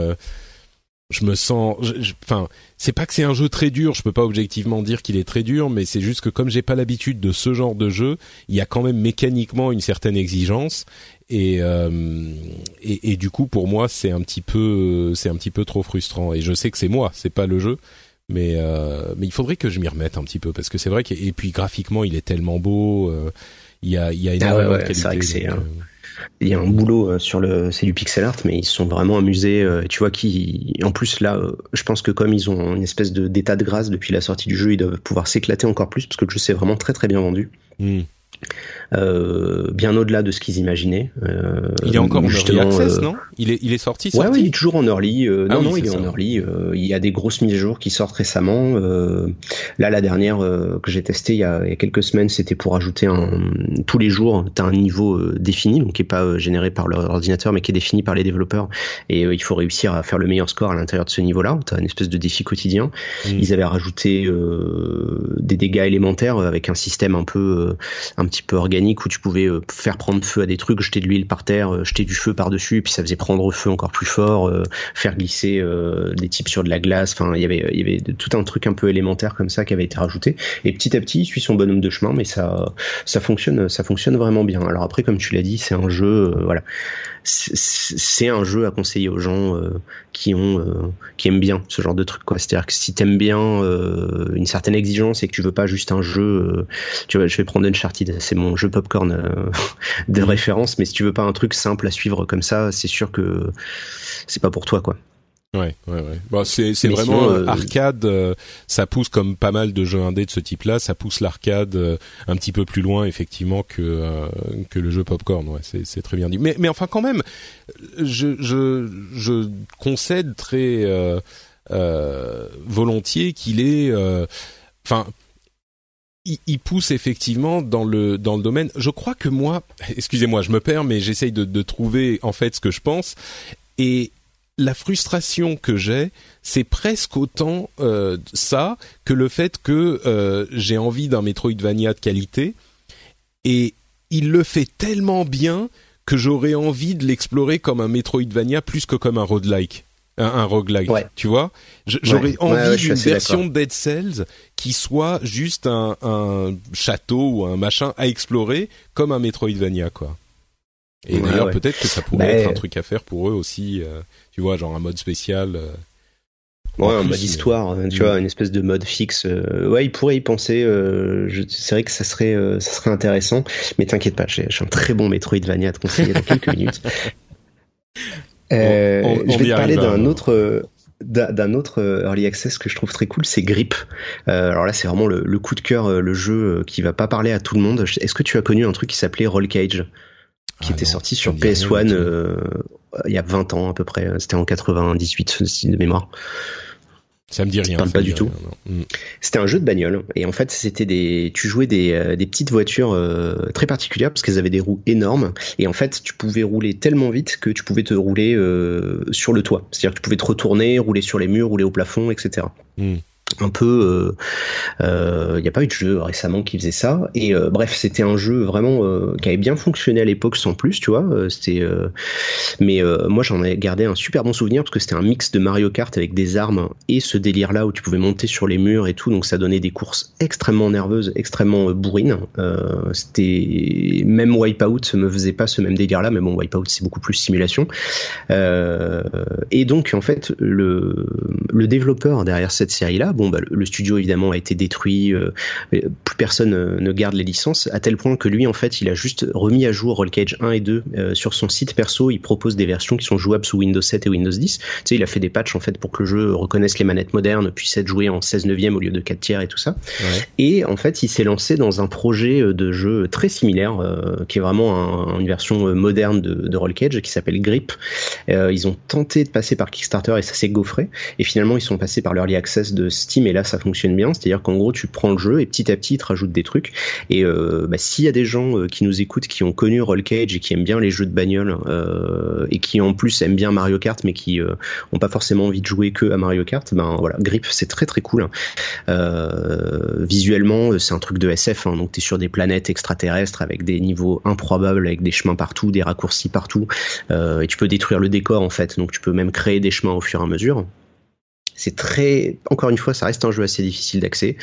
[SPEAKER 1] je me sens enfin c'est pas que c'est un jeu très dur je peux pas objectivement dire qu'il est très dur mais c'est juste que comme j'ai pas l'habitude de ce genre de jeu il y a quand même mécaniquement une certaine exigence et euh, et, et, du coup pour moi c'est un petit peu c'est un petit peu trop frustrant et je sais que c'est moi c'est pas le jeu mais euh, mais il faudrait que je m'y remette un petit peu parce que c'est vrai que et puis graphiquement il est tellement beau euh, il y a il y a ah énormément de qualité
[SPEAKER 2] il y a un boulot euh, sur le, c'est du pixel art, mais ils sont vraiment amusés. Euh, tu vois, qui, en plus là, euh, je pense que comme ils ont une espèce d'état de grâce depuis la sortie du jeu, ils doivent pouvoir s'éclater encore plus parce que le jeu s'est vraiment très très bien vendu. Hmm. Euh, bien au-delà de ce qu'ils imaginaient.
[SPEAKER 1] Euh, il est encore en early access, euh, non? Il est il est sorti.
[SPEAKER 2] Ouais, oui, il est toujours en early. Euh, ah non, non, il est en early. il y a des grosses mises à jour qui sortent récemment. là, la dernière que j'ai testée il y, a, il y a quelques semaines, c'était pour ajouter un tous les jours, t'as un niveau défini, donc qui est pas généré par l'ordinateur, mais qui est défini par les développeurs. Et il faut réussir à faire le meilleur score à l'intérieur de ce niveau-là. T'as une espèce de défi quotidien. Mm. Ils avaient rajouté des dégâts élémentaires avec un système un peu un petit peu où tu pouvais euh, faire prendre feu à des trucs, jeter de l'huile par terre, euh, jeter du feu par-dessus, puis ça faisait prendre feu encore plus fort, euh, faire glisser des types sur de la glace. Enfin, il y avait, il y avait tout un truc un peu élémentaire comme ça qui avait été rajouté. Et petit à petit, il suit son bonhomme de chemin, mais ça, ça fonctionne, ça fonctionne vraiment bien. Alors après, comme tu l'as dit, c'est un jeu, voilà c'est un jeu à conseiller aux gens euh, qui ont euh, qui aiment bien ce genre de truc quoi. C'est à dire que si t'aimes bien euh, une certaine exigence et que tu veux pas juste un jeu tu vois je vais prendre Uncharted c'est mon jeu popcorn de référence mais si tu veux pas un truc simple à suivre comme ça c'est sûr que c'est pas pour toi quoi
[SPEAKER 1] Ouais, ouais, ouais. Bon, c'est vraiment euh, arcade. Euh, ça pousse comme pas mal de jeux indés de ce type-là. Ça pousse l'arcade euh, un petit peu plus loin, effectivement, que que le jeu popcorn. Ouais, c'est c'est très bien dit. Mais mais enfin, quand même, je je je concède très volontiers qu'il est. Enfin. Il, il, pousse effectivement dans le dans le domaine. Je crois que moi, excusez-moi, je me perds, mais j'essaye de, de trouver en fait ce que je pense. Et la frustration que j'ai, c'est presque autant euh, ça que le fait que euh, j'ai envie d'un Metroidvania de qualité et il le fait tellement bien que j'aurais envie de l'explorer comme un Metroidvania plus que comme un roguelike. Un, un roguelike, tu vois J'aurais envie d'une version de Dead Cells qui soit juste un, un château ou un machin à explorer comme un Metroidvania, quoi. Et d'ailleurs, peut-être que ça pourrait être un truc à faire pour eux aussi. Euh, tu vois, genre un mode spécial. Euh,
[SPEAKER 2] ouais, un mode histoire, euh, tu vois, une espèce de mode fixe. ouais, ils pourraient y penser. c'est vrai que ça serait, ça serait intéressant. Mais t'inquiète pas, j'ai un très bon Metroidvania à te conseiller dans quelques minutes. je vais te parler d'un autre d'un autre early access que je trouve très cool, c'est Grip. alors là, c'est vraiment le, le, coup de cœur, le jeu qui va pas parler à tout le monde. Est-ce que tu as connu un truc qui s'appelait Roll Cage? Qui ah était sorti sur PS1 euh, il y a 20 ans à peu près. C'était en 98 de mémoire.
[SPEAKER 1] Ça me dit rien.
[SPEAKER 2] pas du tout. Mm. C'était un jeu de bagnole et en fait c'était des, tu jouais des, euh, des petites voitures euh, très particulières parce qu'elles avaient des roues énormes et en fait tu pouvais rouler tellement vite que tu pouvais te rouler sur le toit. C'est-à-dire que tu pouvais te retourner, rouler sur les murs, rouler au plafond, etc. un peu il euh, n'y euh, a pas eu de jeu récemment qui faisait ça. Et euh, bref c'était un jeu vraiment qui avait bien fonctionné à l'époque sans plus tu vois. C'était mais moi j'en ai gardé un super bon souvenir parce que c'était un mix de Mario Kart avec des armes et ce délire là où tu pouvais monter sur les murs et tout. Donc ça donnait des courses extrêmement nerveuses extrêmement bourrines. C'était même Wipeout me faisait pas ce même délire là mais bon Wipeout c'est beaucoup plus simulation. Et donc en fait le le développeur derrière cette série là bon bah, le studio évidemment a été détruit, euh, plus personne euh, ne garde les licences, à tel point que lui en fait il a juste remis à jour Roll Cage 1 et 2 euh, sur son site perso, il propose des versions qui sont jouables sous Windows 7 et Windows 10. Tu sais, il a fait des patchs en fait pour que le jeu reconnaisse les manettes modernes, puisse être joué en 16 neuvième au lieu de 4 tiers et tout ça. Et en fait il s'est lancé dans un projet de jeu très similaire, qui est vraiment une version moderne de, de Roll Cage qui s'appelle Grip. ils ont tenté de passer par Kickstarter et ça s'est gaufré. Et finalement ils sont passés par l'early access de Steam et là ça fonctionne bien. C'est-à-dire qu'en gros, tu prends le jeu et petit à petit, il te rajoute des trucs. Et euh, bah, s'il y a des gens euh, qui nous écoutent, qui ont connu Roll Cage et qui aiment bien les jeux de bagnole euh, et qui en plus aiment bien Mario Kart, mais qui euh, ont pas forcément envie de jouer que à Mario Kart, ben voilà, Grip, c'est très très cool. visuellement, c'est un truc de SF. Hein, donc, tu es sur des planètes extraterrestres avec des niveaux improbables, avec des chemins partout, des raccourcis partout, et tu peux détruire le décor en fait. Donc, tu peux même créer des chemins au fur et à mesure. C'est très, encore une fois, ça reste un jeu assez difficile d'accès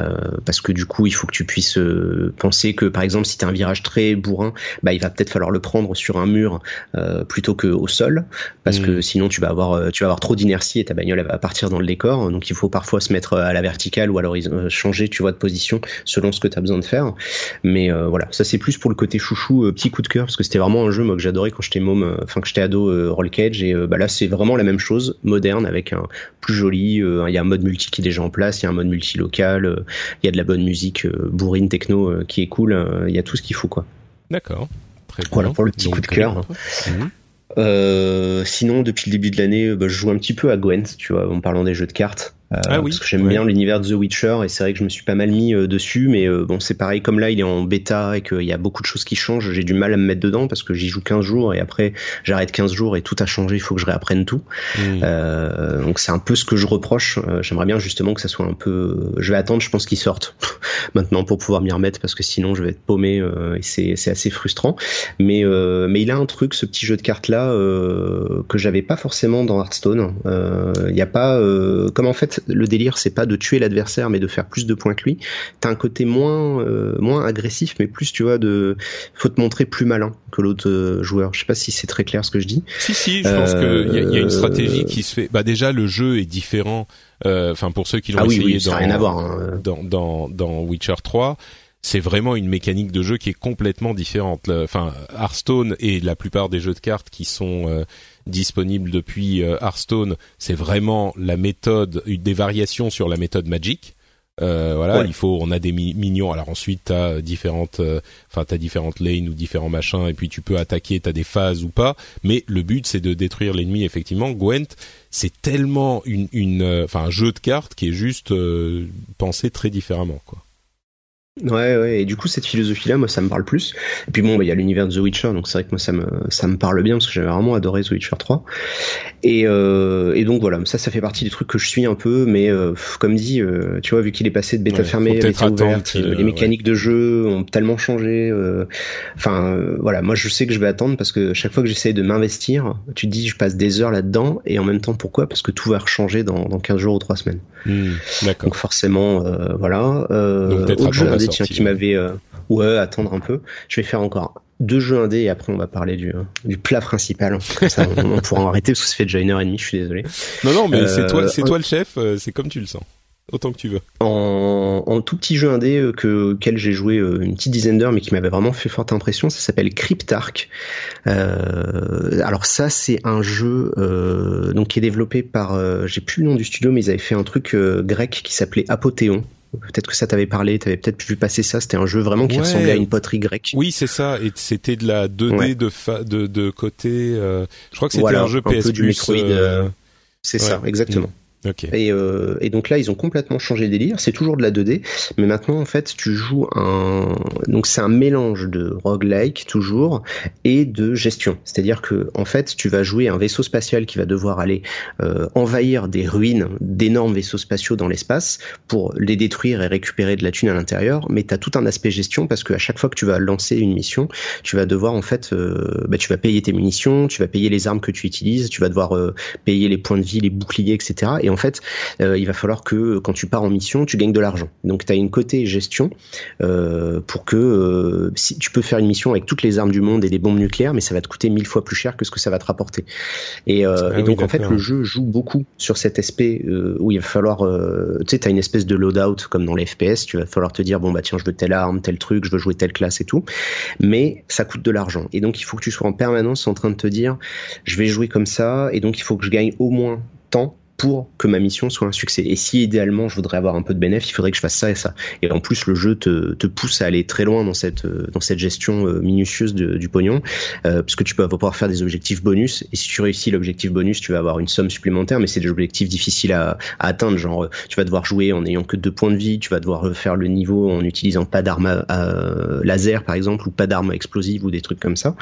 [SPEAKER 2] euh, parce que du coup, il faut que tu puisses euh, penser que, par exemple, si tu as un virage très bourrin, bah, il va peut-être falloir le prendre sur un mur euh, plutôt que au sol parce que mm. sinon tu vas avoir, tu vas avoir trop d'inertie et ta bagnole elle va partir dans le décor. Donc, il faut parfois se mettre à la verticale ou alors changer, tu vois, de position selon ce que tu as besoin de faire. Mais voilà, ça c'est plus pour le côté chouchou, petit coup de cœur parce que c'était vraiment un jeu moi que j'adorais quand j'étais môme, enfin que j'étais ado, Roll Cage et bah là c'est vraiment la même chose, moderne avec un plus joli. Euh, il y a un mode multi qui est déjà en place, il y a un mode multi local, euh, il y a de la bonne musique euh, bourrine techno qui est cool. Il y a tout ce qu'il faut quoi.
[SPEAKER 1] D'accord.
[SPEAKER 2] Très voilà pour le petit coup de cœur. Mhm. sinon, depuis le début de l'année, bah, je joue un petit peu à Gwent, tu vois, en parlant des jeux de cartes. Euh, ah oui, parce que j'aime bien l'univers de The Witcher et c'est vrai que je me suis pas mal mis euh, dessus, mais euh, bon c'est pareil comme là il est en bêta et qu'il y a beaucoup de choses qui changent, j'ai du mal à me mettre dedans parce que j'y joue 15 jours et après j'arrête 15 jours et tout a changé, il faut que je réapprenne tout. Mmh. donc c'est un peu ce que je reproche. J'aimerais bien justement que ça soit un peu. Je vais attendre, je pense qu'il sorte maintenant pour pouvoir m'y remettre parce que sinon je vais être paumé et c'est assez frustrant. Mais mais il a un truc, ce petit jeu de cartes là que j'avais pas forcément dans Hearthstone. Il n'y a pas comme en fait le délire, c'est pas de tuer l'adversaire, mais de faire plus de points que lui. T'as un côté moins, euh, moins agressif, mais plus, tu vois, de, faut te montrer plus malin que l'autre euh, joueur. Je sais pas si c'est très clair ce que je dis.
[SPEAKER 1] Si, si, je pense qu'il y, a une stratégie qui se fait. Bah déjà, le jeu est différent. Euh, enfin, pour ceux qui l'ont ah essayé dans, rien à voir, hein. dans, dans, dans Witcher 3 c'est vraiment une mécanique de jeu qui est complètement différente. Enfin, Hearthstone et la plupart des jeux de cartes qui sont disponible depuis euh, Hearthstone, c'est vraiment la méthode, des variations sur la méthode Magic. Euh, voilà, il faut, on a des minions. Alors ensuite, t'as différentes, euh, enfin t'as différentes lanes ou différents machins, et puis tu peux attaquer, t'as des phases ou pas. Mais le but, c'est de détruire l'ennemi. Effectivement, Gwent, c'est tellement une, une, enfin un jeu de cartes qui est juste pensé très différemment, quoi.
[SPEAKER 2] Ouais, ouais, et du coup, cette philosophie-là, moi, ça me parle plus. Et puis bon, bah, il y a l'univers de The Witcher, donc c'est vrai que moi, ça me, ça me parle bien parce que j'avais vraiment adoré The Witcher 3. Et, euh, et donc voilà, ça, ça fait partie des trucs que je suis un peu, mais euh, comme dit, euh, tu vois, vu qu'il est passé de bêta fermée à bêta ouverte, les mécaniques de jeu ont tellement changé. Enfin, voilà, moi, je sais que je vais attendre parce que chaque fois que j'essaye de m'investir, tu te dis, je passe des heures là-dedans, et en même temps, pourquoi? Parce que tout va rechanger dans, dans 15 jours ou 3 semaines. Hmm, d'accord. Donc forcément, voilà. Euh, tiens, qui m'avait euh, ouais attendre un peu. Je vais faire encore deux jeux indés et après on va parler du, du plat principal. ça, on, pourra en arrêter parce que ça fait déjà une heure et demie. Je suis désolé.
[SPEAKER 1] Non non mais c'est toi c'est toi le chef. Euh, c'est comme tu le sens. Autant que tu veux.
[SPEAKER 2] En, en tout petit jeu indé euh, que auquel j'ai joué une petite dizaine d'heures, mais qui m'avait vraiment fait forte impression, ça s'appelle Cryptark. Euh, alors ça, c'est un jeu euh, donc qui est développé par, j'ai plus le nom du studio, mais ils avaient fait un truc grec qui s'appelait Apothéon. Peut-être que ça t'avait parlé, t'avais peut-être vu passer ça. C'était un jeu vraiment qui ressemblait à une poterie grecque.
[SPEAKER 1] Oui, c'est ça. Et c'était de la 2D de, de, de côté. Euh, je crois que c'était un jeu PS
[SPEAKER 2] Plus. Euh, euh, c'est ça, exactement. Et, euh, et, donc là, ils ont complètement changé les délire. C'est toujours de la 2D, mais maintenant, en fait, tu joues un. Donc c'est un mélange de roguelike toujours et de gestion. C'est-à-dire que en fait, tu vas jouer un vaisseau spatial qui va devoir aller euh, envahir des ruines d'énormes vaisseaux spatiaux dans l'espace pour les détruire et récupérer de la thune à l'intérieur. Mais tu as tout un aspect gestion parce qu'à chaque fois que tu vas lancer une mission, tu vas devoir en fait, euh, bah, tu vas payer tes munitions, tu vas payer les armes que tu utilises, tu vas devoir euh, payer les points de vie, les boucliers, etc. Et en fait, euh, il va falloir que quand tu pars en mission, tu gagnes de l'argent. Donc tu as une côté gestion euh, pour que euh, si tu peux faire une mission avec toutes les armes du monde et des bombes nucléaires, mais ça va te coûter mille fois plus cher que ce que ça va te rapporter. Et, ah donc en fait, le jeu joue beaucoup sur cet aspect où il va falloir, tu sais, t'as une espèce de loadout comme dans les FPS, tu vas falloir te dire bon bah tiens, je veux telle arme, tel truc, je veux jouer telle classe et tout, mais ça coûte de l'argent. Et donc il faut que tu sois en permanence en train de te dire je vais jouer comme ça, et donc il faut que je gagne au moins tant pour que ma mission soit un succès. Et si idéalement je voudrais avoir un peu de bénéfice, il faudrait que je fasse ça et ça. Et en plus, le jeu te, te pousse à aller très loin dans cette dans cette gestion euh, minutieuse du pognon, euh, parce que tu peux pouvoir faire des objectifs bonus. Et si tu réussis l'objectif bonus, tu vas avoir une somme supplémentaire, mais c'est des objectifs difficiles à, à, atteindre. Genre, tu vas devoir jouer en ayant que deux points de vie, tu vas devoir faire le niveau en utilisant pas d'armes laser par exemple, ou pas d'armes explosives ou des trucs comme ça.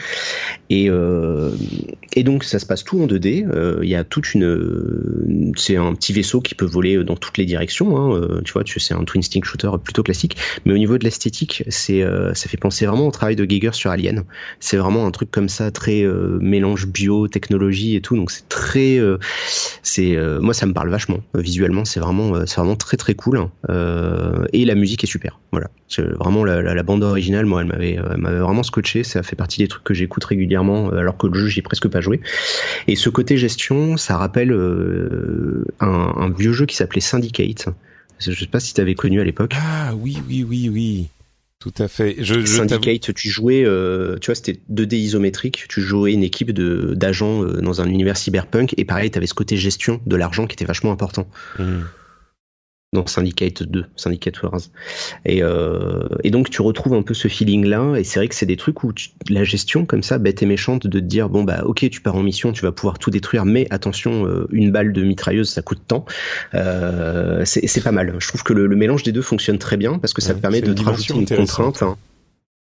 [SPEAKER 2] Et euh, et donc ça se passe tout en 2D. Euh, il y a toute une c'est un petit vaisseau qui peut voler euh, dans toutes les directions. Hein, euh, tu vois, c'est un twin stick shooter plutôt classique. Mais au niveau de l'esthétique, euh, ça fait penser vraiment au travail de Giger sur Alien. C'est vraiment un truc comme ça, très mélange bio, technologie et tout. Donc c'est très, moi ça me parle vachement visuellement. C'est vraiment, c'est vraiment très très cool. Et la musique est super. Voilà, vraiment la, la, bande originale, moi, elle m'avait, m'avait vraiment scotché. Ça fait partie des trucs que j'écoute régulièrement, alors que le jeu j'ai presque pas joué. Et ce côté gestion, ça rappelle un, vieux jeu qui s'appelait Syndicate. Je sais pas si tu avais connu à l'époque.
[SPEAKER 1] Ah oui, oui, oui, oui. Tout à fait. Je,
[SPEAKER 2] Syndicate, tu jouais, euh, tu vois, c'était 2D isométrique. Tu jouais une équipe de d'agents euh, dans un univers cyberpunk et pareil, tu avais ce côté gestion de l'argent qui était vachement important. Mmh dans Syndicate 2, Syndicate Wars. Et, euh, et donc tu retrouves un peu ce feeling-là, et c'est vrai que c'est des trucs où la gestion comme ça, bête et méchante, de te dire bon bah ok tu pars en mission, tu vas pouvoir tout détruire, mais attention, euh, une balle de mitrailleuse ça coûte tant. Euh, c'est pas mal. Je trouve que le, mélange des deux fonctionne très bien parce que ça te permet de te rajouter une contrainte. Hein.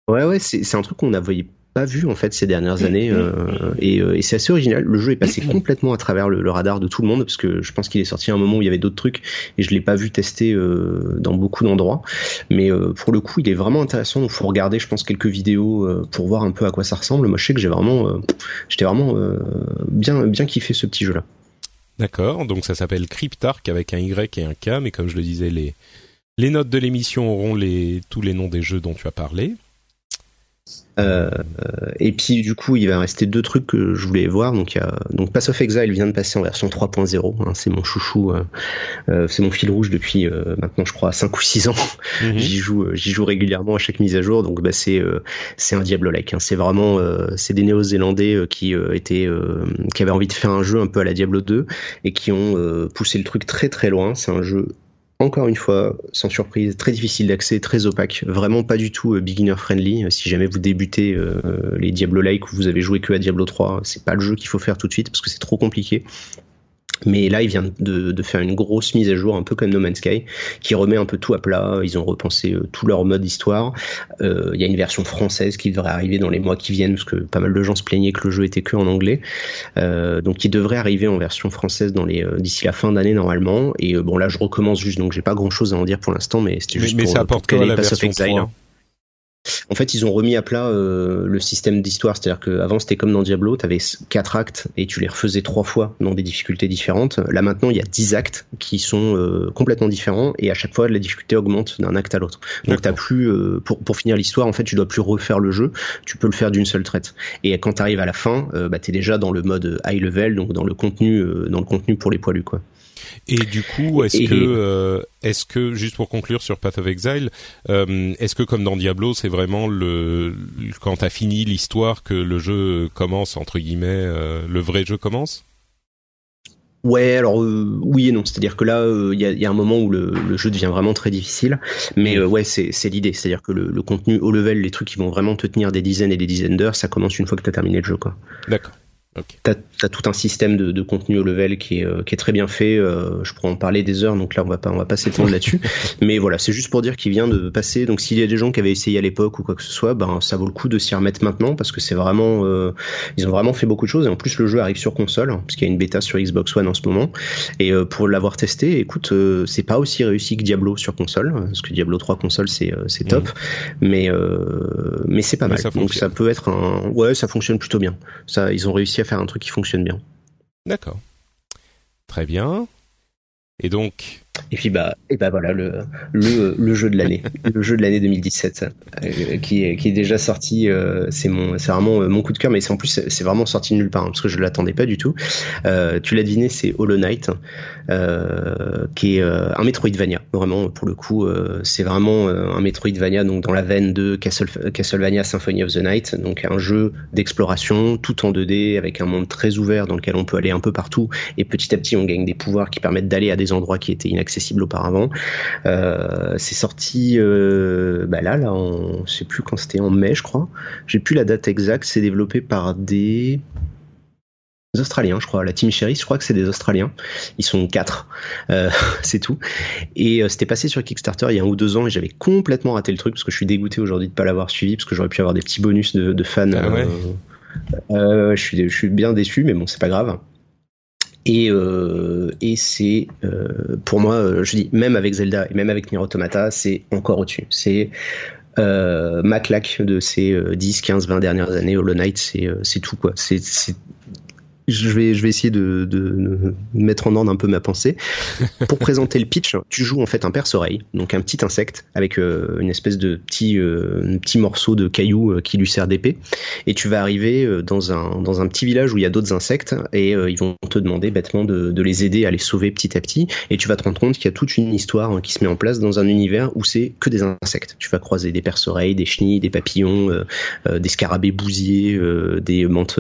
[SPEAKER 2] Ouais ouais, c'est un truc qu'on a voyé pas vu en fait ces dernières années euh, et, euh, et c'est assez original. Le jeu est passé complètement à travers le, radar de tout le monde parce que je pense qu'il est sorti à un moment où il y avait d'autres trucs et je l'ai pas vu tester euh, dans beaucoup d'endroits. Mais pour le coup, il est vraiment intéressant. Donc faut regarder, je pense, quelques vidéos pour voir un peu à quoi ça ressemble. Moi, je sais que j'ai vraiment, j'étais vraiment bien bien kiffé ce petit jeu là.
[SPEAKER 1] D'accord. Donc ça s'appelle Cryptark avec un Y et un K, mais comme je le disais, les les notes de l'émission auront les tous les noms des jeux dont tu as parlé.
[SPEAKER 2] Euh, et puis du coup, il va rester deux trucs que je voulais voir. Donc, il y a, donc Pass of Exile vient de passer en version 3.0. Hein, c'est mon chouchou, euh, euh, c'est mon fil rouge depuis maintenant, je crois, 5 ou 6 ans. Mhm. j'y joue, j'y joue régulièrement à chaque mise à jour. Donc, bah, c'est c'est un Diablo-like. Hein. C'est vraiment, c'est des Néo-Zélandais qui étaient, qui avaient envie de faire un jeu un peu à la Diablo 2 et qui ont poussé le truc très très loin. C'est un jeu encore une fois, sans surprise, très difficile d'accès, très opaque, vraiment pas du tout euh, beginner friendly. Si jamais vous débutez euh, les Diablo-like ou vous avez joué que à Diablo 3, c'est pas le jeu qu'il faut faire tout de suite parce que c'est trop compliqué. Mais là, il vient de, faire une grosse mise à jour, un peu comme No Man's Sky, qui remet un peu tout à plat. Ils ont repensé euh, tout leur mode histoire. Euh, il y a une version française qui devrait arriver dans les mois qui viennent, parce que pas mal de gens se plaignaient que le jeu était que en anglais. Euh, donc, il devrait arriver en version française dans les d'ici la fin d'année normalement. Et bon, là, je recommence juste, donc j'ai pas grand chose à en dire pour l'instant, mais c'était juste
[SPEAKER 1] mais,
[SPEAKER 2] pour,
[SPEAKER 1] ça apporte quoi la version
[SPEAKER 2] en fait, ils ont remis à plat euh, le système d'histoire, c'est-à-dire qu'avant c'était comme dans Diablo, tu avais quatre actes et tu les refaisais trois fois dans des difficultés différentes. Là maintenant, il y a dix actes qui sont euh, complètement différents et à chaque fois la difficulté augmente d'un acte à l'autre. Donc t'as plus euh, pour pour finir l'histoire, en fait, tu dois plus refaire le jeu, tu peux le faire d'une seule traite. Et quand tu arrives à la fin, bah t'es déjà dans le mode high level, donc dans le contenu dans le contenu pour les poilus quoi.
[SPEAKER 1] Et du coup, est-ce que, euh, est-ce que, juste pour conclure sur Path of Exile, euh, est-ce que comme dans Diablo, c'est vraiment le quand t'as fini l'histoire que le jeu commence entre guillemets, euh, le vrai jeu commence?
[SPEAKER 2] Ouais, alors oui et non. C'est-à-dire que là, il y, a, un moment où le, jeu devient vraiment très difficile. Mais ouais, c'est l'idée. C'est-à-dire que le, contenu haut level, les trucs qui vont vraiment te tenir des dizaines et des dizaines d'heures, ça commence une fois que tu as terminé le jeu.
[SPEAKER 1] D'accord.
[SPEAKER 2] Okay. As tout un système de, de, contenu au level qui est, euh, qui est très bien fait. Euh, je pourrais en parler des heures, donc là on va pas on va pas s'étendre là-dessus. Mais voilà, c'est juste pour dire qu'il vient de passer. Donc s'il y a des gens qui avaient essayé à l'époque ou quoi que ce soit, ben ça vaut le coup de s'y remettre maintenant parce que c'est vraiment euh, ils ont vraiment fait beaucoup de choses et en plus le jeu arrive sur console parce qu'il y a une bêta sur Xbox One en ce moment. Et pour l'avoir testé, écoute, c'est pas aussi réussi que Diablo sur console parce que Diablo 3 console c'est top, mmh. mais mais c'est pas mal. donc ça peut être un ouais, ça fonctionne plutôt bien. Ça ils ont réussi à faire un truc qui fonctionne bien.
[SPEAKER 1] D'accord. Très bien. Et donc,
[SPEAKER 2] et puis bah et bah voilà le le, le jeu de l'année, le jeu de l'année 2017 euh, qui est qui est déjà sorti. Euh, c'est mon c'est vraiment euh, mon coup de cœur, mais c'est en plus c'est vraiment sorti de nulle part hein, parce que je l'attendais pas du tout. tu l'as deviné, c'est Hollow Knight, qui est un Metroidvania. Vraiment pour le coup, c'est vraiment un Metroidvania donc dans la veine de Castle, Castlevania Symphony of the Night, donc un jeu d'exploration tout en 2D avec un monde très ouvert dans lequel on peut aller un peu partout et petit à petit on gagne des pouvoirs qui permettent d'aller à des endroits qui étaient inaccessibles accessible auparavant. Euh, c'est sorti euh, bah là, là, on, je sais plus quand c'était en mai, je crois. J'ai plus la date exacte. C'est développé par des Australiens, je crois. La Team Cherry, je crois que c'est des Australiens. Ils sont quatre, euh, c'est tout. Et c'était passé sur Kickstarter il y a un ou deux ans et j'avais complètement raté le truc parce que je suis dégoûté aujourd'hui de pas l'avoir suivi parce que j'aurais pu avoir des petits bonus de, fans. Ah je, suis, je suis bien déçu, mais bon, c'est pas grave. Et, euh, et c'est euh, pour moi, euh, je dis même avec Zelda et même avec Nier Automata, c'est encore au-dessus. C'est euh, ma claque de ces 10, 15, 20 dernières années. Hollow Knight, c'est c'est tout quoi. C'est je vais, je vais essayer de, de, mettre en ordre un peu ma pensée. Pour présenter le pitch, tu joues en fait un perce-oreille, donc un petit insecte avec euh, une espèce de petit, euh, petit morceau de caillou euh, qui lui sert d'épée. Et tu vas arriver dans un, dans un petit village où il y a d'autres insectes et ils vont te demander bêtement de, de, les aider à les sauver petit à petit. Et tu vas te rendre compte qu'il y a toute une histoire hein, qui se met en place dans un univers où c'est que des insectes. Tu vas croiser des perce-oreilles, des chenilles, des papillons, des scarabées bousiers, des menthes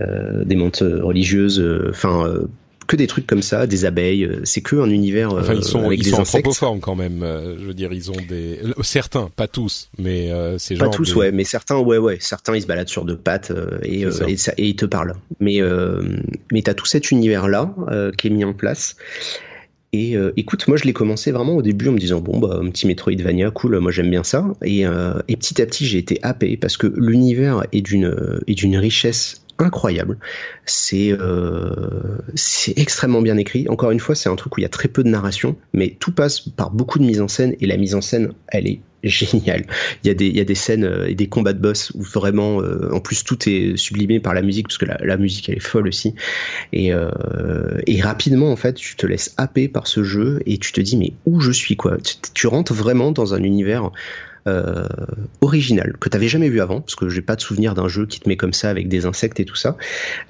[SPEAKER 2] euh, des montes religieuses, euh, enfin euh, que des trucs comme ça, des abeilles. C'est que un univers
[SPEAKER 1] enfin, ils sont,
[SPEAKER 2] avec
[SPEAKER 1] ils
[SPEAKER 2] des
[SPEAKER 1] sont
[SPEAKER 2] insectes.
[SPEAKER 1] quand même. je veux dire, ils ont des certains, pas tous, mais c'est
[SPEAKER 2] pas tous, ouais, mais certains, ouais, ouais, certains ils se baladent sur deux pattes et, et, ça, et, ils te parlent. Mais mais t'as tout cet univers là qui est mis en place. Et euh, écoute, moi je l'ai commencé vraiment au début en me disant bon bah un petit Metroidvania cool, moi j'aime bien ça. Et, euh, et petit à petit j'ai été happé parce que l'univers est d'une est d'une richesse incroyable. C'est euh, c'est extrêmement bien écrit. Encore une fois, c'est un truc où il y a très peu de narration, mais tout passe par beaucoup de mise en scène et la mise en scène, elle est génial. Il y a des, il y a des scènes euh, et des combats de boss où vraiment, euh, en plus tout est sublimé par la musique parce que la, musique elle est folle aussi. Et, et rapidement en fait, tu te laisses happer par ce jeu et tu te dis mais où je suis quoi? Tu rentres vraiment dans un univers euh, original que t'avais jamais vu avant, parce que j'ai pas de souvenir d'un jeu qui te met comme ça avec des insectes et tout ça.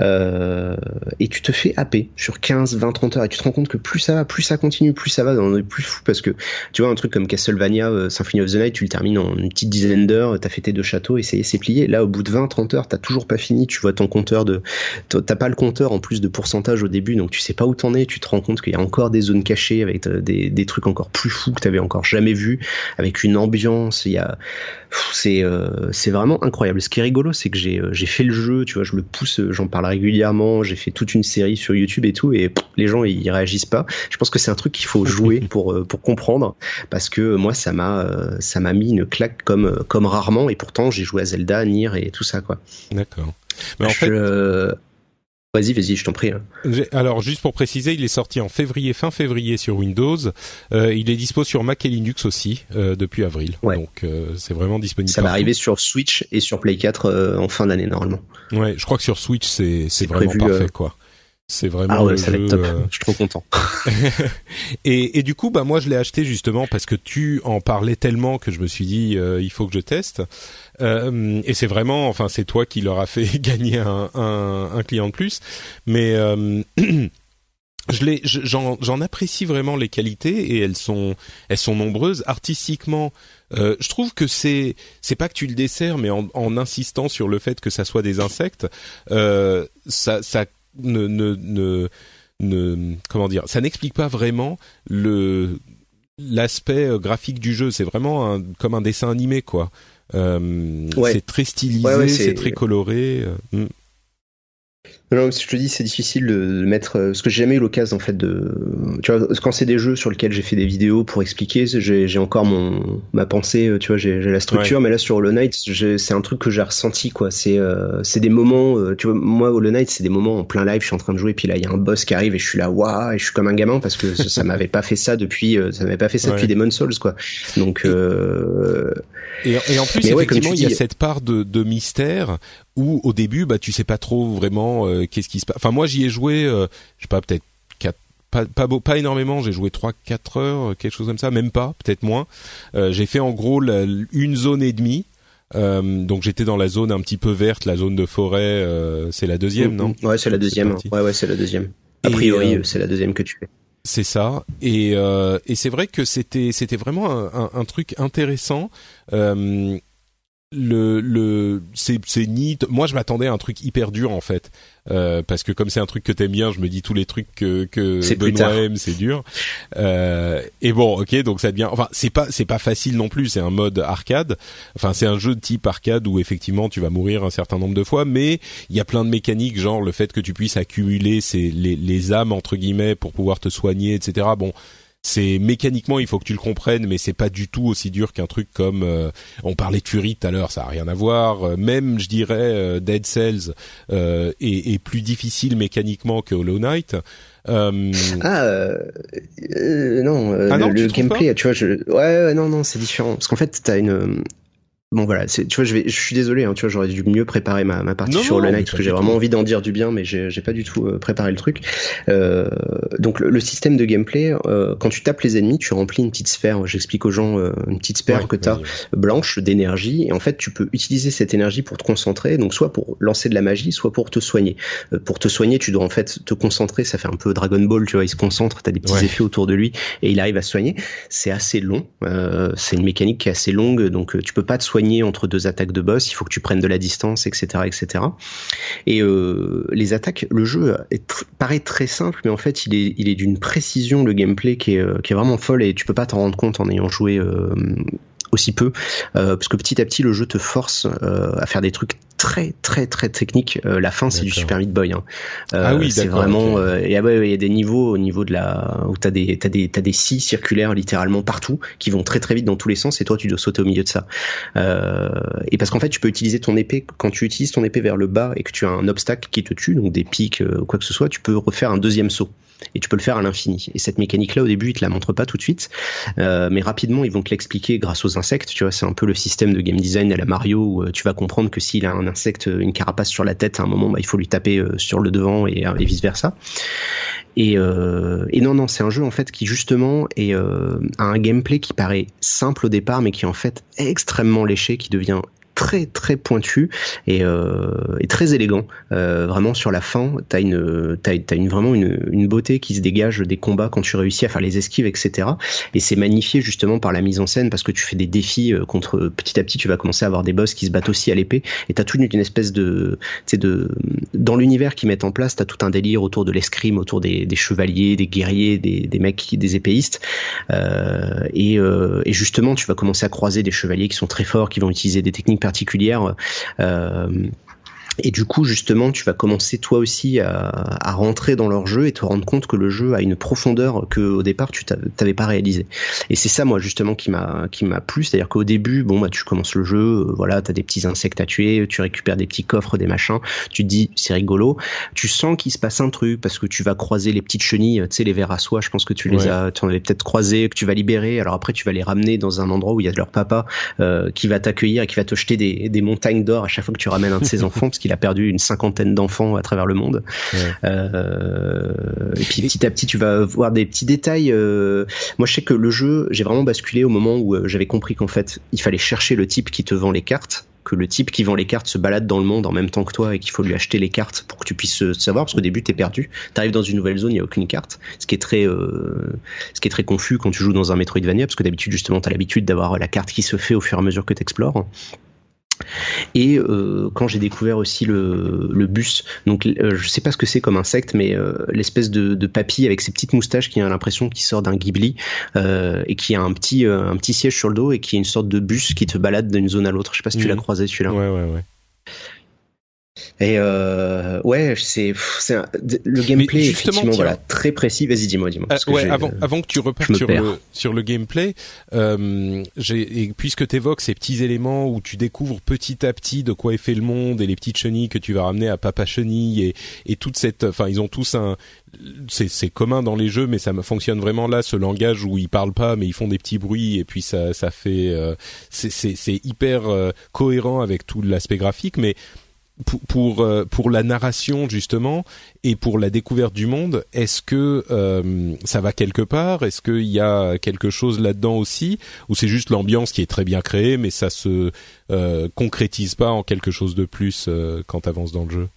[SPEAKER 2] Euh, et tu te fais happer sur 15, 20, 30 heures et tu te rends compte que plus ça va, plus ça continue, plus ça va, on est plus fou parce que tu vois un truc comme Castlevania euh, Symphony of the Night, tu le termines en une petite dizaine d'heures, t'as fait tes deux châteaux et c'est plié. Là, au bout de 20, 30 heures, t'as toujours pas fini, tu vois ton compteur de, t'as pas le compteur en plus de pourcentage au début, donc tu sais pas où t'en es, tu te rends compte qu'il y a encore des zones cachées avec des, des trucs encore plus fous que t'avais encore jamais vu, avec une ambiance il y a, c'est euh, c'est vraiment incroyable. Ce qui est rigolo, c'est que j'ai euh, j'ai fait le jeu, tu vois, je le pousse, euh, j'en parle régulièrement, j'ai fait toute une série sur YouTube et tout, et les gens ils réagissent pas. Je pense que c'est un truc qu'il faut jouer pour pour comprendre, parce que moi ça m'a ça m'a mis une claque comme comme rarement, et pourtant j'ai joué à Zelda, Nier et tout ça quoi.
[SPEAKER 1] D'accord.
[SPEAKER 2] Mais en fait Vas-y, vas-y, je t'en prie. Hein.
[SPEAKER 1] Alors, juste pour préciser, il est sorti en février, fin février sur Windows. Euh, il est dispo sur Mac et Linux aussi euh, depuis avril. Donc, euh, c'est vraiment disponible.
[SPEAKER 2] Ça va arriver sur Switch et sur Play 4 en fin d'année normalement.
[SPEAKER 1] Ouais, je crois que sur Switch, c'est c'est vraiment parfait, quoi. C'est vraiment
[SPEAKER 2] ah ouais, ça va être top. Euh, je suis trop content.
[SPEAKER 1] et, et, du coup, bah moi je l'ai acheté justement parce que tu en parlais tellement que je me suis dit euh, il faut que je teste. Euh, et c'est vraiment, enfin c'est toi qui leur a fait gagner un, un, un client de plus. Mais je l'ai, j'en, apprécie vraiment les qualités et elles sont, elles sont nombreuses. Artistiquement, euh, je trouve que c'est, c'est pas que tu le desserres, mais en, en, insistant sur le fait que ça soit des insectes, euh, ça, ça ne, ne, ne, ne comment dire, ça n'explique pas vraiment le l'aspect euh, graphique du jeu. C'est vraiment un, comme un dessin animé, quoi. Euh, C'est très stylisé, c'est très coloré. Euh,
[SPEAKER 2] Non, je te dis, c'est difficile de mettre, euh, parce que j'ai jamais eu l'occasion en fait de, tu vois, quand c'est des jeux sur lesquels j'ai fait des vidéos pour expliquer, j'ai encore mon ma pensée, euh, tu vois, j'ai la structure, mais là sur Hollow Knight, c'est un truc que j'ai ressenti quoi. C'est euh, des moments, tu vois, moi Hollow Knight, c'est des moments en plein live, je suis en train de jouer, puis là il y a un boss qui arrive et je suis là, waouh, et je suis comme un gamin parce que ça, m'avait pas fait ça depuis, ça m'avait pas fait ça depuis Demon's Souls quoi. Donc
[SPEAKER 1] et, et, en plus effectivement, il y a cette part de, de mystère où au début bah tu sais pas trop vraiment euh, qu'est-ce qui se passe. Enfin moi j'y ai joué euh, je sais pas peut-être pas pas, pas énormément, j'ai joué 3 4 heures, euh, quelque chose comme ça, même pas, peut-être moins. j'ai fait en gros une zone et demie. donc j'étais dans la zone un petit peu verte, la zone de forêt, c'est la deuxième, non
[SPEAKER 2] Ouais, c'est la deuxième. Ouais, ouais, c'est la deuxième. A priori, c'est la deuxième que tu fais.
[SPEAKER 1] C'est ça, et, et c'est vrai que c'était vraiment un, un, truc intéressant. Euh, le le c'est c'est ni moi je m'attendais à un truc hyper dur en fait. Euh, parce que comme c'est un truc que t'aimes bien je me dis tous les trucs que que Benoît aime c'est dur. Euh, et bon ok donc ça devient enfin c'est pas c'est pas facile non plus. C'est un mode arcade. Enfin c'est un jeu de type arcade où effectivement tu vas mourir un certain nombre de fois mais il y a plein de mécaniques genre le fait que tu puisses accumuler ces les les âmes entre guillemets pour pouvoir te soigner etc bon c'est mécaniquement il faut que tu le comprennes mais c'est pas du tout aussi dur qu'un truc comme euh, on parlait de Fury tout à l'heure ça a rien à voir. Euh, même je dirais euh, Dead Cells est, est, plus difficile mécaniquement que Hollow Knight.
[SPEAKER 2] Ah non, ah non, le, gameplay tu vois je ouais, ouais non non c'est différent. Parce qu'en fait t'as une Bon voilà, tu vois, je vais, je suis désolé, hein, tu vois, j'aurais dû mieux préparer ma, ma partie sur le Knight parce que j'ai vraiment envie d'en dire du bien, mais j'ai pas du tout euh, préparé le truc. Euh, donc le, système de gameplay, euh, quand tu tapes les ennemis, tu remplis une petite sphère. J'explique aux gens euh, une petite sphère que tu as blanche d'énergie, et en fait tu peux utiliser cette énergie pour te concentrer, donc soit pour lancer de la magie, soit pour te soigner. Euh, pour te soigner, tu dois en fait te concentrer. Ça fait un peu Dragon Ball, tu vois, il se concentre, t'as des petits effets autour de lui, et il arrive à se soigner. C'est assez long, c'est une mécanique qui est assez longue, donc tu peux pas te soigner entre deux attaques de boss, il faut que tu prennes de la distance, etc., etc. Et euh, les attaques, le jeu paraît très simple, mais en fait, il est, il est d'une précision le gameplay qui est, euh, qui est vraiment folle et tu peux pas t'en rendre compte en ayant joué euh, aussi peu, euh, parce que petit à petit le jeu te force euh, à faire des trucs très très très techniques. Euh, la fin c'est du Super Meat Boy. Hein. ah oui, c'est vraiment. il y a des niveaux au niveau de la où t'as des t'as des t'as des scies circulaires littéralement partout qui vont très très vite dans tous les sens et toi tu dois sauter au milieu de ça. et parce qu'en fait tu peux utiliser ton épée quand tu utilises ton épée vers le bas et que tu as un obstacle qui te tue donc des pics quoi que ce soit, tu peux refaire un deuxième saut et tu peux le faire à l'infini. Et cette mécanique-là, au début, ils te la montrent pas tout de suite, euh, mais rapidement, ils vont te l'expliquer grâce aux insectes. Tu vois, c'est un peu le système de game design à la Mario où euh, tu vas comprendre que s'il a un insecte, une carapace sur la tête, à un moment, bah, il faut lui taper euh, sur le devant et, vice versa. Et, non, non, c'est un jeu en fait qui justement a un gameplay qui paraît simple au départ, mais qui est en fait extrêmement léché, qui devient très très pointu et, euh, et très élégant. Euh, vraiment sur la fin, t'as une t'as, as une vraiment une, une beauté qui se dégage des combats quand tu réussis à faire les esquives, etc. Et c'est magnifié justement par la mise en scène parce que tu fais des défis euh, contre petit à petit, tu vas commencer à avoir des boss qui se battent aussi à l'épée et t'as toute une espèce de de dans l'univers qu'ils mettent en place, t'as tout un délire autour de l'escrime, autour des, des chevaliers, des guerriers, des, des mecs, des épéistes. Euh, et, euh, et justement, tu vas commencer à croiser des chevaliers qui sont très forts, qui vont utiliser des techniques particulière. Euh, et du coup, justement, tu vas commencer toi aussi à, rentrer dans leur jeu et te rendre compte que le jeu a une profondeur que au départ tu t'avais pas réalisé. Et c'est ça, moi, justement, qui m'a qui m'a plu, c'est-à-dire qu'au début, bon, bah, tu commences le jeu, euh, voilà, t'as des petits insectes à tuer, tu récupères des petits coffres, des machins, tu te dis c'est rigolo, tu sens qu'il se passe un truc parce que tu vas croiser les petites chenilles, tu sais, les vers à soie, je pense que tu les as, tu en avais peut-être croisé, que tu vas libérer. Alors après, tu vas les ramener dans un endroit où il y a leur papa euh, qui va t'accueillir et qui va te jeter des, des montagnes d'or à chaque fois que tu ramènes un de ses enfants qu'il a perdu une cinquantaine d'enfants à travers le monde. Euh, et puis petit à petit, tu vas voir des petits détails. Euh, moi, je sais que le jeu, j'ai vraiment basculé au moment où euh, j'avais compris qu'en fait, il fallait chercher le type qui te vend les cartes que le type qui vend les cartes se balade dans le monde en même temps que toi et qu'il faut lui acheter les cartes pour que tu puisses savoir parce qu'au début t'es perdu t'arrives dans une nouvelle zone il y a aucune carte ce qui est très ce qui est très confus quand tu joues dans un Metroidvania parce que d'habitude justement t'as l'habitude d'avoir la carte qui se fait au fur et à mesure que t'explores et euh, quand j'ai découvert aussi le, le bus, donc euh, je sais pas ce que c'est comme insecte, mais euh, l'espèce de, de papy avec ses petites moustaches qui a l'impression qu'il sort d'un Ghibli euh, et qui a un petit un petit siège sur le dos et qui est une sorte de bus qui te balade d'une zone à l'autre. Je sais pas si tu l'as mmh. croisé celui-là.
[SPEAKER 1] Ouais ouais ouais.
[SPEAKER 2] Et euh, ouais, c'est le gameplay effectivement voilà très précis. Vas-y, dis-moi, dis-moi.
[SPEAKER 1] Euh, ouais, avant avant que tu repartes sur le sur le gameplay, euh, j'ai puisque tu évoques ces petits éléments où tu découvres petit à petit de quoi est fait le monde et les petites chenilles que tu vas ramener à Papa Chenille et et toute cette, enfin ils ont tous un c'est commun dans les jeux, mais ça fonctionne vraiment là, ce langage où ils parlent pas, mais ils font des petits bruits et puis ça ça fait euh, c'est c'est hyper euh, cohérent avec tout l'aspect graphique, mais pour, pour, euh, pour la narration justement et pour la découverte du monde, est-ce que euh, ça va quelque part? Est-ce qu'il y a quelque chose là-dedans aussi? Ou c'est juste l'ambiance qui est très bien créée, mais ça se euh, concrétise pas en quelque chose de plus euh, quand avances dans le jeu?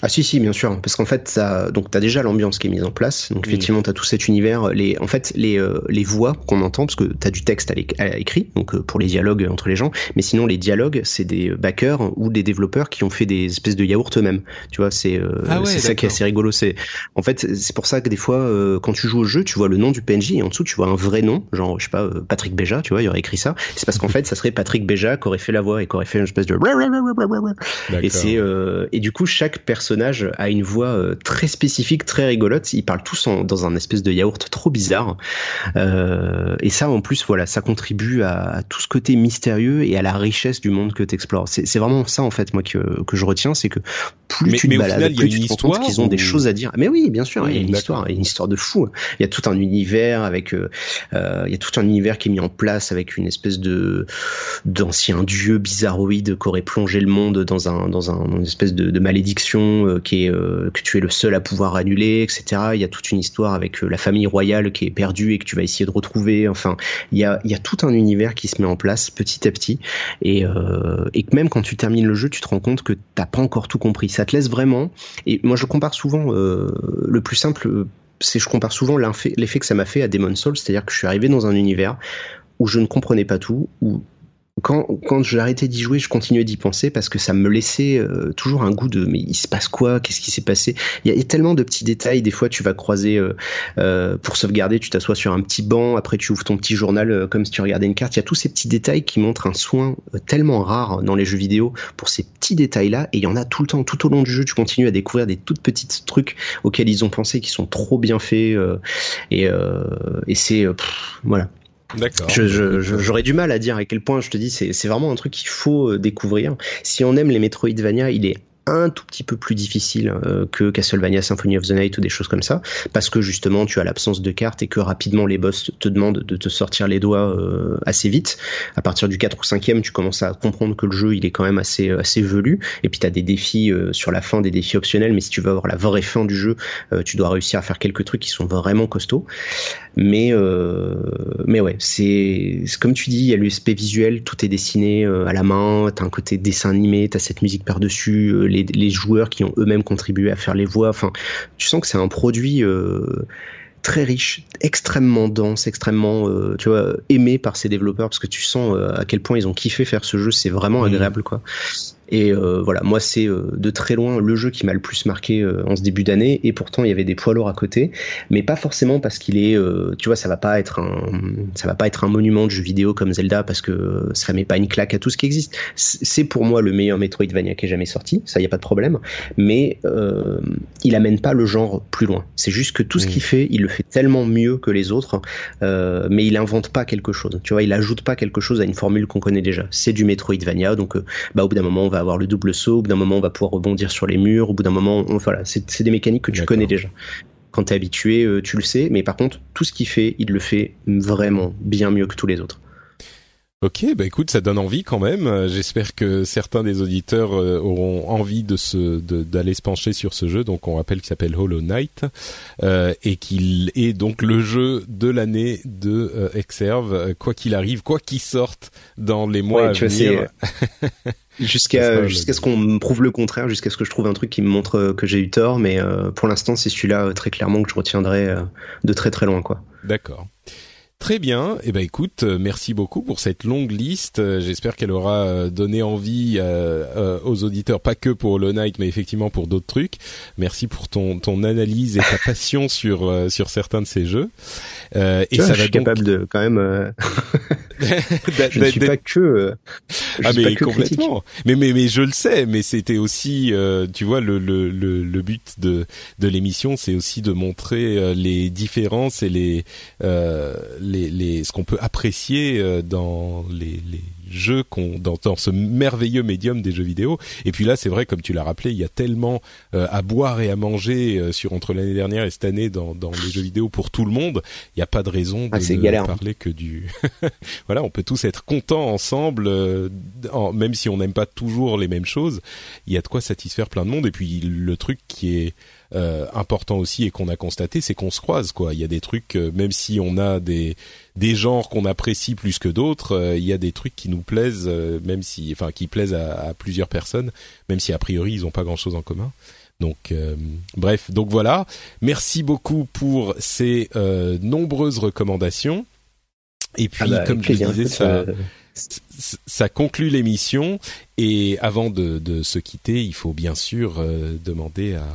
[SPEAKER 2] Ah si si bien sûr parce qu'en fait ça donc t'as déjà l'ambiance qui est mise en place. Donc effectivement t'as tout cet univers les en fait les euh, les voix qu'on entend parce que t'as du texte à, écrit donc euh, pour les dialogues entre les gens. Mais sinon les dialogues c'est des backers ou des développeurs qui ont fait des espèces de yaourts eux-mêmes. Tu vois c'est euh, ah c'est ça qui est assez rigolo c'est en fait c'est pour ça que des fois quand tu joues au jeu tu vois le nom du PNJ et en dessous tu vois un vrai nom genre je sais pas Patrick Béja tu vois il aurait écrit ça. C'est parce qu'en fait ça serait Patrick Béja qui aurait fait la voix et qui aurait fait une espèce de et c'est et du coup chaque personne personnage a une voix euh, très spécifique, très rigolote. Ils parlent tous dans un espèce de yaourt trop bizarre. Euh, et ça, en plus, voilà, ça contribue à, tout ce côté mystérieux et à la richesse du monde que tu explores. C'est vraiment ça, en fait, moi, que, que je retiens, c'est que plus tu te balades, plus tu te rends compte qu'ils ont des choses à dire. Mais oui, bien sûr, il y a une histoire, il y a une histoire de fou. Il y a tout un univers avec, euh, il y a tout un univers qui est mis en place avec une espèce de d'ancien dieu bizarroïde qui aurait plongé le monde dans un dans un une espèce de, de malédiction euh, euh, que tu es le seul à pouvoir annuler, etc. Il y a toute une histoire avec euh, la famille royale qui est perdue et que tu vas essayer de retrouver. Enfin, il y a, tout un univers qui se met en place petit à petit et, et que même quand tu termines le jeu, tu te rends compte que t'as pas encore tout compris. Ça te laisse vraiment. Et moi, je compare souvent le plus simple c'est je compare souvent l'effet que ça m'a fait à Demon Souls, c'est-à-dire que je suis arrivé dans un univers où je ne comprenais pas tout, où quand, quand j'ai d'y jouer, je continuais d'y penser parce que ça me laissait euh, toujours un goût de mais il se passe quoi? Qu'est-ce qui s'est passé? Il y, a, tellement de petits détails. Des fois, tu vas croiser euh, euh, pour sauvegarder, tu t'assois sur un petit banc, après tu ouvres ton petit journal comme si tu regardais une carte. Il y a tous ces petits détails qui montrent un soin tellement rare dans les jeux vidéo pour ces petits détails-là. Et il y en a tout le temps, tout au long du jeu, tu continues à découvrir des toutes petites trucs auxquels ils ont pensé qui sont trop bien faits. et, et c'est voilà,
[SPEAKER 1] D'accord.
[SPEAKER 2] J'aurais du mal à dire à quel point je te dis c'est vraiment un truc qu'il faut euh, découvrir. Si on aime les Metroidvania, il est un tout petit peu plus difficile euh, que Castlevania Symphony of the Night ou des choses comme ça, parce que justement tu as l'absence de cartes et que rapidement les boss te demandent de te sortir les doigts euh, assez vite. À partir du 4 ou 5e, tu commences à comprendre que le jeu il est quand même assez assez velu, et puis tu as des défis euh, sur la fin, des défis optionnels, mais si tu veux avoir la vraie fin du jeu, tu dois réussir à faire quelques trucs qui sont vraiment costauds. Mais mais ouais, c'est comme tu dis, il y a l'USP visuel, tout est dessiné à la main, t'as un côté dessin animé, t'as cette musique par-dessus, les, joueurs qui ont eux-mêmes contribué à faire les voix. Enfin, tu sens que c'est un produit euh, très riche, extrêmement dense, extrêmement, euh, tu vois, aimé par ces développeurs parce que tu sens euh, à quel point ils ont kiffé faire ce jeu. C'est vraiment mmh. agréable, quoi. Et euh, voilà, moi c'est euh, de très loin le jeu qui m'a le plus marqué euh, en ce début d'année. Et pourtant il y avait des poids lourds à côté, mais pas forcément parce qu'il est, tu vois, ça va pas être un, ça va pas être un monument de jeu vidéo comme Zelda parce que ça met pas une claque à tout ce qui existe. C'est pour moi le meilleur Metroidvania qui est jamais sorti, ça y a pas de problème. Mais il amène pas le genre plus loin. C'est juste que tout ce qu'il fait, il le fait tellement mieux que les autres, mais il invente pas quelque chose. Tu vois, il ajoute pas quelque chose à une formule qu'on connaît déjà. C'est du Metroidvania, donc bah au bout d'un moment on va avoir le double saut, au bout d'un moment on va pouvoir rebondir sur les murs, au bout d'un moment, voilà, c'est des mécaniques que tu connais déjà. Quand tu es habitué, euh, tu le sais, mais par contre, tout ce qu'il fait, il le fait vraiment bien mieux que tous les autres.
[SPEAKER 1] Ok, bah écoute, ça donne envie quand même. Euh, j'espère que certains des auditeurs euh, auront envie de se d'aller se pencher sur ce jeu. Donc on rappelle qu'il s'appelle Hollow Knight euh, et qu'il est donc le jeu de l'année de euh, Exerve, quoi qu'il arrive, quoi qu'il sorte dans les mois à venir.
[SPEAKER 2] jusqu'à jusqu'à ce qu'on me prouve le contraire, jusqu'à ce que je trouve un truc qui me montre que j'ai eu tort. Mais pour l'instant, c'est celui-là très clairement que je retiendrai de très très loin, quoi.
[SPEAKER 1] D'accord. Très bien. Eh ben écoute, euh, merci beaucoup pour cette longue liste. Euh, j'espère qu'elle aura euh, donné envie aux auditeurs, pas que pour le Night, mais effectivement pour d'autres trucs. Merci pour ton ton analyse et ta passion sur sur certains de ces jeux.
[SPEAKER 2] Euh, et ça je suis capable de quand même. je ne suis pas que.
[SPEAKER 1] ah mais complètement. Mais mais mais je le sais. Mais c'était aussi, tu vois, le le le, le but de de l'émission, c'est aussi de montrer les différences et les les, les, ce qu'on peut apprécier euh, dans les, les jeux qu'on dans, dans, ce merveilleux médium des jeux vidéo. Et puis là, c'est vrai, comme tu l'as rappelé, il y a tellement euh, à boire et à manger euh, sur entre l'année dernière et cette année dans, dans les jeux vidéo pour tout le monde. Il n'y a pas de raison de
[SPEAKER 2] ah, ne
[SPEAKER 1] parler que du. voilà, on peut tous être contents ensemble, même si on n'aime pas toujours les mêmes choses. Il y a de quoi satisfaire plein de monde. Et puis le truc qui est euh, important aussi et qu'on a constaté, c'est qu'on se croise quoi. Il y a des trucs, euh, même si on a des des genres qu'on apprécie plus que d'autres, euh, il y a des trucs qui nous plaisent, même si, enfin, qui plaisent à, plusieurs personnes, même si a priori ils n'ont pas grand chose en commun. Donc, bref, donc voilà. Merci beaucoup pour ces nombreuses recommandations. Et puis, ah bah, comme je disais, ça, ça conclut l'émission. Et avant de, de, se quitter, il faut bien sûr demander à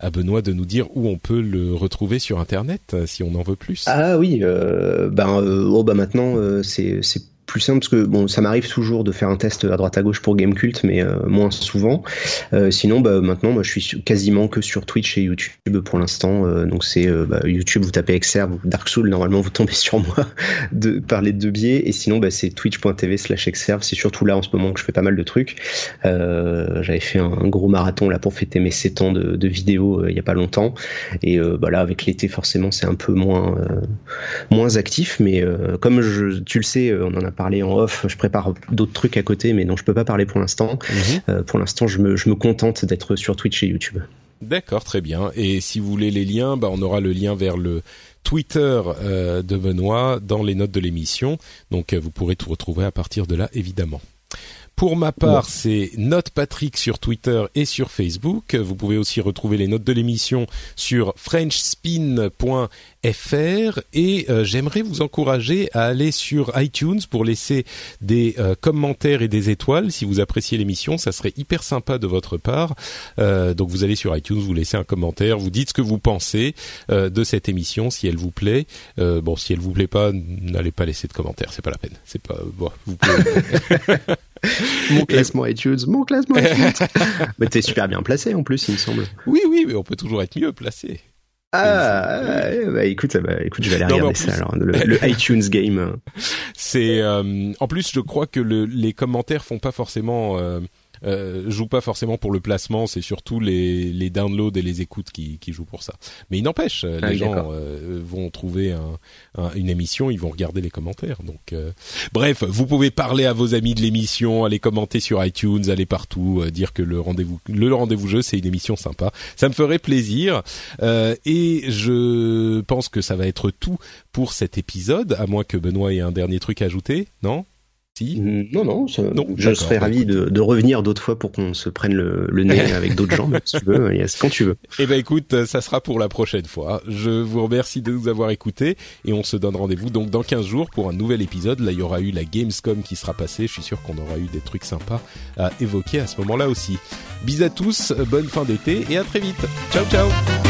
[SPEAKER 1] à Benoît de nous dire où on peut le retrouver sur Internet euh, si on en veut plus.
[SPEAKER 2] Ah oui, euh, ben euh, oh bah maintenant c'est c'est plus simple parce que bon, ça m'arrive toujours de faire un test à droite à gauche pour Gamecult, mais euh, moins souvent. Euh, sinon, bah, maintenant, moi, je suis quasiment que sur Twitch et YouTube pour l'instant. Euh, donc c'est bah, YouTube, vous tapez Exerve ou Dark Soul, normalement vous tombez sur moi de par les deux biais. Et sinon, bah, c'est twitch.tv/slash Exerve. C'est surtout là en ce moment que je fais pas mal de trucs. J'avais fait un, gros marathon là pour fêter mes 7 ans de, de vidéos il y a pas longtemps. Et bah là, avec l'été, forcément, c'est un peu moins moins actif. Mais comme tu le sais, on en a parler en off. Je prépare d'autres trucs à côté, mais non, je peux pas parler pour l'instant. Mhm. Euh, pour l'instant, je me, je me contente d'être sur Twitch et YouTube.
[SPEAKER 1] D'accord, très bien. Et si vous voulez les liens, bah, on aura le lien vers le Twitter euh, de Benoît dans les notes de l'émission. Donc, euh, vous pourrez tout retrouver à partir de là, évidemment. Pour ma part, c'est Note Patrick sur Twitter et sur Facebook. Vous pouvez aussi retrouver les notes de l'émission sur frenchspin.fr et euh, j'aimerais vous encourager à aller sur iTunes pour laisser des euh, commentaires et des étoiles si vous appréciez l'émission. Ça serait hyper sympa de votre part. Euh, donc vous allez sur iTunes, vous laissez un commentaire, vous dites ce que vous pensez de cette émission si elle vous plaît. bon, si elle vous plaît pas, n'allez pas laisser de commentaires, c'est pas la peine. C'est pas bon, vous pouvez
[SPEAKER 2] mon classement iTunes, mon classement iTunes. mais t'es super bien placé en plus, il me semble.
[SPEAKER 1] Oui, oui, mais on peut toujours être mieux placé.
[SPEAKER 2] Ah, bah, écoute, bah, écoute, je vais aller regarder ça alors, le, iTunes game.
[SPEAKER 1] C'est euh, en plus, je crois que le, les commentaires font pas forcément euh, euh, joue pas forcément pour le placement, c'est surtout les, les downloads et les écoutes qui, qui jouent pour ça. Mais il n'empêche, euh, ah les gens euh, vont trouver un, une émission, ils vont regarder les commentaires. Donc, euh, bref, vous pouvez parler à vos amis de l'émission, aller commenter sur iTunes, aller partout, dire que le rendez-vous, le rendez-vous jeu, c'est une émission sympa. Ça me ferait plaisir. et je pense que ça va être tout pour cet épisode, à moins que Benoît ait un dernier truc à ajouter, non?
[SPEAKER 2] Non, non, je serais ravi de, revenir d'autres fois pour qu'on se prenne le, nez avec d'autres gens, si tu veux, quand tu veux.
[SPEAKER 1] Eh ben écoute, ça sera pour la prochaine fois. Je vous remercie de nous avoir écoutés et on se donne rendez-vous donc dans 15 jours pour un nouvel épisode. Là, il y aura eu la Gamescom qui sera passée. Je suis sûr qu'on aura eu des trucs sympas à évoquer à ce moment-là aussi. Bis à tous, bonne fin d'été et à très vite. Ciao, ciao.